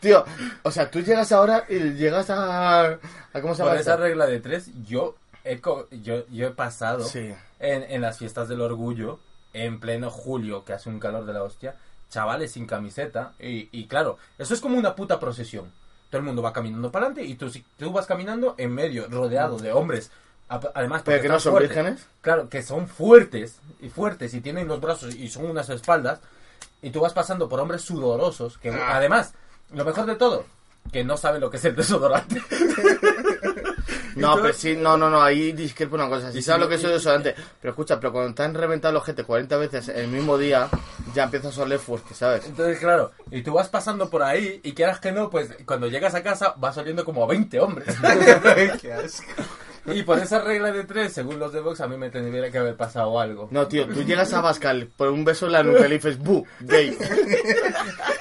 [SPEAKER 5] Tío, o sea, tú llegas ahora y llegas a... a ¿Cómo se
[SPEAKER 4] Por
[SPEAKER 5] llama?
[SPEAKER 4] esa
[SPEAKER 5] esto?
[SPEAKER 4] regla de tres, yo he, yo, yo he pasado
[SPEAKER 5] Sí.
[SPEAKER 4] en, en las fiestas del orgullo, en pleno julio, que hace un calor de la hostia, chavales sin camiseta, y, y claro, eso es como una puta procesión. Todo el mundo va caminando para adelante y tú, si- tú vas caminando en medio, rodeado de hombres. A- Además,
[SPEAKER 5] ¿Pero
[SPEAKER 4] porque
[SPEAKER 5] que no son
[SPEAKER 4] fuertes.
[SPEAKER 5] vírgenes?
[SPEAKER 4] Claro, que son fuertes y fuertes y tienen los brazos y son unas espaldas. Y tú vas pasando por hombres sudorosos que
[SPEAKER 5] Ah.
[SPEAKER 4] además, lo mejor de todo, que no saben lo que es el desodorante.
[SPEAKER 5] No, pero sí, no, no, no, ahí discrepo una cosa. Si sabes lo que es el desodorante, pero escucha, pero cuando te han reventado los gente 40 veces el mismo día, ya empiezas a oler fuerte, ¿sabes?
[SPEAKER 4] Entonces, claro, y tú vas pasando por ahí y quieras que no, pues cuando llegas a casa vas oliendo como a 20 hombres.
[SPEAKER 6] qué asco.
[SPEAKER 4] y por esa regla de tres, según los de Vox, a mí me tendría que haber pasado algo.
[SPEAKER 5] No, tío, tú llegas a Bascal por un beso en la nuca y le dices, ¡bu! Gay.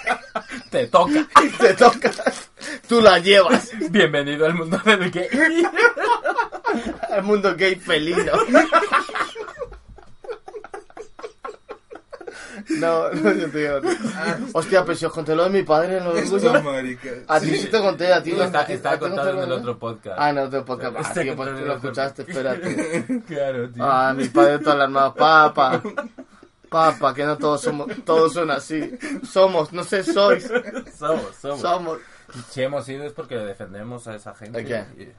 [SPEAKER 4] Te toca.
[SPEAKER 5] Y te tocas. Tú la llevas.
[SPEAKER 4] Bienvenido al mundo del gay.
[SPEAKER 5] Al mundo gay felino. No, no, yo te digo. Hostia, pero si os conté lo de mi padre en los
[SPEAKER 6] maricas.
[SPEAKER 5] A ti sí te conté, a ti
[SPEAKER 4] Lo está, está contado en el otro podcast.
[SPEAKER 5] Ah, en otro podcast. Ah,
[SPEAKER 4] Está
[SPEAKER 5] tío, pues tú lo
[SPEAKER 4] el
[SPEAKER 5] escuchaste, espérate.
[SPEAKER 4] Claro, tío.
[SPEAKER 5] Ah, mi padre todas las manos, papa. Papa, que no todos somos, todos son así. Somos, no sé, sois.
[SPEAKER 4] Somos, somos.
[SPEAKER 5] Somos.
[SPEAKER 4] Si hemos ido es porque defendemos a esa gente.
[SPEAKER 5] ¿De qué?
[SPEAKER 4] Y-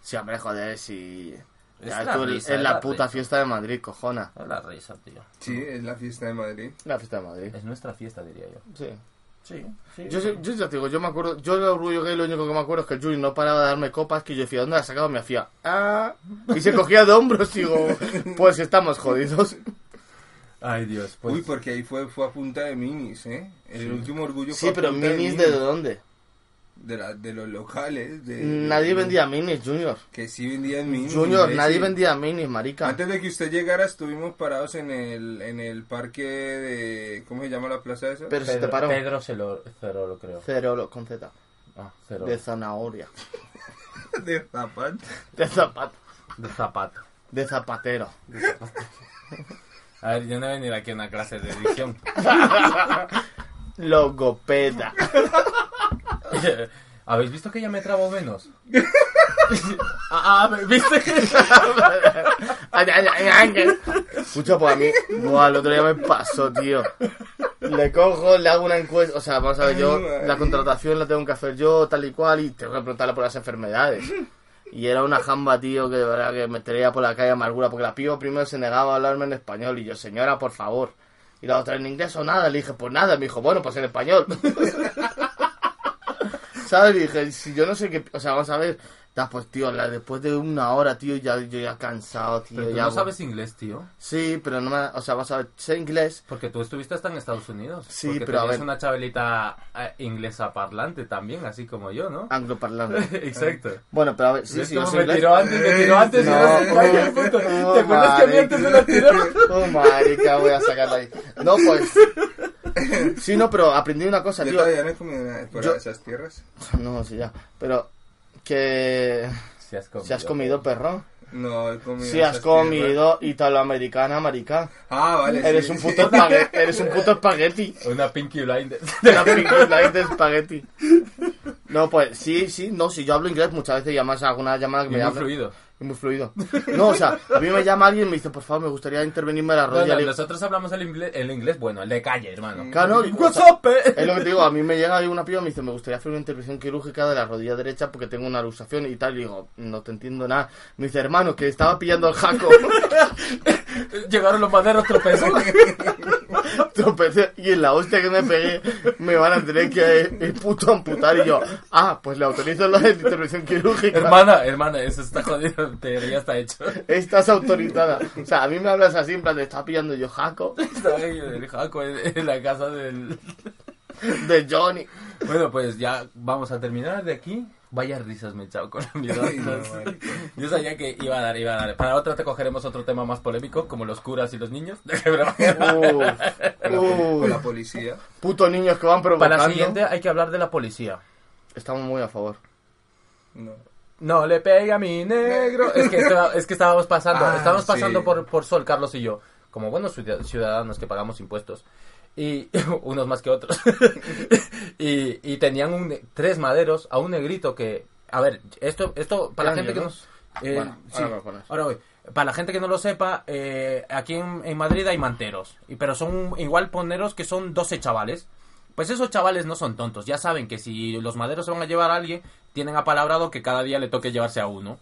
[SPEAKER 5] Sí, hombre, joder, si...
[SPEAKER 4] Es
[SPEAKER 5] Ya,
[SPEAKER 4] la
[SPEAKER 5] tú,
[SPEAKER 4] risa,
[SPEAKER 5] es
[SPEAKER 4] es
[SPEAKER 5] la
[SPEAKER 4] la
[SPEAKER 5] puta
[SPEAKER 4] risa.
[SPEAKER 5] fiesta de Madrid, cojona.
[SPEAKER 4] Es la risa, tío.
[SPEAKER 6] Sí, es la fiesta de Madrid.
[SPEAKER 5] La fiesta de Madrid.
[SPEAKER 4] Es nuestra fiesta, diría yo.
[SPEAKER 5] Sí.
[SPEAKER 4] Sí, sí.
[SPEAKER 5] Yo, yo ya te digo, yo me acuerdo, yo orgullo gay lo único que me acuerdo es que el Juli no paraba de darme copas que yo decía, ¿dónde la has sacado? Me hacía, ah, y se cogía de hombros y digo, pues estamos jodidos.
[SPEAKER 4] Ay, Dios. Pues,
[SPEAKER 6] Uy, porque ahí fue, fue a punta de minis, ¿eh? El último orgullo fue
[SPEAKER 5] Sí,
[SPEAKER 6] a
[SPEAKER 5] pero
[SPEAKER 6] punta
[SPEAKER 5] minis de dónde?
[SPEAKER 6] De, la- de los locales. De,
[SPEAKER 5] Nadie
[SPEAKER 6] de-
[SPEAKER 5] vendía minis, Junior.
[SPEAKER 6] Que sí vendían minis.
[SPEAKER 5] Junior, nadie vendía minis, marica.
[SPEAKER 6] Antes de que usted llegara estuvimos parados en el, en el parque de... ¿Cómo se llama la plaza esa?
[SPEAKER 5] Pero se te
[SPEAKER 4] Pedro,
[SPEAKER 5] paró.
[SPEAKER 4] Pedro Celo- Cerolo, creo.
[SPEAKER 5] Cero con Z.
[SPEAKER 4] Ah, cero.
[SPEAKER 5] De zanahoria.
[SPEAKER 6] de zapato.
[SPEAKER 5] De zapato.
[SPEAKER 4] De zapato.
[SPEAKER 5] De zapatero.
[SPEAKER 4] A ver, yo no he venido aquí a una clase de edición.
[SPEAKER 5] Logopeda.
[SPEAKER 4] ¿Habéis visto que ya me trabo menos? ah, ah, ¿viste?
[SPEAKER 5] Ay, ay, ay, ay. Escucha, pues a mí, buah, el otro día me pasó, tío. Le cojo, le hago una encuesta, o sea, vamos a ver, yo la contratación la tengo que hacer yo, tal y cual, y tengo que preguntarle por las enfermedades. Y era una jamba, tío, que de verdad que me traía por la calle amargura, porque la piba primero se negaba a hablarme en español, y yo, señora, por favor. Y la otra, en inglés o nada, le dije, pues nada, me dijo, bueno, pues en español. ¿Sabes? Dije, si yo no sé qué, o sea, vamos a ver, ya, pues tío, la- después de una hora, tío, ya, yo ya cansado, tío,
[SPEAKER 4] Pero tú
[SPEAKER 5] ya...
[SPEAKER 4] no sabes inglés, tío.
[SPEAKER 5] Sí, pero no me, o sea, vas a ver, sé inglés,
[SPEAKER 4] Porque tú estuviste hasta en Estados Unidos.
[SPEAKER 5] Sí,
[SPEAKER 4] Porque
[SPEAKER 5] pero a ver.
[SPEAKER 4] una chabelita eh, inglesa parlante también, así como yo, ¿no?
[SPEAKER 5] angloparlante.
[SPEAKER 4] Exacto.
[SPEAKER 5] Bueno, pero a ver, sí,
[SPEAKER 4] ¿Ves
[SPEAKER 5] sí, yo sé
[SPEAKER 4] me
[SPEAKER 5] inglés.
[SPEAKER 4] tiró antes, me tiró antes y
[SPEAKER 5] No,
[SPEAKER 4] se el puto.
[SPEAKER 5] oh,
[SPEAKER 4] ¿Te acuerdas que a mí antes me la tiró?
[SPEAKER 5] Oh, marica, voy a sacarla ahí. No, pues... Sí, no, pero aprendí una cosa,
[SPEAKER 6] Yo
[SPEAKER 5] tío.
[SPEAKER 6] todavía no he comido nada por
[SPEAKER 5] Yo-
[SPEAKER 6] esas tierras.
[SPEAKER 5] No, sí, ya. Pero que...
[SPEAKER 4] Si has comido.
[SPEAKER 5] Si has comido perro.
[SPEAKER 6] No, he comido.
[SPEAKER 5] Si has comido italoamericana, marica.
[SPEAKER 6] Ah, vale.
[SPEAKER 5] Eres
[SPEAKER 6] sí,
[SPEAKER 5] un
[SPEAKER 6] sí.
[SPEAKER 5] puto espagueti. Eres un puto espagueti.
[SPEAKER 4] Una Pinky Blinder.
[SPEAKER 5] La película de espagueti. No, pues sí, sí, no, si yo hablo inglés muchas veces y además alguna llamada que
[SPEAKER 4] Y
[SPEAKER 5] me
[SPEAKER 4] muy fluido.
[SPEAKER 5] Muy fluido. No, o sea, a mí me llama alguien y me dice, por favor, me gustaría intervenirme en la
[SPEAKER 4] No,
[SPEAKER 5] rodilla.
[SPEAKER 4] no,
[SPEAKER 5] digo,
[SPEAKER 4] nosotros hablamos el inglés, el inglés bueno, el de calle, hermano.
[SPEAKER 5] Claro, no, o sea,
[SPEAKER 4] eh?
[SPEAKER 5] Es lo que te digo, a mí me llega una piba y me dice, me gustaría hacer una intervención quirúrgica de la rodilla derecha porque tengo una luxación y tal. Y digo, no te entiendo nada. Me dice, hermano, que estaba pillando el jaco.
[SPEAKER 4] Llegaron los maderos tropezó.
[SPEAKER 5] Tropecé y en la hostia que me pegué me van a tener que eh, puto amputar. Y yo, ah, pues le autorizo la intervención quirúrgica.
[SPEAKER 4] hermana, hermana, eso está jodido, pero ya está hecho.
[SPEAKER 5] Estás autorizada. O sea, a mí me hablas así, en plan, de estaba pillando yo jaco
[SPEAKER 4] Está el jaco en, en la casa del...
[SPEAKER 5] de Johnny.
[SPEAKER 4] Bueno, pues ya vamos a terminar de aquí. Vaya risas me he echado con
[SPEAKER 6] marico.
[SPEAKER 4] Yo sabía que iba a dar, iba a dar. Para otra te cogeremos otro tema más polémico, como los curas y los niños.
[SPEAKER 5] Uf, uf.
[SPEAKER 6] con la policía.
[SPEAKER 5] Putos niños que van
[SPEAKER 4] Para
[SPEAKER 5] provocando.
[SPEAKER 4] la siguiente hay que hablar de la policía.
[SPEAKER 5] Estamos muy a favor.
[SPEAKER 6] No.
[SPEAKER 4] No le pega a mi negro. Es que, es que estábamos pasando,
[SPEAKER 6] Ah,
[SPEAKER 4] estábamos pasando
[SPEAKER 6] sí.
[SPEAKER 4] por, por Sol, Carlos y yo, como buenos ciudad- ciudadanos que pagamos impuestos. Y unos más que otros. y, y tenían un, tres maderos a un negrito que. A ver, esto, esto para la
[SPEAKER 5] ¿Eran
[SPEAKER 4] gente que no. eh,
[SPEAKER 5] Bueno,
[SPEAKER 4] sí,
[SPEAKER 5] ahora me lo pones.
[SPEAKER 4] ahora voy. Para la gente que no lo sepa, eh, aquí en, en Madrid hay manteros. Y, pero son igual poneros que son 12 chavales. Pues esos chavales no son tontos. Ya saben que si los maderos se van a llevar a alguien, tienen apalabrado que cada día le toque llevarse a uno.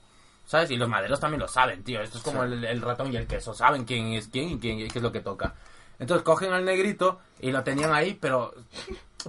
[SPEAKER 4] ¿Sabes? Y los maderos también lo saben, tío. Esto es como el, el ratón y el queso. Saben quién es quién y quién, qué es lo que toca. Entonces cogen al negrito y lo tenían ahí, pero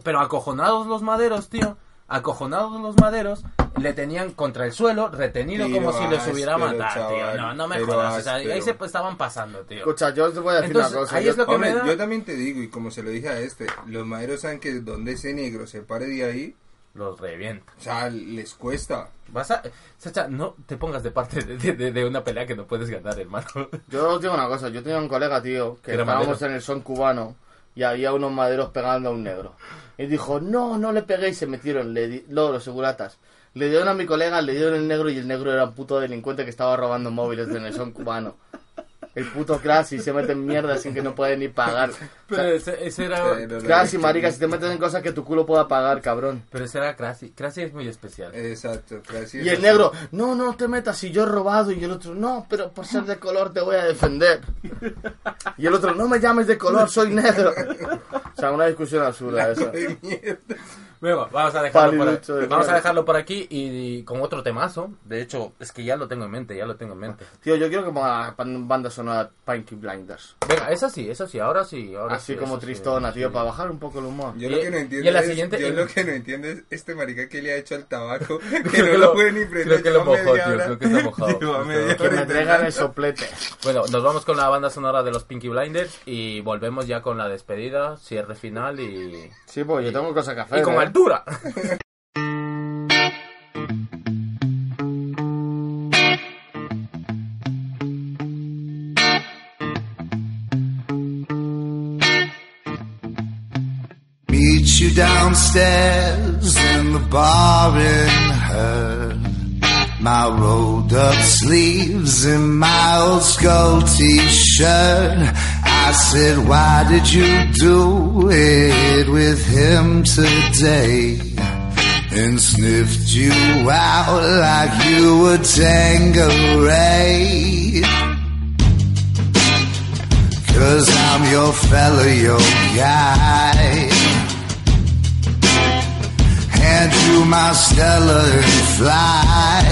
[SPEAKER 4] pero acojonados los maderos, tío. Acojonados los maderos, le tenían contra el suelo, retenido como si les hubiera matado, tío. No, no me jodas. O sea, ahí se estaban pasando, tío.
[SPEAKER 5] Escucha, yo te voy a decir
[SPEAKER 4] Entonces,
[SPEAKER 5] una cosa.
[SPEAKER 4] ahí
[SPEAKER 5] yo-
[SPEAKER 4] es lo que
[SPEAKER 6] Hombre,
[SPEAKER 4] me da.
[SPEAKER 6] yo también te digo, y como se lo dije a este, los maderos saben que donde ese negro se pare de ahí,
[SPEAKER 4] Los revienta.
[SPEAKER 6] o sea, les cuesta.
[SPEAKER 4] Vas a... Sacha, no te pongas de parte de, de- de una pelea que no puedes ganar, hermano.
[SPEAKER 5] Yo os digo una cosa, yo tenía un colega, tío, que estábamos en el son cubano y había unos maderos pegando a un negro. Y dijo, no, no le peguéis, se metieron, le di, los seguratas. Le dieron a mi colega, le dieron el negro y el negro era un puto delincuente que estaba robando móviles en el son cubano. El puto Crasy se mete en mierda sin que no puede ni pagar.
[SPEAKER 4] Pero ese, ese era...
[SPEAKER 6] De-
[SPEAKER 5] marica, si te metes en cosas que tu culo pueda pagar, cabrón.
[SPEAKER 4] Pero ese era Crasy. Crasy es muy especial.
[SPEAKER 6] Exacto, casi
[SPEAKER 5] Y
[SPEAKER 6] es
[SPEAKER 5] el
[SPEAKER 6] así.
[SPEAKER 5] negro, no, no te metas, si yo he robado. Y el otro, no, pero por ser de color te voy a defender. Y el otro, no me llames de color, soy negro. O sea, una discusión absurda esa.
[SPEAKER 4] Bueno, vamos a dejarlo, por,
[SPEAKER 5] de
[SPEAKER 4] vamos a dejarlo por aquí y, y con otro temazo. De hecho, es que ya lo tengo en mente, ya lo tengo en mente.
[SPEAKER 5] Tío, yo quiero que ponga banda sonora Pinky Blinders.
[SPEAKER 4] Venga, esa sí, esa sí, ahora sí. Ahora
[SPEAKER 5] Así
[SPEAKER 4] sí,
[SPEAKER 5] como tristona, tío, para bajar un poco el humor.
[SPEAKER 6] Yo
[SPEAKER 4] Y-
[SPEAKER 6] lo que no entiendo
[SPEAKER 4] en la
[SPEAKER 6] es,
[SPEAKER 4] siguiente-
[SPEAKER 6] yo lo que no entiendo es este marica que le ha hecho al tabaco, que
[SPEAKER 4] Creo
[SPEAKER 6] no
[SPEAKER 4] que
[SPEAKER 6] lo puede ni prender.
[SPEAKER 4] creo que lo mojó, tío,
[SPEAKER 6] hora.
[SPEAKER 4] creo que está mojado.
[SPEAKER 6] Media
[SPEAKER 4] Que
[SPEAKER 5] me
[SPEAKER 6] intentando.
[SPEAKER 5] el soplete.
[SPEAKER 4] Bueno, nos vamos con la banda sonora de los Pinky Blinders y volvemos ya con la despedida, cierre final y,
[SPEAKER 5] Sí, pues yo tengo cosas que hacer.
[SPEAKER 4] y con
[SPEAKER 5] ¿eh?
[SPEAKER 4] altura.
[SPEAKER 12] downstairs in the bar in her. My rolled up sleeves and my old skull t-shirt. I said, why did you do it with him today? And sniffed you out like you were Tangeray. Cause I'm your fella, your guy. You my Stella and fly.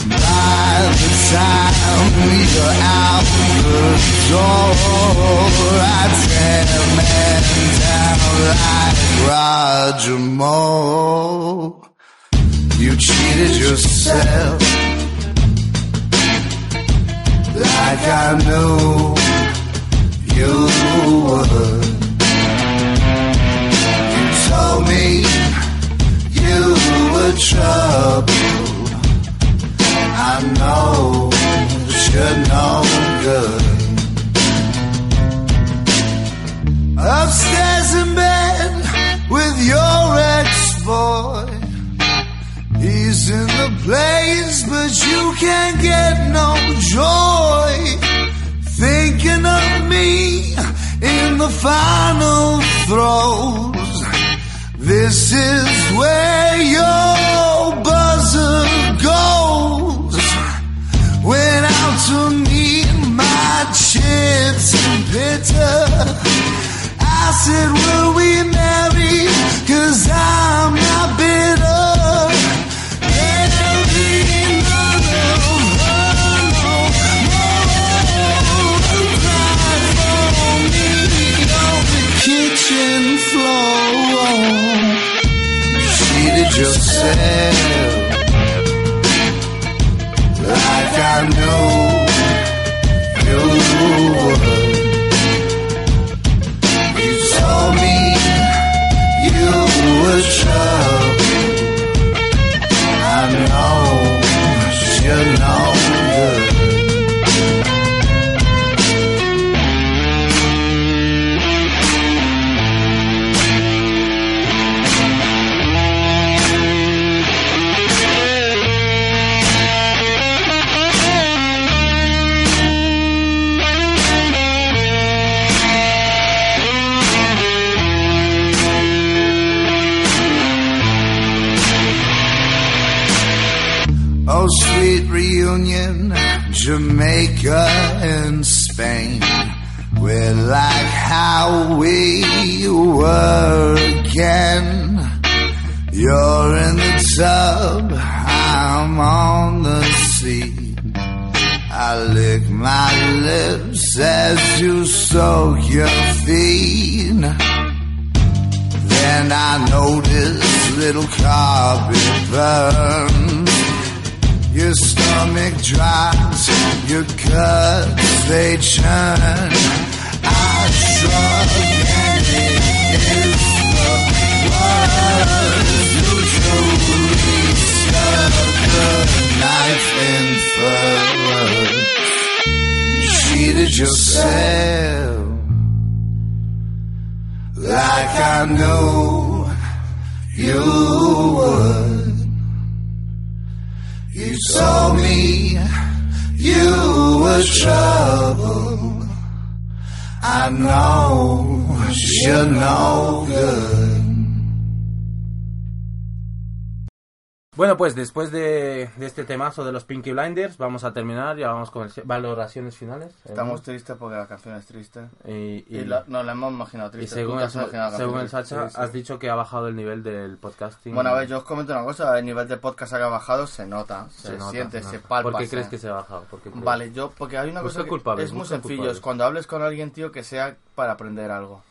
[SPEAKER 12] By the time you're out the door, I tear a man down like Roger Moore. You cheated yourself like I knew you would. You told me trouble. I know you're no good. Upstairs in bed with your ex-boy. He's in the place, but you can't get no joy. Thinking of me in the final throes. This is where your buzzer goes. Went out to meet my chips and bitter. I said, will we marry? Cause I'm not bitter. There'll be another kitchen myself like I know. Spain. We're like how we were again. You're in the tub, I'm on the seat. I lick my lips as you soak your feet. Then I notice little carpet burns. Your stomach drops, your guts they churn. I shrug and it is the you truly stuck the knife in first. Cheated yourself like I knew you would. You told me you were trouble. I know you're no good.
[SPEAKER 4] Bueno, pues después de, de este temazo de los Pinky Blinders, vamos a terminar. Ya vamos con valoraciones finales.
[SPEAKER 5] Estamos tristes porque la canción es triste.
[SPEAKER 4] Y,
[SPEAKER 5] Y la- no, la hemos imaginado
[SPEAKER 4] y
[SPEAKER 5] triste.
[SPEAKER 4] según, el,
[SPEAKER 5] imaginado la
[SPEAKER 4] según el Sacha,
[SPEAKER 5] triste.
[SPEAKER 4] Has dicho que ha bajado el nivel del podcasting.
[SPEAKER 5] Bueno, a ver, yo os comento una cosa. El nivel de podcast que ha bajado se nota, se,
[SPEAKER 4] Se nota,
[SPEAKER 5] siente,
[SPEAKER 4] se
[SPEAKER 5] palpa.
[SPEAKER 4] ¿Por qué crees que se ha bajado?
[SPEAKER 5] Vale, yo, porque hay una
[SPEAKER 4] Busca
[SPEAKER 5] cosa que
[SPEAKER 4] culpables,
[SPEAKER 5] es muy sencillo. Es cuando hables con alguien, tío, que sea para aprender algo.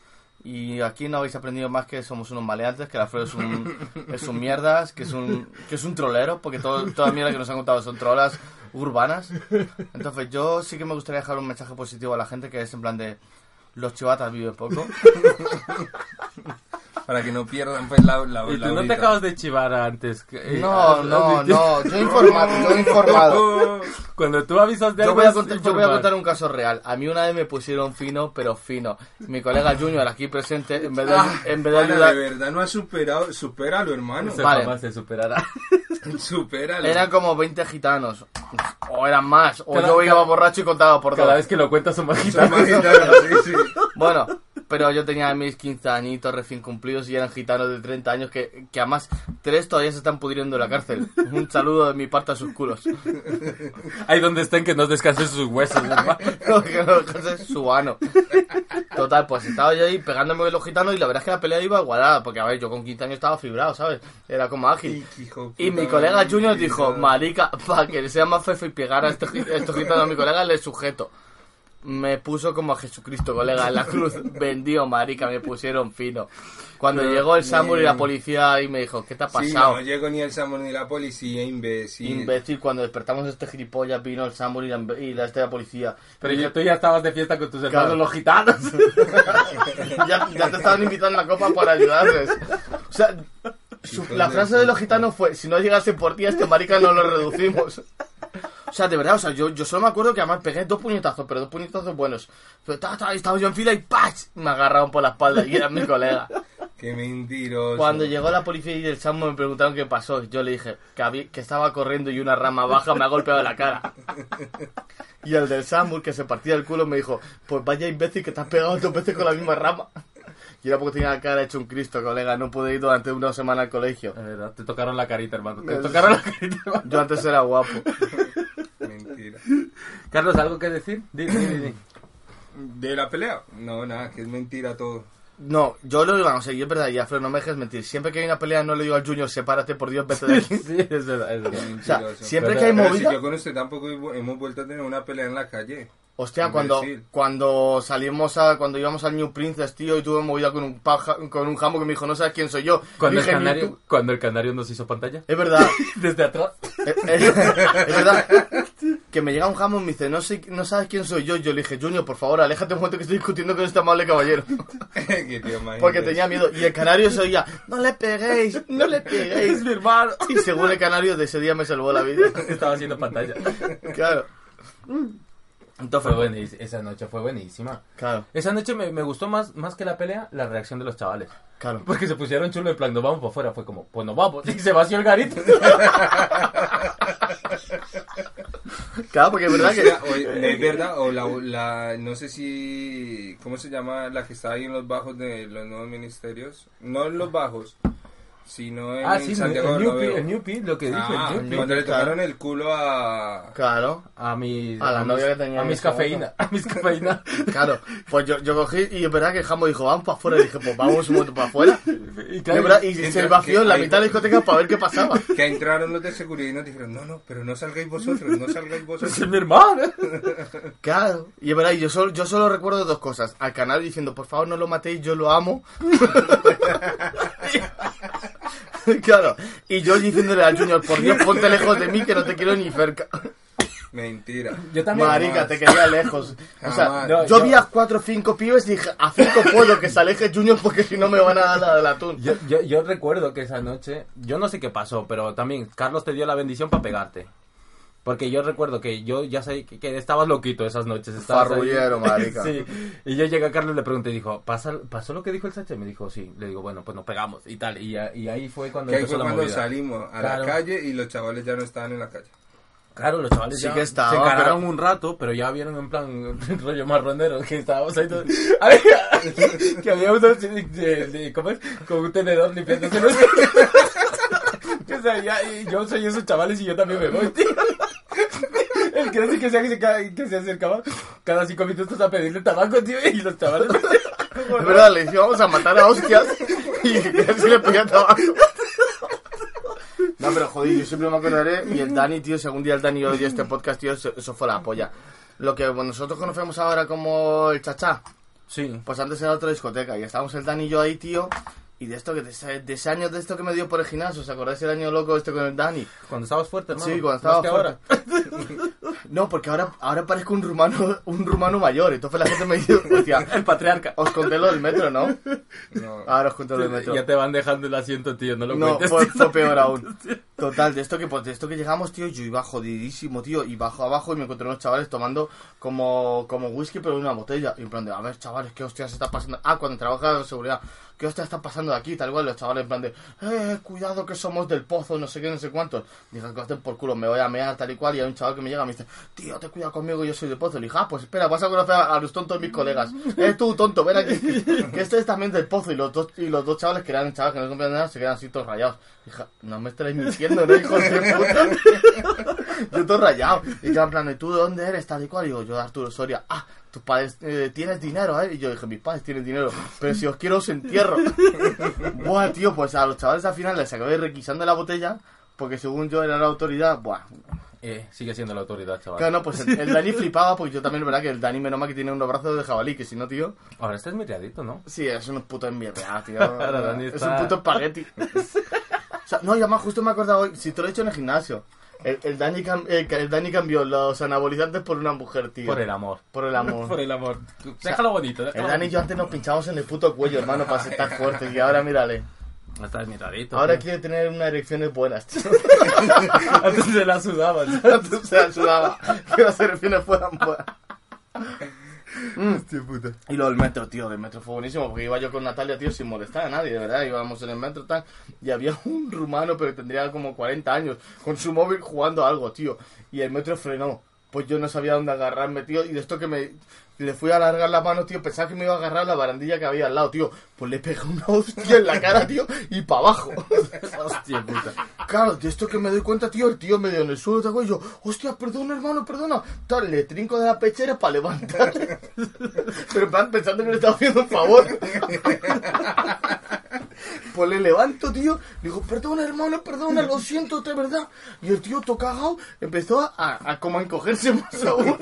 [SPEAKER 5] Y aquí no habéis aprendido más que somos unos maleantes, que la Alfredo es un, es un mierdas, que es un, que es un trolero, porque todo, toda mierda que nos han contado son trolas urbanas. Entonces yo sí que me gustaría dejar un mensaje positivo a la gente que es en plan de los chivatas viven poco.
[SPEAKER 6] Para que no pierdan pues la, la,
[SPEAKER 4] ¿Y
[SPEAKER 6] la
[SPEAKER 4] tú no te acabas de chivar antes? que- eh,
[SPEAKER 5] No, no, no, yo he informado, yo he informado.
[SPEAKER 4] Cuando tú avisas de
[SPEAKER 5] Yo
[SPEAKER 4] algo
[SPEAKER 5] voy, a contar, yo voy a contar un caso real. A mí una vez me pusieron fino, pero fino. Mi colega Junior aquí presente, en vez de,
[SPEAKER 6] Ah,
[SPEAKER 5] en vez de
[SPEAKER 6] para,
[SPEAKER 5] ayudar...
[SPEAKER 6] de verdad no has superado, supéralo hermano.
[SPEAKER 4] Ese
[SPEAKER 5] Vale.
[SPEAKER 4] se superará.
[SPEAKER 6] Supéralo.
[SPEAKER 5] Eran como 20 gitanos. O eran más. O
[SPEAKER 4] Cada-
[SPEAKER 5] yo iba
[SPEAKER 4] cada-
[SPEAKER 5] borracho y contaba por
[SPEAKER 4] Cada
[SPEAKER 5] dos.
[SPEAKER 4] vez que lo cuentas son más
[SPEAKER 6] Son
[SPEAKER 4] gitanos.
[SPEAKER 6] más gitanos, sí, sí.
[SPEAKER 5] Bueno, pero yo tenía mis 15 añitos recién cumplidos y eran gitanos de 30 años que, que además tres todavía se están pudriendo en la cárcel. Un saludo de mi parte a sus culos.
[SPEAKER 4] Ahí donde estén que no descansen sus huesos.
[SPEAKER 5] No, que no descanse su ano. Total, pues estaba yo ahí pegándome con los gitanos y la verdad es que la pelea iba igualada, porque a ver, yo con 15 años estaba fibrado, ¿sabes? Era como ágil. Y mi colega Junior dijo, marica, para que sea más fefo y pegar a estos, estos gitanos a mi colega, le sujeto. Me puso como a Jesucristo, colega, en la cruz. Vendido, marica, me pusieron fino. Cuando
[SPEAKER 6] Pero,
[SPEAKER 5] llegó el Samuel y la policía y me dijo, ¿qué te ha
[SPEAKER 6] Sí,
[SPEAKER 5] pasado?
[SPEAKER 6] no llegó ni el Samuel ni la policía, imbécil.
[SPEAKER 5] Imbécil, cuando despertamos este gilipollas vino el Samuel y la, y la, este, la policía.
[SPEAKER 4] Pero
[SPEAKER 5] Y
[SPEAKER 4] ya- tú ya estabas de fiesta con tus hermanos
[SPEAKER 5] Claro.
[SPEAKER 4] los gitanos.
[SPEAKER 5] ya, ya te estaban invitando a la copa para ayudarles. O sea, su- la frase de los gitanos fue, si no llegase por ti, este marica no lo reducimos. O sea, de verdad, o sea, yo, yo solo me acuerdo que además pegué dos puñetazos, pero dos puñetazos buenos. Pero ta, ta, estaba yo en fila y ¡pach! Me agarraron por la espalda y era mi colega.
[SPEAKER 6] Qué mentiroso.
[SPEAKER 5] Cuando llegó la policía y el Sambo me preguntaron qué pasó, yo le dije que, había- que estaba corriendo y una rama baja me ha golpeado la cara. Y el del Sambo, que se partía el culo, me dijo, pues vaya imbécil que te has pegado dos veces con la misma rama. Y era porque tenía la cara hecho un Cristo, colega, no pude ir durante una semana al colegio.
[SPEAKER 4] Es verdad, te tocaron la carita, hermano. Te tocaron la carita, hermano.
[SPEAKER 5] Yo antes era guapo.
[SPEAKER 6] Mentira.
[SPEAKER 4] Carlos, ¿algo que decir? Di, di, di, di.
[SPEAKER 6] ¿De la pelea? No, nada, que es mentira todo.
[SPEAKER 5] No, yo lo digo, o sea, y es verdad, y Alfredo, no me dejes mentir. Siempre que hay una pelea no le digo al Junior, sepárate, por Dios, vete de aquí.
[SPEAKER 4] Sí, es verdad, es verdad.
[SPEAKER 5] O sea,
[SPEAKER 6] Mentiroso.
[SPEAKER 5] siempre
[SPEAKER 6] Pero-
[SPEAKER 5] que hay movida...
[SPEAKER 6] Si yo con usted tampoco hemos vuelto a tener una pelea en la calle.
[SPEAKER 5] Hostia, cuando, cuando salimos a, cuando íbamos al New Princess, tío, y tuve movida con un paja, con un jambo que me dijo, no sabes quién soy yo.
[SPEAKER 4] Cuando el, canario, cuando el canario nos hizo pantalla.
[SPEAKER 5] Es verdad.
[SPEAKER 4] Desde atrás.
[SPEAKER 5] es, es- es verdad. Que me llega un jambo y me dice, no sé, no sabes quién soy yo. Yo le dije, Junior, por favor, aléjate un momento que estoy discutiendo con este amable caballero.
[SPEAKER 6] Qué tío
[SPEAKER 5] Porque tenía miedo. Y el canario se oía, no le peguéis, no le peguéis, mi hermano. Y según el canario, de ese día me salvó la vida.
[SPEAKER 4] Estaba haciendo pantalla.
[SPEAKER 5] Claro. Entonces,
[SPEAKER 4] Fue buenísima. Esa noche fue buenísima.
[SPEAKER 5] Claro.
[SPEAKER 4] Esa noche me, me gustó más, más que la pelea la reacción de los chavales.
[SPEAKER 5] Claro.
[SPEAKER 4] Porque se pusieron chulo en plan, nos vamos por fuera. Fue como, pues nos vamos. Y se vació el garito.
[SPEAKER 5] Claro, porque es verdad que...
[SPEAKER 6] o- es verdad, o la, la, no sé si, ¿cómo se llama? La que está ahí en los bajos de los nuevos ministerios. No en los bajos, sino en
[SPEAKER 4] ah, sí, el,
[SPEAKER 6] Santiago
[SPEAKER 4] el New lo que dije.
[SPEAKER 6] Ah,
[SPEAKER 4] el
[SPEAKER 6] cuando le tocaron el culo a...
[SPEAKER 5] Claro.
[SPEAKER 4] A mis,
[SPEAKER 5] A la novia que tenía
[SPEAKER 4] A mis cafeína. A mis cafeína.
[SPEAKER 5] Claro, pues yo, yo cogí y es verdad que el jambo dijo, vamos para afuera. Y dije, pues vamos un momento para afuera.
[SPEAKER 4] Y,
[SPEAKER 5] Y,
[SPEAKER 4] claro,
[SPEAKER 5] es verdad, y se vació en la
[SPEAKER 6] hay-
[SPEAKER 5] mitad de la discoteca para ver qué pasaba.
[SPEAKER 6] Que entraron los de seguridad y nos dijeron, no, no, pero no salgáis vosotros, no salgáis vosotros.
[SPEAKER 4] es mi hermano.
[SPEAKER 5] Claro, y es verdad, y yo solo, yo solo recuerdo dos cosas. Al canal diciendo, por favor no lo matéis, yo lo amo. claro, y yo diciéndole al Junior, por Dios, ponte lejos de mí que no te quiero ni cerca.
[SPEAKER 6] Mentira.
[SPEAKER 4] Yo también.
[SPEAKER 5] Marica, te quería lejos. O sea.
[SPEAKER 4] No,
[SPEAKER 5] yo
[SPEAKER 4] yo-
[SPEAKER 5] vi a cuatro o cinco pibes y dije, a cinco puedo que se aleje Junior porque si no me van a dar la del atún.
[SPEAKER 4] Yo, yo, yo recuerdo que esa noche, yo no sé qué pasó, pero también Carlos te dio la bendición para pegarte. Porque yo recuerdo que yo ya sé que, que estabas loquito esas noches. Estabas.
[SPEAKER 5] Farrullero, marica.
[SPEAKER 4] sí. Y yo llegué a Carlos y le pregunté y dijo, ¿Pasa, ¿pasó lo que dijo el? Y me dijo, sí. Le digo, bueno, pues nos pegamos y tal. Y, ahí fue cuando empezó
[SPEAKER 6] fue
[SPEAKER 4] la
[SPEAKER 6] cuando
[SPEAKER 4] movida.
[SPEAKER 6] salimos a
[SPEAKER 4] Claro.
[SPEAKER 6] la calle y los chavales ya no estaban en la calle.
[SPEAKER 4] Claro, los chavales
[SPEAKER 5] Sí
[SPEAKER 4] ya
[SPEAKER 5] que estaba,
[SPEAKER 4] se encararon
[SPEAKER 5] pero-
[SPEAKER 4] un rato, pero ya vieron en plan rollo marronero que estábamos ahí todos... Que había uno de, de- de- ¿cómo es? Con un tenedor limpiándose los... O sea, ya- y yo soy esos chavales y yo también me voy, tío. El que que se, que se acercaba cada cinco minutos a pedirle tabaco, tío, y los chavales...
[SPEAKER 5] Es verdad, le dije, vamos a matar a hostias y casi le pedía tabaco. No, pero joder, yo siempre me acordaré. Y el Dani, tío, si algún día el Dani oye este podcast, tío, eso, fue la polla. Lo que bueno, nosotros conocemos ahora como el chachá,
[SPEAKER 4] Sí.
[SPEAKER 5] pues antes era otra discoteca. Y estábamos el Dani y yo ahí, tío. Y de esto que de de ese año de esto que me dio por el gimnasio, ¿os acordáis el año loco este con el Dani?
[SPEAKER 4] Cuando estabas fuerte, hermano.
[SPEAKER 5] Sí, cuando
[SPEAKER 4] Más
[SPEAKER 5] estaba
[SPEAKER 4] que ahora.
[SPEAKER 5] No, porque ahora, ahora parezco un rumano, un rumano mayor. Entonces la gente me dice,
[SPEAKER 4] El patriarca.
[SPEAKER 5] os conté lo del metro, ¿no?
[SPEAKER 6] No.
[SPEAKER 5] Ahora os cuento lo del metro.
[SPEAKER 4] Ya te van dejando el asiento, tío, no lo
[SPEAKER 5] No,
[SPEAKER 4] cuentes.
[SPEAKER 5] fue, peor aún. Total, de esto que pues, de esto que llegamos, tío, yo iba jodidísimo, tío, y bajo abajo y me encontré unos chavales tomando como, como whisky pero en una botella. Y en plan de, a ver, chavales, ¿qué hostias está pasando? Ah, cuando trabajaba de seguridad, ¿qué hostias está pasando aquí? Tal cual, los chavales en plan de, eh, cuidado que somos del pozo, no sé qué, no sé cuántos. Dije, que por culo, me voy a mear, tal y cual, y hay un chaval que me llega y me dice, tío, te cuida conmigo, yo soy del pozo. Le dije, ah, pues espera, vas a conocer a, a los tontos de mis colegas. Eh, tú, tonto, ven aquí, que este es también del pozo. Y los dos, y los dos chavales que eran chavales que no comprenden nada, se quedan así todos rayados. Dije, no me estáis mintiendo, ¿no, hijos de puta? yo todo rayado. Y yo en plan, ¿y tú de dónde eres? Tal y cual. Y digo, yo de Arturo Soria. Ah, tus padres eh, tienes dinero, ¿eh? Y yo dije, mis padres tienen dinero. Pero si os quiero, os entierro. Buah, tío, pues a los chavales al final les acabé requisando la botella. Porque según yo era la autoridad, buah.
[SPEAKER 4] Eh, sigue siendo la autoridad, chaval.
[SPEAKER 5] Claro, no, pues el, el Dani flipaba, porque yo también, es verdad que el Dani menos mal que tiene unos brazos de jabalí, que si no, tío.
[SPEAKER 4] Ahora estás miradito, ¿no?
[SPEAKER 5] Sí, es un puto enmierda, tío.
[SPEAKER 4] Ahora Dani
[SPEAKER 5] es
[SPEAKER 4] está-
[SPEAKER 5] un puto espagueti. o sea, no, y además justo me he acordado hoy, si te lo he hecho en el gimnasio. El, el, Dani, cam- el, el Dani cambió los anabolizantes por una mujer, tío.
[SPEAKER 4] Por el amor.
[SPEAKER 5] Por el amor.
[SPEAKER 4] Por el amor.
[SPEAKER 5] sea,
[SPEAKER 4] Déjalo bonito,
[SPEAKER 5] El
[SPEAKER 4] déjalo
[SPEAKER 5] Dani y yo antes nos pinchábamos en el puto cuello, hermano, para estar fuertes. Y ahora mírale.
[SPEAKER 4] Estás miradito.
[SPEAKER 5] Ahora
[SPEAKER 4] tío.
[SPEAKER 5] quiere tener unas erecciones buenas, tío.
[SPEAKER 4] Antes se la sudaban.
[SPEAKER 5] Antes se la sudaba. Que las erecciones fueran buenas. Mm. Y lo del metro, tío, del metro fue buenísimo, porque iba yo con Natalia, tío, sin molestar a nadie, de verdad, íbamos en el metro tal, y había un rumano, pero tendría como 40 años, con su móvil jugando a algo, tío, y el metro frenó. Pues yo no sabía dónde agarrarme, tío, y de esto que me... Le fui a alargar la mano, tío, pensaba que me iba a agarrar la barandilla que había al lado, tío. Pues le pegué una hostia en la cara, tío, y para abajo.
[SPEAKER 4] Hostia puta.
[SPEAKER 5] Claro, de esto que me doy cuenta, tío, el tío medio en el suelo, tal, y yo, hostia, perdona, hermano, perdona. Tal, le trinco de la pechera para levantar. Pero en plan, pensando que le estaba haciendo un favor. Pues le levanto, tío, digo, perdona, hermano, perdona, lo siento, de verdad. Y el tío, todo cagado, empezó a, a como a encogerse más aún.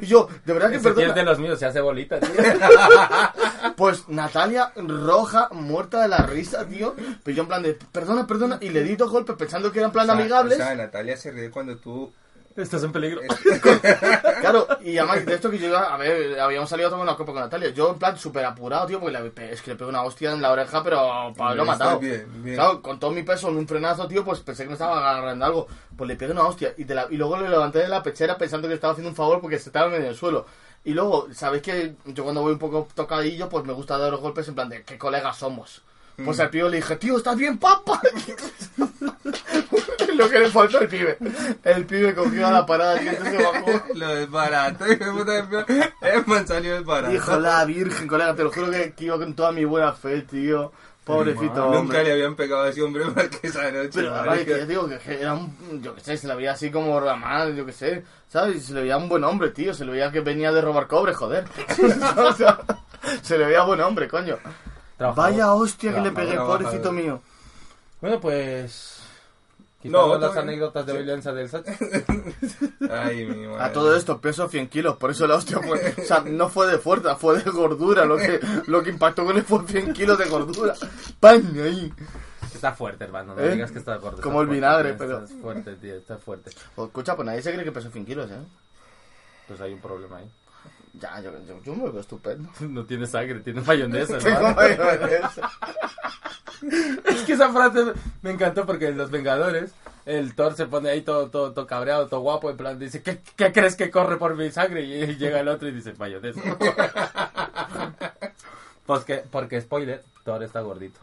[SPEAKER 5] Y yo, de verdad que perdona.
[SPEAKER 4] De los míos, se hace bolita, tío.
[SPEAKER 5] Pues Natalia roja, muerta de la risa, tío. Pero yo en plan de, perdona, perdona, y le di dos golpes pensando que eran plan
[SPEAKER 6] O sea,
[SPEAKER 5] amigables.
[SPEAKER 6] O sea, Natalia se ríe cuando tú...
[SPEAKER 4] Estás en peligro.
[SPEAKER 5] Claro, y además de esto que yo iba, a ver, habíamos salido a tomar una copa con Natalia. Yo en plan súper apurado, tío, porque le, es que le pegué una hostia en la oreja, pero para haberlo
[SPEAKER 6] Está
[SPEAKER 5] matado.
[SPEAKER 6] bien, bien.
[SPEAKER 5] Claro, con todo mi peso en un frenazo, tío, pues pensé que me estaba agarrando algo. Pues le pegué una hostia y, de la- y luego le levanté de la pechera pensando que le estaba haciendo un favor porque se estaba en el suelo. Y luego, ¿sabéis que yo cuando voy un poco tocadillo, pues me gusta dar los golpes en plan de qué colegas somos? Pues
[SPEAKER 6] Mm.
[SPEAKER 5] al pibe le dije, tío, ¿estás bien, papá? Lo que le faltó al pibe. El pibe cogió a la parada y entonces se bajó.
[SPEAKER 6] Lo desbarato, hijo de puta. Es man salió desbarato.
[SPEAKER 5] Hijo la virgen, colega, te lo juro que, que iba con toda mi buena fe, tío. Pobrecito,
[SPEAKER 6] Nunca le habían pegado a ese hombre más que esa noche.
[SPEAKER 5] Pero vale, que yo digo que era un, yo qué sé, se le veía así como ramal, yo qué sé, ¿sabes? Y Se le veía un buen hombre, tío, se le veía que venía de robar cobre, joder. O sea, se le veía buen hombre, coño.
[SPEAKER 4] Trabajador.
[SPEAKER 5] Vaya hostia que le pegué, pobrecito mío.
[SPEAKER 4] Bueno, pues...
[SPEAKER 6] No,
[SPEAKER 4] las anécdotas de violencia del Sachi.
[SPEAKER 6] Ay, mi madre.
[SPEAKER 5] A todo esto peso 100 kilos, por eso la hostia fue, o sea, no fue de fuerza, fue de gordura, lo que, lo que impactó con él fue 100 kilos de gordura. ¡Pam! Ahí.
[SPEAKER 4] Está fuerte, hermano. No
[SPEAKER 5] ¿Eh?
[SPEAKER 4] digas que está gordo.
[SPEAKER 5] Como
[SPEAKER 4] está
[SPEAKER 5] el
[SPEAKER 4] fuerte,
[SPEAKER 5] vinagre, pero-
[SPEAKER 4] Está fuerte, tío. Está fuerte.
[SPEAKER 5] Pues, escucha, pues nadie se cree que peso 100 kilos, ¿eh?
[SPEAKER 4] Pues hay un problema ahí.
[SPEAKER 5] Ya, yo, yo, yo me veo estupendo.
[SPEAKER 4] No tiene sangre, tiene mayonesa,
[SPEAKER 5] Tengo
[SPEAKER 4] hermano.
[SPEAKER 5] mayonesa.
[SPEAKER 4] Es que esa frase me encantó porque en Los Vengadores el Thor se pone ahí todo, todo, todo cabreado, todo guapo, en plan dice, ¿qué, qué crees que corre por mi sangre? Y llega el otro y dice, mayonesa. pues que, porque, spoiler, Thor está gordito.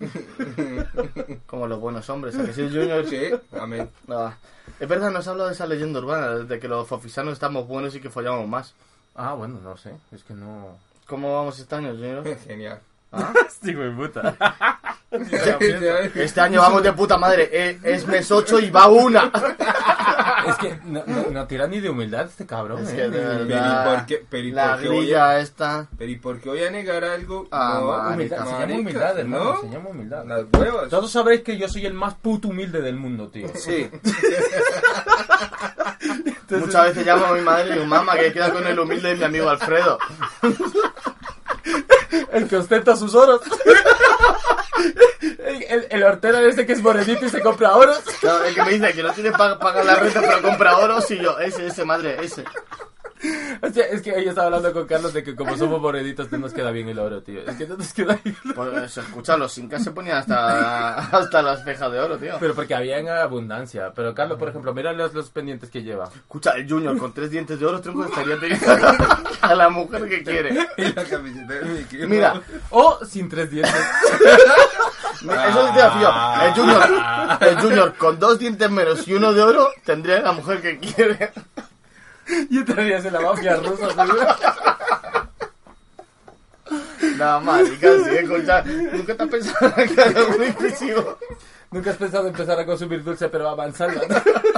[SPEAKER 5] Como los buenos hombres, ¿a que sí, Junior?
[SPEAKER 6] Sí, amén.
[SPEAKER 5] No, es verdad, nos habla de esa leyenda urbana, de que los fofisanos estamos buenos y que follamos más.
[SPEAKER 4] Ah, bueno, no sé, es que no...
[SPEAKER 5] ¿Cómo vamos este año, Junior?
[SPEAKER 6] Genial.
[SPEAKER 4] Sí, güey, puta.
[SPEAKER 5] Este año vamos de puta madre, eh, es mes 8 y va una.
[SPEAKER 4] Es que no, no, no tira ni de humildad este cabrón,
[SPEAKER 5] Es
[SPEAKER 4] eh.
[SPEAKER 5] que de
[SPEAKER 6] Pero ¿y
[SPEAKER 5] verdad,
[SPEAKER 6] por qué- pero ¿y
[SPEAKER 5] la
[SPEAKER 6] por qué a-
[SPEAKER 5] esta...
[SPEAKER 6] Pero ¿y por qué voy a negar algo?
[SPEAKER 5] Ah,
[SPEAKER 6] no,
[SPEAKER 5] marica.
[SPEAKER 4] Humildad, se llama
[SPEAKER 6] marica,
[SPEAKER 4] humildad, hermano,
[SPEAKER 6] ¿no?
[SPEAKER 4] se llama humildad.
[SPEAKER 6] Las huevas.
[SPEAKER 4] Todos sabréis que yo soy el más puto humilde del mundo, tío.
[SPEAKER 5] Sí. Muchas veces llamo a mi madre y digo, mamá, que queda con el humilde de mi amigo Alfredo.
[SPEAKER 4] El que ostenta sus oros. El, el, hortero ese que es morenito y se compra oros.
[SPEAKER 5] Claro, el que me dice que no tiene para pagar la renta pero compra oros y yo, ese, ese, madre, ese.
[SPEAKER 4] Hostia, es que ella estaba hablando con Carlos de que como somos morenitos no nos queda bien el oro, tío. Es que no nos queda bien.
[SPEAKER 5] Pues escucha, los incas se ponían hasta, hasta las cejas de oro, tío.
[SPEAKER 4] Pero porque había en abundancia. Pero Carlos, por ejemplo, mira los, los pendientes que lleva.
[SPEAKER 5] Escucha, el Junior con tres dientes de oro, tronco, estaría teniendo a la mujer que quiere.
[SPEAKER 6] Y la camiseta de Mickey
[SPEAKER 5] Mira.
[SPEAKER 4] O sin tres dientes.
[SPEAKER 5] eso yo. El Junior, el Junior con dos dientes menos y uno de oro tendría la mujer que quiere.
[SPEAKER 4] Y entrarías en la mafia rusa.
[SPEAKER 5] Nada más, y casi, escucha, nunca te has pensado en muy inclusivo.
[SPEAKER 4] Nunca has pensado en empezar a consumir dulce, pero avanzando.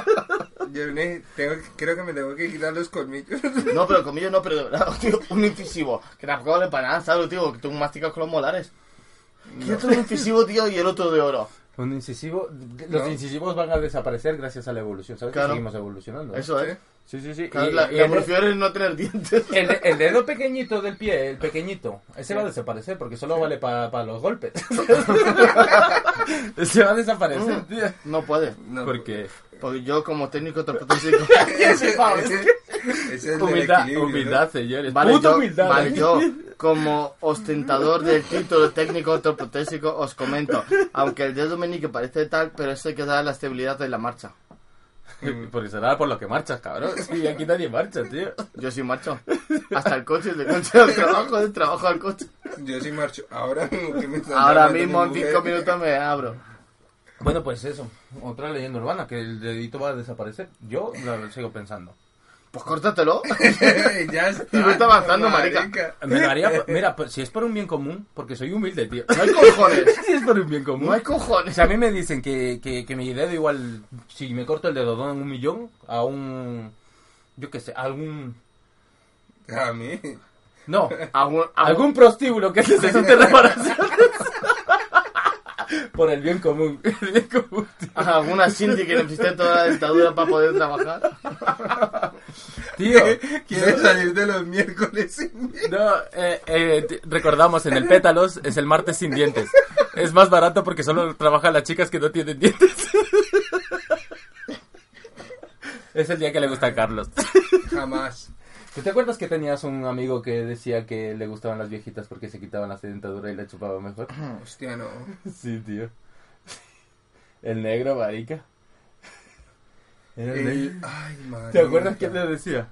[SPEAKER 6] Yo ne- tengo, creo que me tengo que quitar los colmillos.
[SPEAKER 5] No, pero comillo no, pero de verdad, tío, un incisivo. Que tampoco vale para nada, ¿sabes, tío? Que tú masticas con los molares. ¿Qué otro incisivo, tío, y el otro de oro?
[SPEAKER 4] Un incisivo. Los
[SPEAKER 5] No.
[SPEAKER 4] incisivos van a desaparecer gracias a la evolución, ¿sabes? Que. Seguimos evolucionando. ¿no?
[SPEAKER 5] Eso, ¿eh?
[SPEAKER 4] Sí, sí, sí.
[SPEAKER 5] Claro,
[SPEAKER 4] Y-
[SPEAKER 5] la,
[SPEAKER 4] y
[SPEAKER 5] la
[SPEAKER 4] el-
[SPEAKER 5] evolución es no tener dientes.
[SPEAKER 4] El, el dedo pequeñito del pie, el pequeñito, ese va a desaparecer porque solo vale para los golpes. ese va a desaparecer, tío.
[SPEAKER 5] No puede.
[SPEAKER 4] Porque
[SPEAKER 5] Porque yo, como técnico ortopédico.
[SPEAKER 6] ese, ese- ese es
[SPEAKER 4] humildad,
[SPEAKER 6] ¿no?
[SPEAKER 4] humildad, señores.
[SPEAKER 5] Vale,
[SPEAKER 4] Puta
[SPEAKER 5] yo,
[SPEAKER 4] humildad.
[SPEAKER 5] vale,
[SPEAKER 4] ¿eh?
[SPEAKER 5] yo, como ostentador del título técnico ortoprotésico, os comento. Aunque el dedo meñique parece tal, pero eso hay que dar la estabilidad de la marcha.
[SPEAKER 4] Porque será por lo que marchas, cabrón. Sí, aquí nadie marcha, tío.
[SPEAKER 5] Yo sí marcho. Hasta el coche, del coche al trabajo, del trabajo al coche.
[SPEAKER 6] Yo sí marcho. Ahora que me
[SPEAKER 5] Ahora mismo
[SPEAKER 6] mi
[SPEAKER 5] en cinco minutos me abro.
[SPEAKER 4] Bueno, pues eso. Otra leyenda urbana, que el dedito va a desaparecer. Yo lo sigo pensando.
[SPEAKER 5] Pues córtatelo.
[SPEAKER 6] ya está.
[SPEAKER 5] Y vete avanzando, marica.
[SPEAKER 4] Me lo haría, mira, pues, si es por un bien común, porque soy humilde, tío.
[SPEAKER 5] No hay cojones.
[SPEAKER 4] si es por un bien común.
[SPEAKER 5] No hay cojones.
[SPEAKER 4] Si a mí me dicen que, que, que mi dedo igual, si me corto el dedo donan un millón a un, yo qué sé, a algún...
[SPEAKER 6] A mí.
[SPEAKER 4] No,
[SPEAKER 5] Algún,
[SPEAKER 4] algún prostíbulo que necesite reparaciones. por el bien común. El bien común, tío.
[SPEAKER 5] alguna Cindy que necesite toda la dentadura para poder trabajar.
[SPEAKER 4] Tío,
[SPEAKER 6] Quiere salir de los miércoles sin
[SPEAKER 4] No, eh, eh, recordamos, en el Pétalos es el martes sin dientes. Es más barato porque solo trabajan las chicas que no tienen dientes. Es el día que le gusta a Carlos.
[SPEAKER 6] Jamás.
[SPEAKER 4] ¿Tú te acuerdas que tenías un amigo que decía que le gustaban las viejitas porque se quitaban la dentadura y la chupaba mejor?
[SPEAKER 6] Hostia, no.
[SPEAKER 4] Sí, tío. El negro, marica. Era el
[SPEAKER 6] El-
[SPEAKER 4] negro.
[SPEAKER 6] Ay, marica.
[SPEAKER 4] ¿Te acuerdas qué le decía?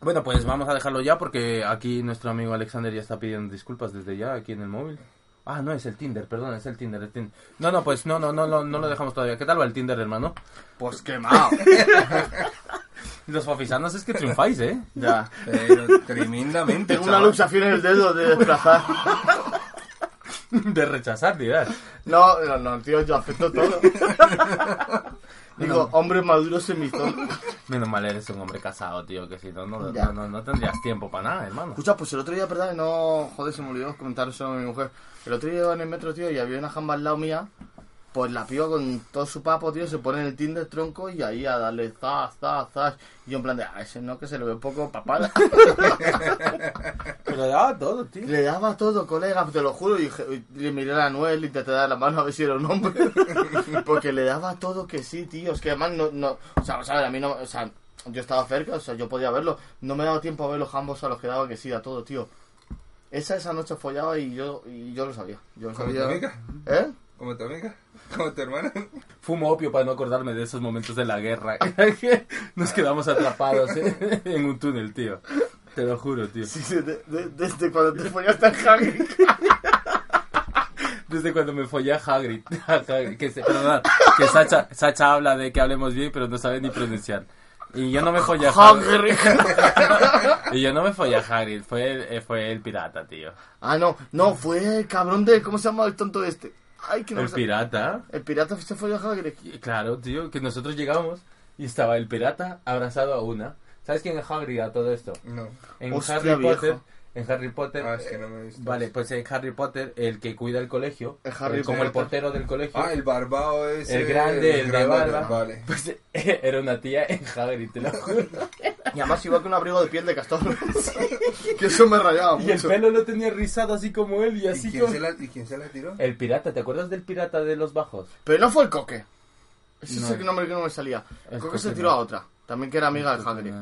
[SPEAKER 4] Bueno, pues vamos a dejarlo ya porque aquí nuestro amigo Alexander ya está pidiendo disculpas desde ya aquí en el móvil. Ah, no, es el Tinder, perdón, es el Tinder, el Tinder. No, no, pues no, no, no, no, no lo dejamos todavía. ¿Qué tal va el Tinder, hermano?
[SPEAKER 5] Pues quemado.
[SPEAKER 4] Los fafisanos es que triunfáis, ¿eh?
[SPEAKER 5] Ya.
[SPEAKER 6] Pero tremendamente.
[SPEAKER 5] Tengo una
[SPEAKER 6] chaval.
[SPEAKER 5] luxación en el dedo de desplazar.
[SPEAKER 4] De rechazar, dirás.
[SPEAKER 5] No, no, no, tío, yo acepto todo. Digo, hombre maduro semizón.
[SPEAKER 4] Menos mal eres un hombre casado, tío, que si no, no,
[SPEAKER 5] Ya.
[SPEAKER 4] no, no, no tendrías tiempo para nada, hermano.
[SPEAKER 5] Escucha, pues el otro día, ¿verdad? No, joder, se me olvidó comentar eso a mi mujer. El otro día iba en el metro, tío, y había una jamba al lado mía. Pues la piba con todo su papo, tío, se pone en el Tinder tronco y ahí a darle zas, zas, zas. Y yo en plan de, ah, ese no, que se le ve poco papada.
[SPEAKER 4] Pero le daba todo, tío.
[SPEAKER 5] Le daba todo, colega, te lo juro. Y le miré a la Noel y intenté dar la mano a ver si era un hombre. Porque le daba todo que sí, tío. Es que además no, no, o sea, ¿sabes? A mí no, o sea, yo estaba cerca, o sea, yo podía verlo. No me daba tiempo a ver los ambos a los que daba que sí a todo, tío. Esa, esa noche follaba y yo, y yo lo sabía. Yo lo
[SPEAKER 6] ¿Como tu
[SPEAKER 5] sabía.
[SPEAKER 6] amiga?
[SPEAKER 5] ¿Eh?
[SPEAKER 6] ¿Como tu amiga? ¿Como tu hermana?
[SPEAKER 4] Fumo opio para no acordarme de esos momentos de la guerra. Nos quedamos atrapados ¿eh? en un túnel, tío. Te lo juro, tío.
[SPEAKER 5] Sí, sí, de- de- desde cuando te follaste en Hagrid.
[SPEAKER 4] Desde cuando me follé a Hagrid. A Hagrid, que, se, perdona, que Sacha, Sacha habla de que hablemos bien, pero no sabe ni pronunciar. Y yo no me follé a Hagrid. y yo no me follé a Hagrid, fue el, eh, fue el pirata, tío.
[SPEAKER 5] Ah, no, no, fue el cabrón de. ¿Cómo se llama el tonto este? Ay, que no
[SPEAKER 4] El pirata.
[SPEAKER 5] El pirata se folló a Hagrid.
[SPEAKER 4] Claro, tío, que nosotros llegamos y estaba el pirata abrazado a una. ¿Sabes quién es Hagrid a todo esto?
[SPEAKER 6] No.
[SPEAKER 4] En
[SPEAKER 5] Hostia,
[SPEAKER 4] Harry
[SPEAKER 5] viejo.
[SPEAKER 4] En Harry Potter.
[SPEAKER 6] Ah, es que no me he visto
[SPEAKER 4] Vale,
[SPEAKER 6] eso.
[SPEAKER 4] pues en Harry Potter, el que cuida el colegio,
[SPEAKER 5] El Harry
[SPEAKER 4] el- como el portero del colegio,
[SPEAKER 6] Ah, el barbao ese.
[SPEAKER 4] el grande, el, de
[SPEAKER 6] grande,
[SPEAKER 4] barba,
[SPEAKER 6] Vale.
[SPEAKER 4] pues era una tía en Hagrid, te lo juro.
[SPEAKER 5] Y además iba con un abrigo de piel de castor. que eso me rayaba
[SPEAKER 4] Y el
[SPEAKER 5] mucho.
[SPEAKER 4] pelo lo tenía rizado así como él y
[SPEAKER 6] ¿Y
[SPEAKER 4] así
[SPEAKER 6] quién,
[SPEAKER 4] como...
[SPEAKER 6] se la, ¿Y quién se la tiró?
[SPEAKER 4] El pirata, ¿te acuerdas del pirata de los bajos?
[SPEAKER 5] Pero no fue el coque. Ese
[SPEAKER 4] No.
[SPEAKER 5] es el nombre que no me salía. El
[SPEAKER 4] El
[SPEAKER 5] coque
[SPEAKER 4] Coque
[SPEAKER 5] se
[SPEAKER 4] no.
[SPEAKER 5] tiró a otra. También que era amiga de Hagrid.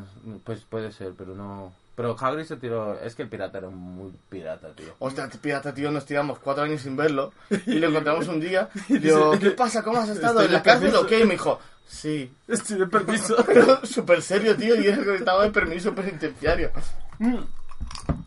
[SPEAKER 4] Pues puede ser, pero no... Pero Hagrid se tiró... Es que el pirata era muy pirata, tío.
[SPEAKER 5] Hostia, pirata, tío, nos tiramos cuatro años sin verlo. Y lo encontramos un día. Y digo, ¿qué pasa? ¿Cómo has estado? ¿En la cárcel o qué? Y me dijo, sí.
[SPEAKER 4] Estoy de permiso.
[SPEAKER 5] Pero súper serio, tío. Y era que estaba de permiso penitenciario.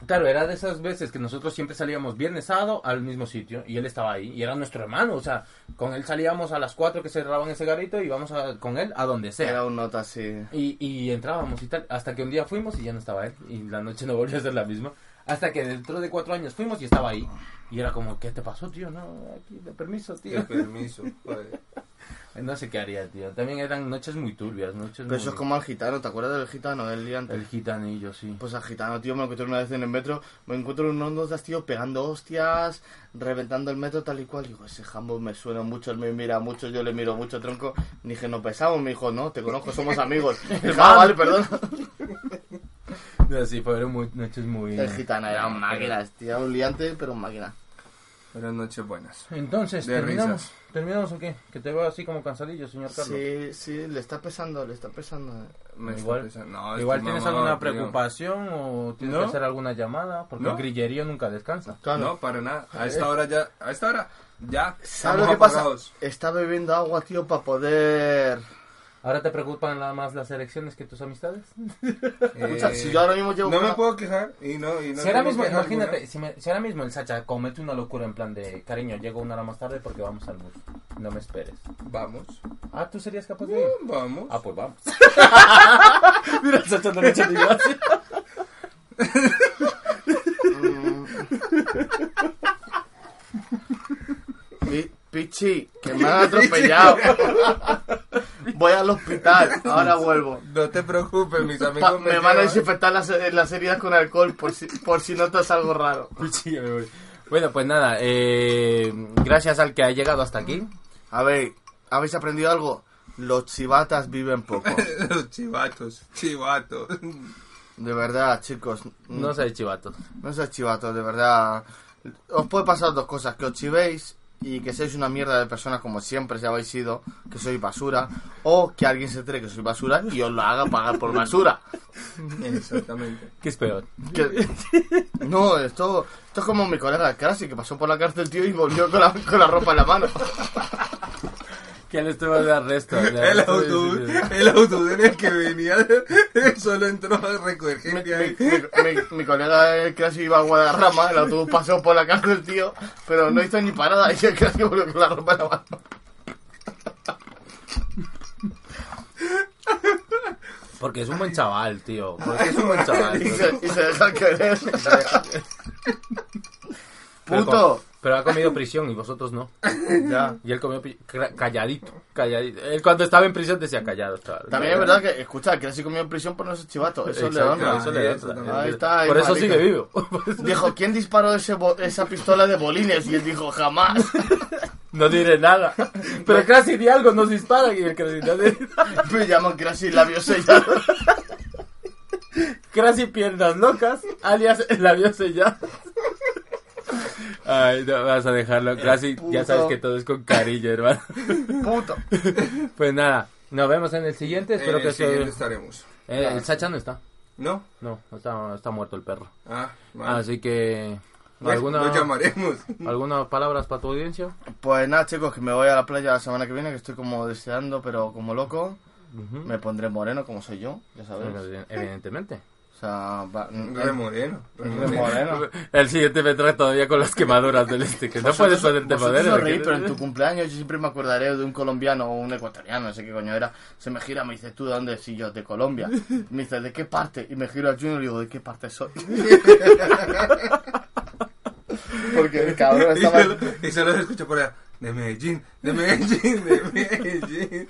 [SPEAKER 4] Claro, era de esas veces que nosotros siempre salíamos viernes sábado al mismo sitio y él estaba ahí y era nuestro hermano, o sea, con él salíamos a las 4 que cerraban ese garito y íbamos a- con él a donde sea.
[SPEAKER 5] Era un nota así.
[SPEAKER 4] Y, y entrábamos y tal, hasta que un día fuimos y ya no estaba él y la noche no volvió a ser la misma. Hasta que dentro de cuatro años fuimos y estaba ahí. Y era como, ¿qué te pasó, tío? No, aquí, de permiso, tío.
[SPEAKER 6] De permiso, joder.
[SPEAKER 4] No sé qué haría, tío. También eran noches muy turbias, noches
[SPEAKER 5] Pero
[SPEAKER 4] muy...
[SPEAKER 5] eso es como al gitano, ¿te acuerdas del gitano del día antes?
[SPEAKER 4] El gitanillo, sí.
[SPEAKER 5] Pues al gitano, tío, me lo encontré una vez en el metro. Me encuentro unos dos tío, pegando hostias, reventando el metro tal y cual. Digo, ese jambo me suena mucho, él me mira mucho, yo le miro mucho, tronco. Dije, no pesamos, me dijo, no, te conozco, somos amigos. Dije, ah, vale, perdón.
[SPEAKER 4] Sí, fueron muy, noches muy...
[SPEAKER 5] El gitano era un máquinas, tío, un liante, pero un máquina.
[SPEAKER 6] Eran noches buenas.
[SPEAKER 4] Entonces,
[SPEAKER 6] De
[SPEAKER 4] ¿terminamos?
[SPEAKER 6] risas.
[SPEAKER 4] ¿Terminamos o qué? Que te veo así como cansadillo, señor Carlos.
[SPEAKER 5] Sí, sí, le está pesando, le está pesando.
[SPEAKER 6] Me está
[SPEAKER 4] Igual,
[SPEAKER 6] no,
[SPEAKER 4] igual tienes alguna
[SPEAKER 6] tío.
[SPEAKER 4] preocupación o tienes
[SPEAKER 6] ¿No?
[SPEAKER 4] que hacer alguna llamada, porque
[SPEAKER 6] ¿No?
[SPEAKER 4] el grillerío nunca descansa.
[SPEAKER 6] No, para nada. A esta hora ya. A esta hora ya.
[SPEAKER 5] ¿Sabes lo que pasa? Está bebiendo agua, tío, para poder
[SPEAKER 4] ¿Ahora te preocupan nada más las elecciones que tus amistades?
[SPEAKER 5] Escucha, si yo ahora mismo llevo
[SPEAKER 6] No me puedo quejar y no, y no
[SPEAKER 4] si ahora mismo, imagínate, si, me- si ahora mismo el Sacha comete una locura en plan de cariño, llego una hora más tarde porque vamos al bus. No me esperes.
[SPEAKER 6] Vamos.
[SPEAKER 4] Ah, ¿tú serías capaz de ir?
[SPEAKER 6] Vamos.
[SPEAKER 4] Ah, pues vamos. Mira, el Sacha no le echa ni gracia.
[SPEAKER 5] Pi- Pichi, que me han atropellado. Voy al hospital, ahora vuelvo.
[SPEAKER 6] No te preocupes, mis
[SPEAKER 5] Pa-
[SPEAKER 6] amigos.
[SPEAKER 5] me van a desinfectar las, las heridas con alcohol por si, por si notas algo raro.
[SPEAKER 4] Pichi, ya me voy. Bueno, pues nada, eh, gracias al que ha llegado hasta aquí.
[SPEAKER 5] A ver, ¿habéis aprendido algo? Los chivatas viven poco.
[SPEAKER 6] Los chivatos, chivatos.
[SPEAKER 5] De verdad, chicos.
[SPEAKER 4] No seáis chivatos.
[SPEAKER 5] No seáis chivatos, de verdad. Os puede pasar dos cosas, que os chivéis y que seáis una mierda de personas como siempre ya habéis sido, que sois basura, o que alguien se entere que sois basura y os lo haga pagar por basura.
[SPEAKER 6] Exactamente.
[SPEAKER 4] ¿Qué es peor?
[SPEAKER 5] Que- No, esto, esto es como mi colega Crasi, que pasó por la cárcel, tío, y volvió con la, con la ropa en la mano.
[SPEAKER 4] Que él estuvo de arresto.
[SPEAKER 6] El autobús, el autobús en el que venía solo entró a recoger gente ahí.
[SPEAKER 5] Mi, mi- mi colega el Crasi iba a Guadarrama, el autobús pasó por la cárcel, tío, pero no hizo ni parada, y el Crasi volvió con la ropa en la mano.
[SPEAKER 4] Porque es un buen chaval, tío. Porque es un buen chaval.
[SPEAKER 5] Y se, y se deja querer.
[SPEAKER 4] Pero
[SPEAKER 5] Puto.
[SPEAKER 4] Pero ha comido prisión y vosotros no.
[SPEAKER 5] Ya.
[SPEAKER 4] Y él comió calladito, calladito. Él cuando estaba en prisión decía callado.
[SPEAKER 5] También es verdad que, escucha, que así comió en prisión por no ser chivato. Eso le
[SPEAKER 4] Exacto,
[SPEAKER 5] honra.
[SPEAKER 4] eso le
[SPEAKER 6] exactamente.
[SPEAKER 5] Ahí está. ahí,
[SPEAKER 4] Por eso
[SPEAKER 5] marica.
[SPEAKER 4] sigue vivo.
[SPEAKER 5] Dijo, ¿quién disparó ese esa pistola de bolines? Y él dijo, jamás.
[SPEAKER 4] No diré nada. Pero casi di algo, nos disparan y el casi no nada.
[SPEAKER 5] Me llaman casi labios sellados.
[SPEAKER 4] Casi piernas locas, alias labios sellados. Ay, no, vas a dejarlo. Casi, ya sabes que todo es con cariño, hermano.
[SPEAKER 5] Puto.
[SPEAKER 4] Pues nada, nos vemos en el siguiente. Espero
[SPEAKER 6] En
[SPEAKER 4] que
[SPEAKER 6] el siguiente
[SPEAKER 4] se-
[SPEAKER 6] estaremos.
[SPEAKER 4] Eh, el Sacha no está.
[SPEAKER 6] ¿No?
[SPEAKER 4] No, está, está muerto el perro.
[SPEAKER 6] Ah, vale.
[SPEAKER 4] Así que.
[SPEAKER 6] Pues
[SPEAKER 4] ¿Alguna,
[SPEAKER 6] Lo llamaremos.
[SPEAKER 4] ¿Algunas palabras para tu audiencia?
[SPEAKER 5] Pues nada, chicos, que me voy a la playa la semana que viene, que estoy como deseando, pero como loco. Me pondré moreno, como soy yo, ya sabes.
[SPEAKER 4] Bueno, Evidentemente.
[SPEAKER 5] O sea, va-
[SPEAKER 6] Re moreno. re
[SPEAKER 5] Re moreno.
[SPEAKER 4] El siguiente me trae todavía con las quemaduras del este, que no puedes ponerte madera.
[SPEAKER 5] os reís, pero en tu cumpleaños yo siempre me acordaré de un colombiano o un ecuatoriano, no sé qué coño era. Se me gira, me dice, ¿tú de dónde? Sí, yo, de Colombia. Me dice, ¿de qué parte? Y me giro a Junior y digo, ¿de qué parte soy? Porque el cabrón
[SPEAKER 6] Y
[SPEAKER 5] estaba...
[SPEAKER 6] solo, y solo se escucha por allá. De Medellín, de Medellín, de Medellín.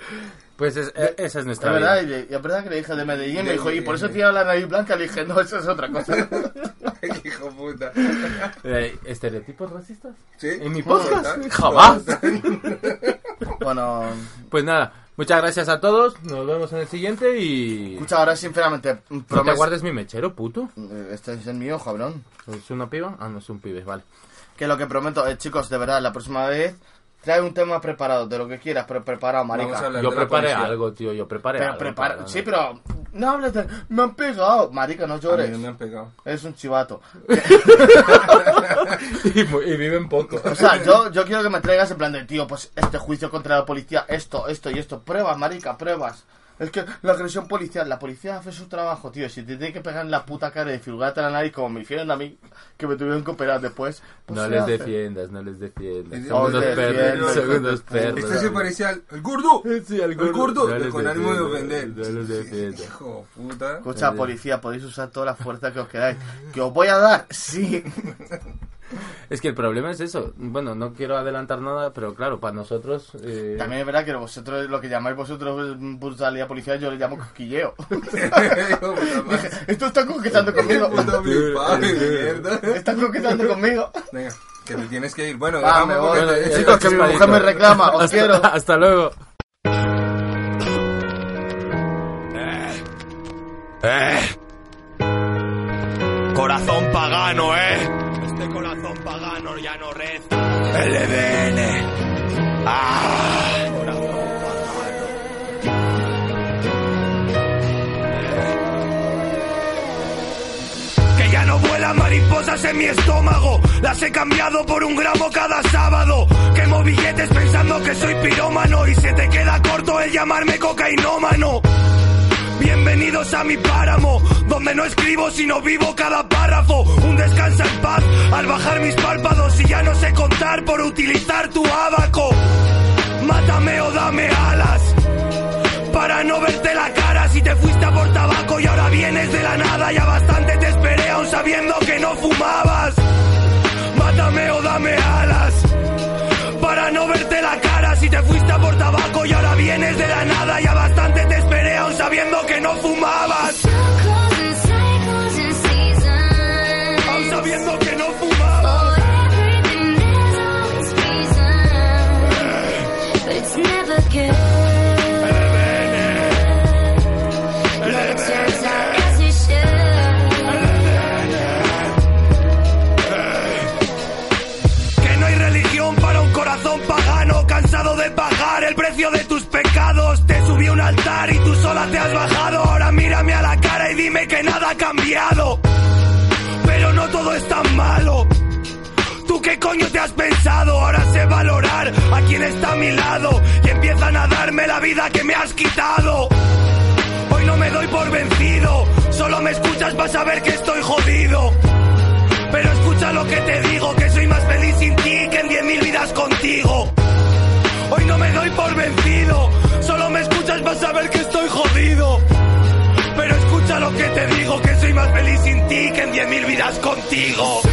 [SPEAKER 4] Pues es- e- esa es
[SPEAKER 5] Es
[SPEAKER 4] nuestra
[SPEAKER 5] verdad,
[SPEAKER 4] vida.
[SPEAKER 5] y, es verdad que le dije de Medellín, me
[SPEAKER 6] De
[SPEAKER 5] dijo, y por eso tiene la nariz blanca, le dije, no, eso es otra cosa.
[SPEAKER 6] Hijo puta.
[SPEAKER 4] Eh, ¿Estereotipos racistas?
[SPEAKER 6] ¿Sí?
[SPEAKER 4] ¿En mi podcast? Jamás.
[SPEAKER 5] bueno,
[SPEAKER 4] Pues nada, muchas gracias a todos. Nos vemos en el siguiente y.
[SPEAKER 5] escucha, ahora sinceramente,
[SPEAKER 4] No te
[SPEAKER 5] promes-
[SPEAKER 4] guardes mi mechero, puto.
[SPEAKER 5] Eh, Este es el mío, cabrón.
[SPEAKER 4] ¿Es una piba? Ah, no es un pibe, vale.
[SPEAKER 5] Que lo que prometo, eh, chicos, de verdad, la próxima vez trae un tema preparado, de lo que quieras, pero preparado, marica.
[SPEAKER 4] Yo preparé algo, tío. Yo preparé
[SPEAKER 5] Pero
[SPEAKER 4] algo.
[SPEAKER 5] prepara,
[SPEAKER 4] para-
[SPEAKER 5] sí, pero no hables de... Me han pegado, marica, no
[SPEAKER 6] A mí
[SPEAKER 5] llores.
[SPEAKER 6] no me han pegado.
[SPEAKER 5] Es un chivato.
[SPEAKER 4] y, y viven poco.
[SPEAKER 5] O sea, yo, yo quiero que me traigas en plan de, tío, pues este juicio contra la policía, esto, esto y esto. Pruebas, marica, pruebas. Es que la agresión policial, la policía hace su trabajo, tío. Si te tiene que pegar en la puta cara y desfigurarte la nariz como me hicieron a mí, que me tuvieron que operar después. pues
[SPEAKER 4] No les
[SPEAKER 5] hace.
[SPEAKER 4] defiendas, no les defiendas. Son unos perros, son unos perros.
[SPEAKER 6] Este se parecía al el gordo.
[SPEAKER 4] Sí, al
[SPEAKER 6] El gordo.
[SPEAKER 4] No les
[SPEAKER 6] Con ánimo de ofender.
[SPEAKER 4] No los defiendas.
[SPEAKER 6] Hijo puta.
[SPEAKER 5] Escucha, policía, podéis usar toda la fuerza que os queráis. ¿Que os voy a dar? Sí.
[SPEAKER 4] Es que el problema es eso. Bueno, no quiero adelantar nada, pero claro, para nosotros. eh,
[SPEAKER 5] También es verdad que vosotros, lo que llamáis vosotros brutalidad policial, yo le llamo cosquilleo. Esto está coquetando conmigo. Está coquetando conmigo.
[SPEAKER 6] Venga, que te tienes que ir. Bueno, dejamos
[SPEAKER 5] me voy. Chicos, que mi mujer me reclama, os
[SPEAKER 4] hasta,
[SPEAKER 5] quiero.
[SPEAKER 4] Hasta luego.
[SPEAKER 13] Eh. Corazón pagano, eh. Este corazón LDN. Ah. Que ya no vuela mariposa cosas en mi estómago las he cambiado por un gramo cada sábado. Quemo billetes pensando que soy pirómano y se te queda corto el llamarme cocainómano. Bienvenidos a mi páramo, donde no escribo sino vivo cada Un descansa en paz al bajar mis párpados y ya no sé contar por utilizar tu abaco. Mátame o dame alas para no verte la cara si te fuiste a por tabaco y ahora vienes de la nada. Ya bastante te esperé aún sabiendo que no fumabas. Mátame o dame alas para no verte la cara si te fuiste a por tabaco y ahora vienes de la nada. Ya bastante te esperé aún sabiendo que no fumabas. Sola te has bajado. Ahora mírame a la cara y dime que nada ha cambiado. Pero no todo es tan malo. ¿Tú qué coño te has pensado? Ahora sé valorar a quien está a mi lado y empiezan a darme la vida que me has quitado. Hoy no me doy por vencido, solo me escuchas para saber que estoy jodido. Pero escucha lo que te digo, que soy más feliz sin ti que en diez mil vidas contigo. 100.000 vidas contigo.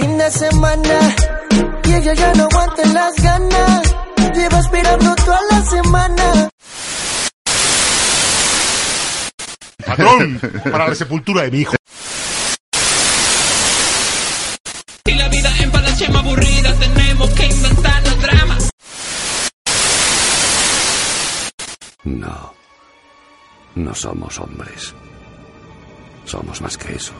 [SPEAKER 7] Fin de semana y ella ya no aguanta las ganas. Lleva esperando toda la semana.
[SPEAKER 14] Patrón, para la sepultura de mi hijo.
[SPEAKER 15] Y la vida en palache más aburrida, tenemos que inventarnos drama.
[SPEAKER 16] No. No somos hombres. Somos más que eso.